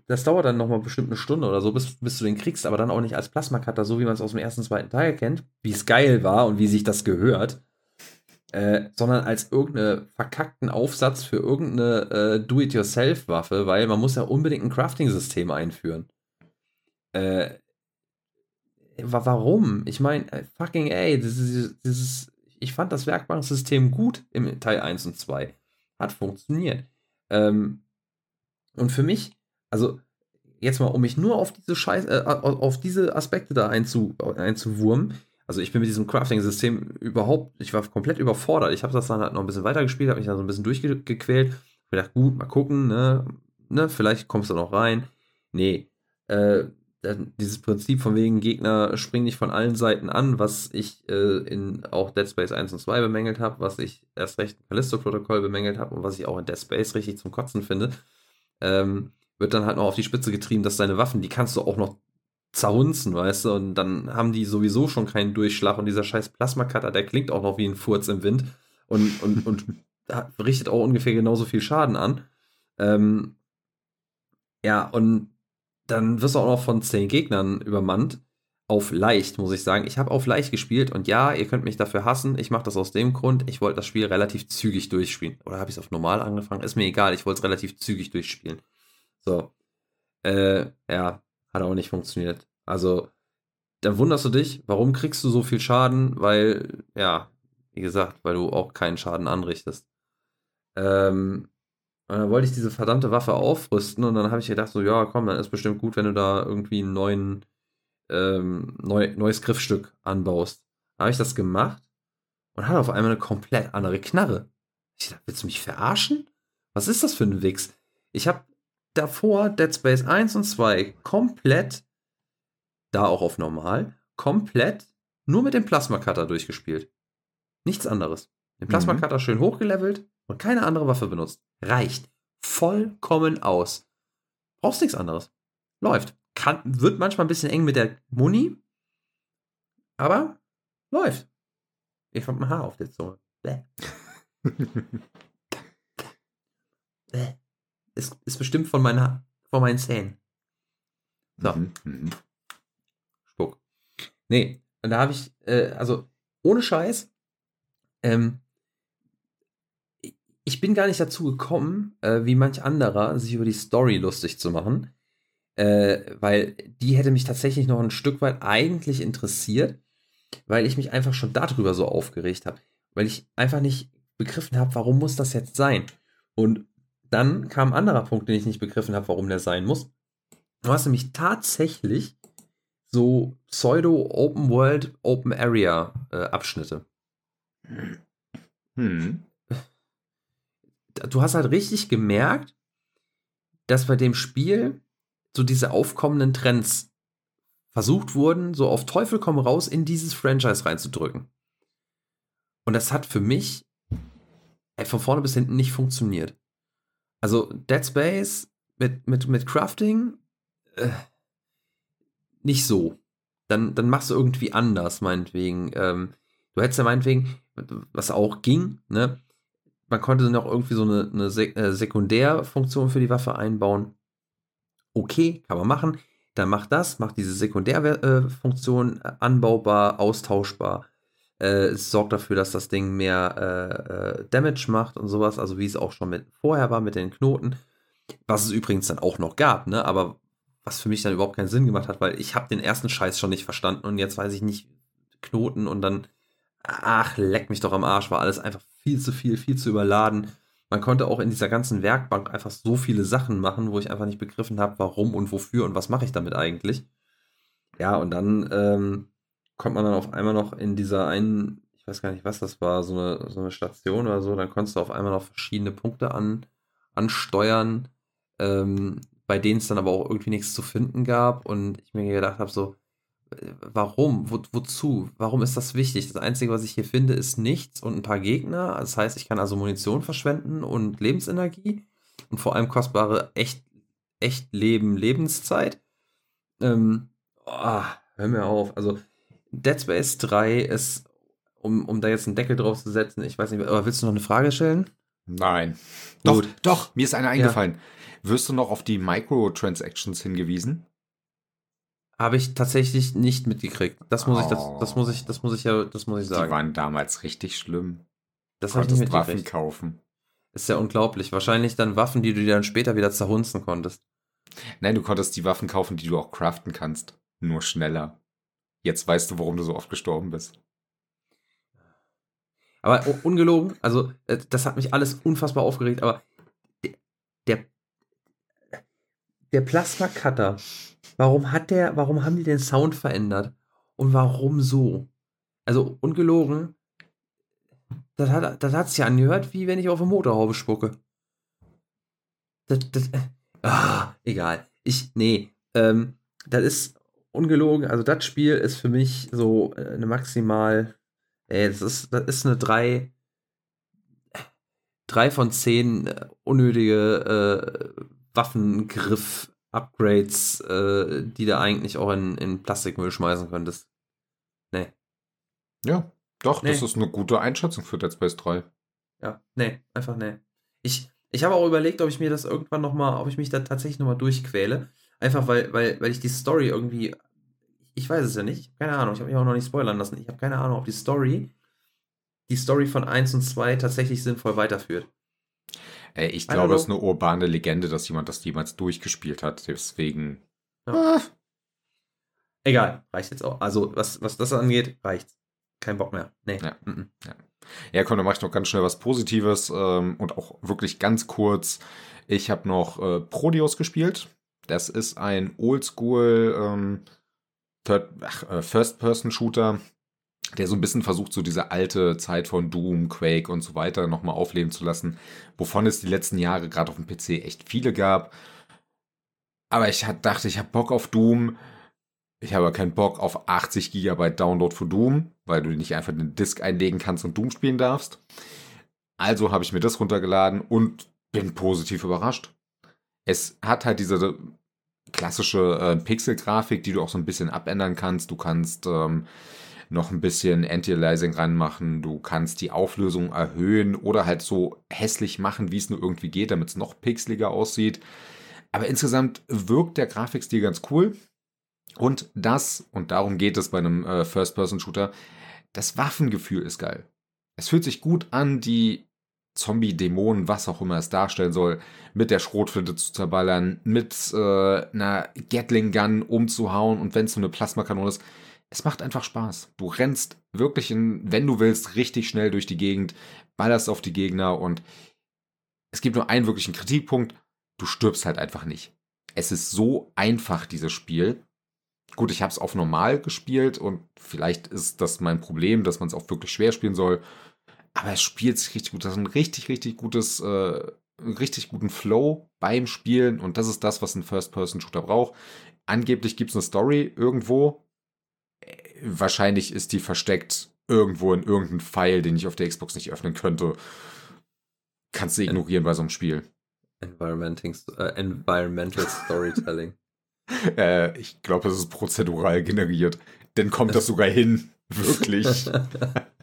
das dauert dann nochmal bestimmt eine Stunde oder so, bis, bis du den kriegst, aber dann auch nicht als Plasma-Cutter, so wie man es aus dem ersten, zweiten Teil kennt, wie es geil war und wie sich das gehört, äh, sondern als irgendeinen verkackten Aufsatz für irgendeine äh, Do-it-yourself-Waffe, weil man muss ja unbedingt ein Crafting-System einführen. Äh, warum? Ich meine, äh, fucking ey, ist, ich fand das Werkbanksystem gut im Teil 1 und 2. Hat funktioniert. Ähm, und für mich, also jetzt mal, um mich nur auf diese Scheiß, äh, auf diese Aspekte da einzu, einzuwurmen, also ich bin mit diesem Crafting-System überhaupt, ich war komplett überfordert. Ich habe das dann halt noch ein bisschen weitergespielt, habe mich da so ein bisschen durchgequält. Ich gedacht, gut, mal gucken, ne, ne, vielleicht kommst du noch rein. Nee, äh, dieses Prinzip von wegen Gegner springen nicht von allen Seiten an, was ich äh, in auch Dead Space 1 und 2 bemängelt habe, was ich erst recht im Callisto-Protokoll bemängelt habe und was ich auch in Dead Space richtig zum Kotzen finde, ähm, wird dann halt noch auf die Spitze getrieben, dass deine Waffen, die kannst du auch noch zerhunzen, weißt du, und dann haben die sowieso schon keinen Durchschlag und dieser scheiß Plasma-Cutter, der klingt auch noch wie ein Furz im Wind und, und, und richtet auch ungefähr genauso viel Schaden an. Ähm, ja, und dann wirst du auch noch von zehn Gegnern übermannt. Auf leicht, muss ich sagen. Ich habe auf leicht gespielt und ja, ihr könnt mich dafür hassen. Ich mache das aus dem Grund, ich wollte das Spiel relativ zügig durchspielen. Oder habe ich es auf normal angefangen? Ist mir egal, ich wollte es relativ zügig durchspielen. So. Äh, ja, hat auch nicht funktioniert. Also, dann wunderst du dich, warum kriegst du so viel Schaden? Weil, ja, wie gesagt, weil du auch keinen Schaden anrichtest. Ähm, und dann wollte ich diese verdammte Waffe aufrüsten und dann habe ich gedacht, so, ja, komm, dann ist bestimmt gut, wenn du da irgendwie neuen, ähm, neu, neues Griffstück anbaust. Habe ich das gemacht und hatte auf einmal eine komplett andere Knarre. Ich dachte, willst du mich verarschen? Was ist das für ein Wix? Ich habe davor Dead Space 1 und 2 komplett, da auch auf normal, komplett nur mit dem Plasma Cutter durchgespielt. Nichts anderes. Den Plasma Cutter mhm. schön hochgelevelt und keine andere Waffe benutzt. Reicht vollkommen aus. Brauchst nichts anderes. Läuft. Kann, wird manchmal ein bisschen eng mit der Muni, aber läuft. Ich hab ein Haar auf der Zunge. Bäh. Bäh. Ist, ist bestimmt von, meiner, von meinen Zähnen. So. Mhm, mhm. Spuck. Nee, und da habe ich, äh, also ohne Scheiß, ähm, ich bin gar nicht dazu gekommen, äh, wie manch anderer, sich über die Story lustig zu machen. Äh, weil die hätte mich tatsächlich noch ein Stück weit eigentlich interessiert, weil ich mich einfach schon darüber so aufgeregt habe. Weil ich einfach nicht begriffen habe, warum muss das jetzt sein? Und dann kam ein anderer Punkt, den ich nicht begriffen habe, warum der sein muss. Du hast nämlich tatsächlich so Pseudo-Open World, Open Area äh, Abschnitte. Hm du hast halt richtig gemerkt, dass bei dem Spiel so diese aufkommenden Trends versucht wurden, so auf Teufel komm raus in dieses Franchise reinzudrücken. Und das hat für mich ey, von vorne bis hinten nicht funktioniert. Also Dead Space mit, mit, mit Crafting äh, nicht so. Dann, dann machst du irgendwie anders, meinetwegen. Ähm, du hättest ja meinetwegen, was auch ging, ne? man konnte noch irgendwie so eine, eine äh, Sekundärfunktion für die Waffe einbauen. Okay, kann man machen. Dann macht das, macht diese Sekundärfunktion äh, anbaubar, austauschbar. Äh, es sorgt dafür, dass das Ding mehr äh, äh, Damage macht und sowas, also wie es auch schon mit vorher war mit den Knoten. Was es übrigens dann auch noch gab, ne? Aber was für mich dann überhaupt keinen Sinn gemacht hat, weil ich habe den ersten Scheiß schon nicht verstanden und jetzt weiß ich nicht Knoten und dann, ach, leck mich doch am Arsch, war alles einfach viel zu viel, viel zu überladen. Man konnte auch in dieser ganzen Werkbank einfach so viele Sachen machen, wo ich einfach nicht begriffen habe, warum und wofür und was mache ich damit eigentlich. Ja, und dann ähm, kommt man dann auf einmal noch in dieser einen, ich weiß gar nicht, was das war, so eine, so eine Station oder so, dann konntest du auf einmal noch verschiedene Punkte an, ansteuern, ähm, bei denen es dann aber auch irgendwie nichts zu finden gab und ich mir gedacht habe, so, äh, warum? Wo, wozu? Warum ist das wichtig? Das Einzige, was ich hier finde, ist nichts und ein paar Gegner. Das heißt, ich kann also Munition verschwenden und Lebensenergie und vor allem kostbare echt, echt Leben, Lebenszeit. Ähm, oh, hör mir auf. Also, Dead Space 3 ist, um, um da jetzt einen Deckel drauf zu setzen, ich weiß nicht, aber willst du noch eine Frage stellen? Nein. Doch, doch, mir ist eine eingefallen. Ja. Wirst du noch auf die Microtransactions hingewiesen? Habe ich tatsächlich nicht mitgekriegt. Das muss oh. ich, das, das, muss ich, das muss ich ja, das muss ich sagen. Die waren damals richtig schlimm. Das habe ich nicht mitgekriegt. Waffen kaufen. Ist ja unglaublich. Wahrscheinlich dann Waffen, die du dir dann später wieder zerhunzen konntest. Nein, du konntest die Waffen kaufen, die du auch craften kannst. Nur schneller. Jetzt weißt du, warum du so oft gestorben bist. Aber ungelogen, also äh, das hat mich alles unfassbar aufgeregt, aber der, der Plasma Cutter, warum hat der, warum haben die den Sound verändert? Und warum so? Also ungelogen, das hat das hat's ja angehört, wie wenn ich auf eine Motorhaube spucke. Das, das, äh, ah, egal. Ich, nee, ähm, das ist ungelogen, also das Spiel ist für mich so äh, eine maximal, ey, das ist, das ist eine 3, 3 von 10 äh, unnötige äh, Waffengriff-Upgrades, äh, die du eigentlich auch in, in Plastikmüll schmeißen könntest. Nee. Ja, doch, nee. das ist eine gute Einschätzung für Dead Space 3. Ja, nee, einfach nee. Ich, ich habe auch überlegt, ob ich mir das irgendwann nochmal, ob ich mich da tatsächlich nochmal durchquäle. Einfach weil, weil, weil ich die Story irgendwie. Ich weiß es ja nicht. Keine Ahnung. Ich habe mich auch noch nicht spoilern lassen. Ich habe keine Ahnung, ob die Story, die Story von 1 und 2 tatsächlich sinnvoll weiterführt. Ey, ich glaube, es ist eine urbane Legende, dass jemand das jemals durchgespielt hat. Deswegen. Ja. Ah. Egal, reicht jetzt auch. Also, was, was das angeht, reicht. Kein Bock mehr. Nee. Ja, mm -mm. ja. ja komm, dann mach ich noch ganz schnell was Positives ähm, und auch wirklich ganz kurz. Ich habe noch äh, Prodeus gespielt. Das ist ein Oldschool ähm, äh, First-Person-Shooter, der so ein bisschen versucht, so diese alte Zeit von Doom, Quake und so weiter nochmal aufleben zu lassen, wovon es die letzten Jahre gerade auf dem PC echt viele gab. Aber ich dachte, ich habe Bock auf Doom. Ich habe keinen Bock auf 80 GB Download für Doom, weil du nicht einfach einen Disk einlegen kannst und Doom spielen darfst. Also habe ich mir das runtergeladen und bin positiv überrascht. Es hat halt diese klassische äh, Pixel-Grafik, die du auch so ein bisschen abändern kannst. Du kannst ähm, noch ein bisschen Anti-Aliasing ranmachen, du kannst die Auflösung erhöhen oder halt so hässlich machen, wie es nur irgendwie geht, damit es noch pixeliger aussieht. Aber insgesamt wirkt der Grafikstil ganz cool. Und das, und darum geht es bei einem äh, First-Person-Shooter, das Waffengefühl ist geil. Es fühlt sich gut an, die Zombie, Dämonen, was auch immer es darstellen soll, mit der Schrotflinte zu zerballern, mit äh, einer Gatling Gun umzuhauen und wenn es so eine Plasmakanone ist, es macht einfach Spaß. Du rennst wirklich, in, wenn du willst, richtig schnell durch die Gegend, ballerst auf die Gegner und es gibt nur einen wirklichen Kritikpunkt, du stirbst halt einfach nicht. Es ist so einfach, dieses Spiel. Gut, ich habe es auf normal gespielt und vielleicht ist das mein Problem, dass man es auch wirklich schwer spielen soll. Aber es spielt sich richtig gut. Das ist ein richtig, richtig gutes, äh, richtig guten Flow beim Spielen und das ist das, was ein First-Person-Shooter braucht. Angeblich gibt es eine Story irgendwo. Wahrscheinlich ist die versteckt irgendwo in irgendeinem File, den ich auf der Xbox nicht öffnen könnte. Kannst du ignorieren bei so einem Spiel. Äh, environmental Storytelling. äh, ich glaube, es ist prozedural generiert. Denn kommt das sogar hin. Wirklich.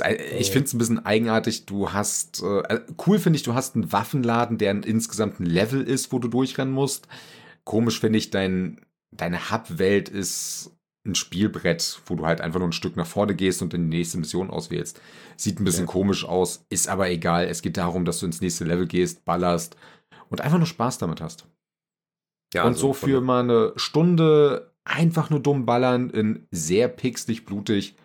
Ich finde es ein bisschen eigenartig. Du hast, äh, äh, cool finde ich, du hast einen Waffenladen, der insgesamt ein Level ist, wo du durchrennen musst. Komisch finde ich, dein, deine Hub-Welt ist ein Spielbrett, wo du halt einfach nur ein Stück nach vorne gehst und in die nächste Mission auswählst. Sieht ein bisschen ja. komisch aus, ist aber egal. Es geht darum, dass du ins nächste Level gehst, ballerst und einfach nur Spaß damit hast. Ja, und also so für mal eine Stunde einfach nur dumm ballern in sehr pixelig, blutig.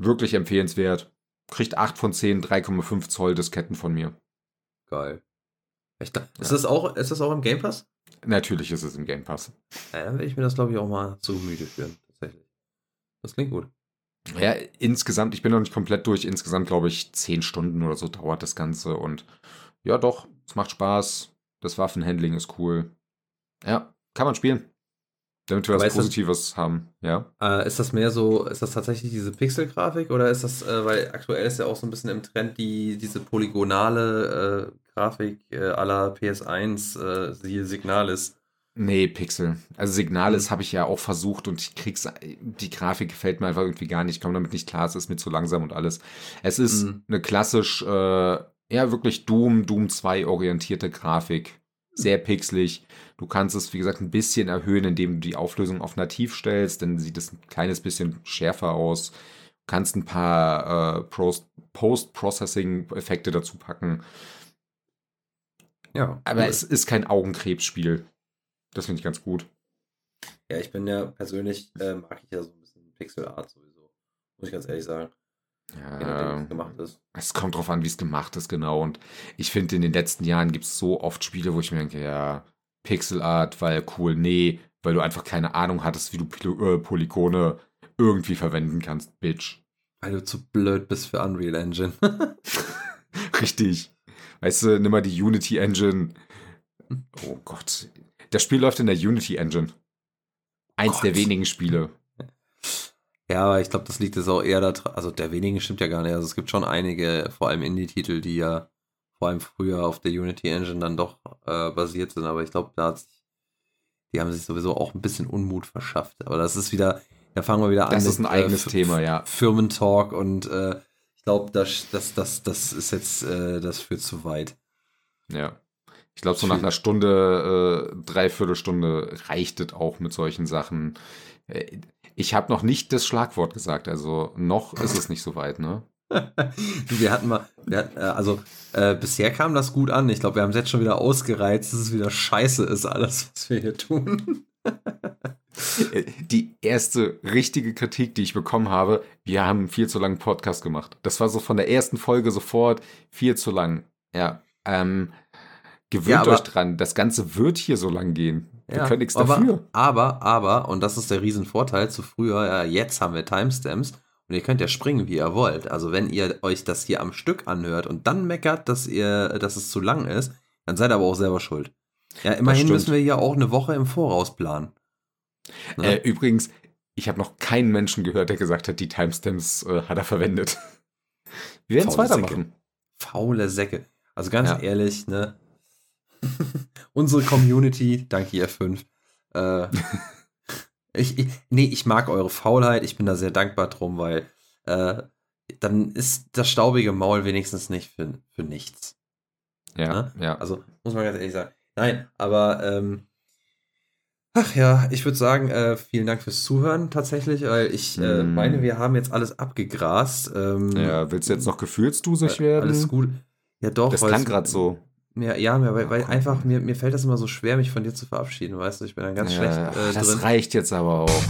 Wirklich empfehlenswert. Kriegt 8 von 10, 3,5 Zoll Disketten von mir. Geil. Echt, ist, ja. das auch, ist das auch im Game Pass? Natürlich ist es im Game Pass. Ja, dann werde ich mir das, glaube ich, auch mal zu Gemüte führen. Tatsächlich. Das klingt gut. Ja, insgesamt, ich bin noch nicht komplett durch. Insgesamt, glaube ich, 10 Stunden oder so dauert das Ganze. Und ja, doch, es macht Spaß. Das Waffenhandling ist cool. Ja, kann man spielen. Damit wir was Positives das, haben, ja. Äh, ist das mehr so, ist das tatsächlich diese Pixel-Grafik oder ist das, äh, weil aktuell ist ja auch so ein bisschen im Trend die, diese polygonale äh, Grafik äh, aller PS1, äh, siehe Signalis. Nee, Pixel. Also Signalis mhm. habe ich ja auch versucht und ich krieg's, die Grafik gefällt mir einfach irgendwie gar nicht, ich komme damit nicht klar, es ist mir zu langsam und alles. Es ist mhm. eine klassisch, äh, ja wirklich Doom, Doom 2 orientierte Grafik. Sehr pixelig. Du kannst es, wie gesagt, ein bisschen erhöhen, indem du die Auflösung auf nativ stellst, dann sieht es ein kleines bisschen schärfer aus. Du kannst ein paar äh, Post-Processing-Effekte dazu packen. Ja. Aber cool. es ist kein Augenkrebsspiel. Das finde ich ganz gut. Ja, ich bin ja persönlich, äh, mag ich ja so ein bisschen Pixel-Art sowieso. Muss ich ganz ehrlich sagen. Ja, gemacht ist. Es kommt drauf an, wie es gemacht ist, genau. Und ich finde, in den letzten Jahren gibt es so oft Spiele, wo ich mir denke, ja, Pixel Art war ja cool. Nee, weil du einfach keine Ahnung hattest, wie du äh, Polygone irgendwie verwenden kannst, Bitch. Weil du zu blöd bist für Unreal Engine. Richtig. Weißt du, nimm mal die Unity Engine. Oh Gott. Das Spiel läuft in der Unity Engine. Eins Gott. der wenigen Spiele. Ja, aber ich glaube, das liegt jetzt auch eher da Also der wenigen stimmt ja gar nicht. Also es gibt schon einige, vor allem Indie-Titel, die ja vor allem früher auf der Unity Engine dann doch äh, basiert sind. Aber ich glaube, da hat die haben sich sowieso auch ein bisschen Unmut verschafft. Aber das ist wieder, da fangen wir wieder das an. Das ist ein mit, eigenes äh, Thema, ja. Firmentalk und äh, ich glaube, das, das, das, das ist jetzt, äh, das führt zu weit. Ja. Ich glaube, so nach einer Stunde, äh, dreiviertel Stunde reicht es auch mit solchen Sachen. Ich habe noch nicht das Schlagwort gesagt, also noch ist es nicht so weit, ne? wir hatten mal, wir hatten, äh, also äh, bisher kam das gut an. Ich glaube, wir haben es jetzt schon wieder ausgereizt, dass es wieder scheiße ist, alles, was wir hier tun. Äh, die erste richtige Kritik, die ich bekommen habe, wir haben viel zu langen Podcast gemacht. Das war so von der ersten Folge sofort viel zu lang. Ja, ähm, gewöhnt ja, euch dran, das Ganze wird hier so lang gehen. Wir ja, können nichts dafür. Aber, aber, und das ist der Riesenvorteil zu früher, ja, jetzt haben wir Timestamps und ihr könnt ja springen, wie ihr wollt. Also wenn ihr euch das hier am Stück anhört und dann meckert, dass ihr, dass es zu lang ist, dann seid ihr aber auch selber schuld. Ja, immerhin müssen wir ja auch eine Woche im Voraus planen. Ne? Äh, übrigens, ich habe noch keinen Menschen gehört, der gesagt hat, die Timestamps äh, hat er verwendet. Wir werden es weitermachen. Säcke. Faule Säcke. Also ganz ja. ehrlich, ne? Unsere Community, danke ihr fünf. Äh, ich, ich, nee, ich mag eure Faulheit, ich bin da sehr dankbar drum, weil äh, dann ist das staubige Maul wenigstens nicht für, für nichts. Ja, ne? ja. Also, muss man ganz ehrlich sagen. Nein, aber ähm, ach ja, ich würde sagen, äh, vielen Dank fürs Zuhören tatsächlich, weil ich äh, mm. meine, wir haben jetzt alles abgegrast. Ähm, ja, willst du jetzt noch gefühlsdusig werden? Alles gut. Ja, doch. Das klang gerade so. Ja, ja, weil, weil einfach mir, mir fällt das immer so schwer, mich von dir zu verabschieden, weißt du? Ich bin dann ganz ja, schlecht. Äh, das drin. reicht jetzt aber auch.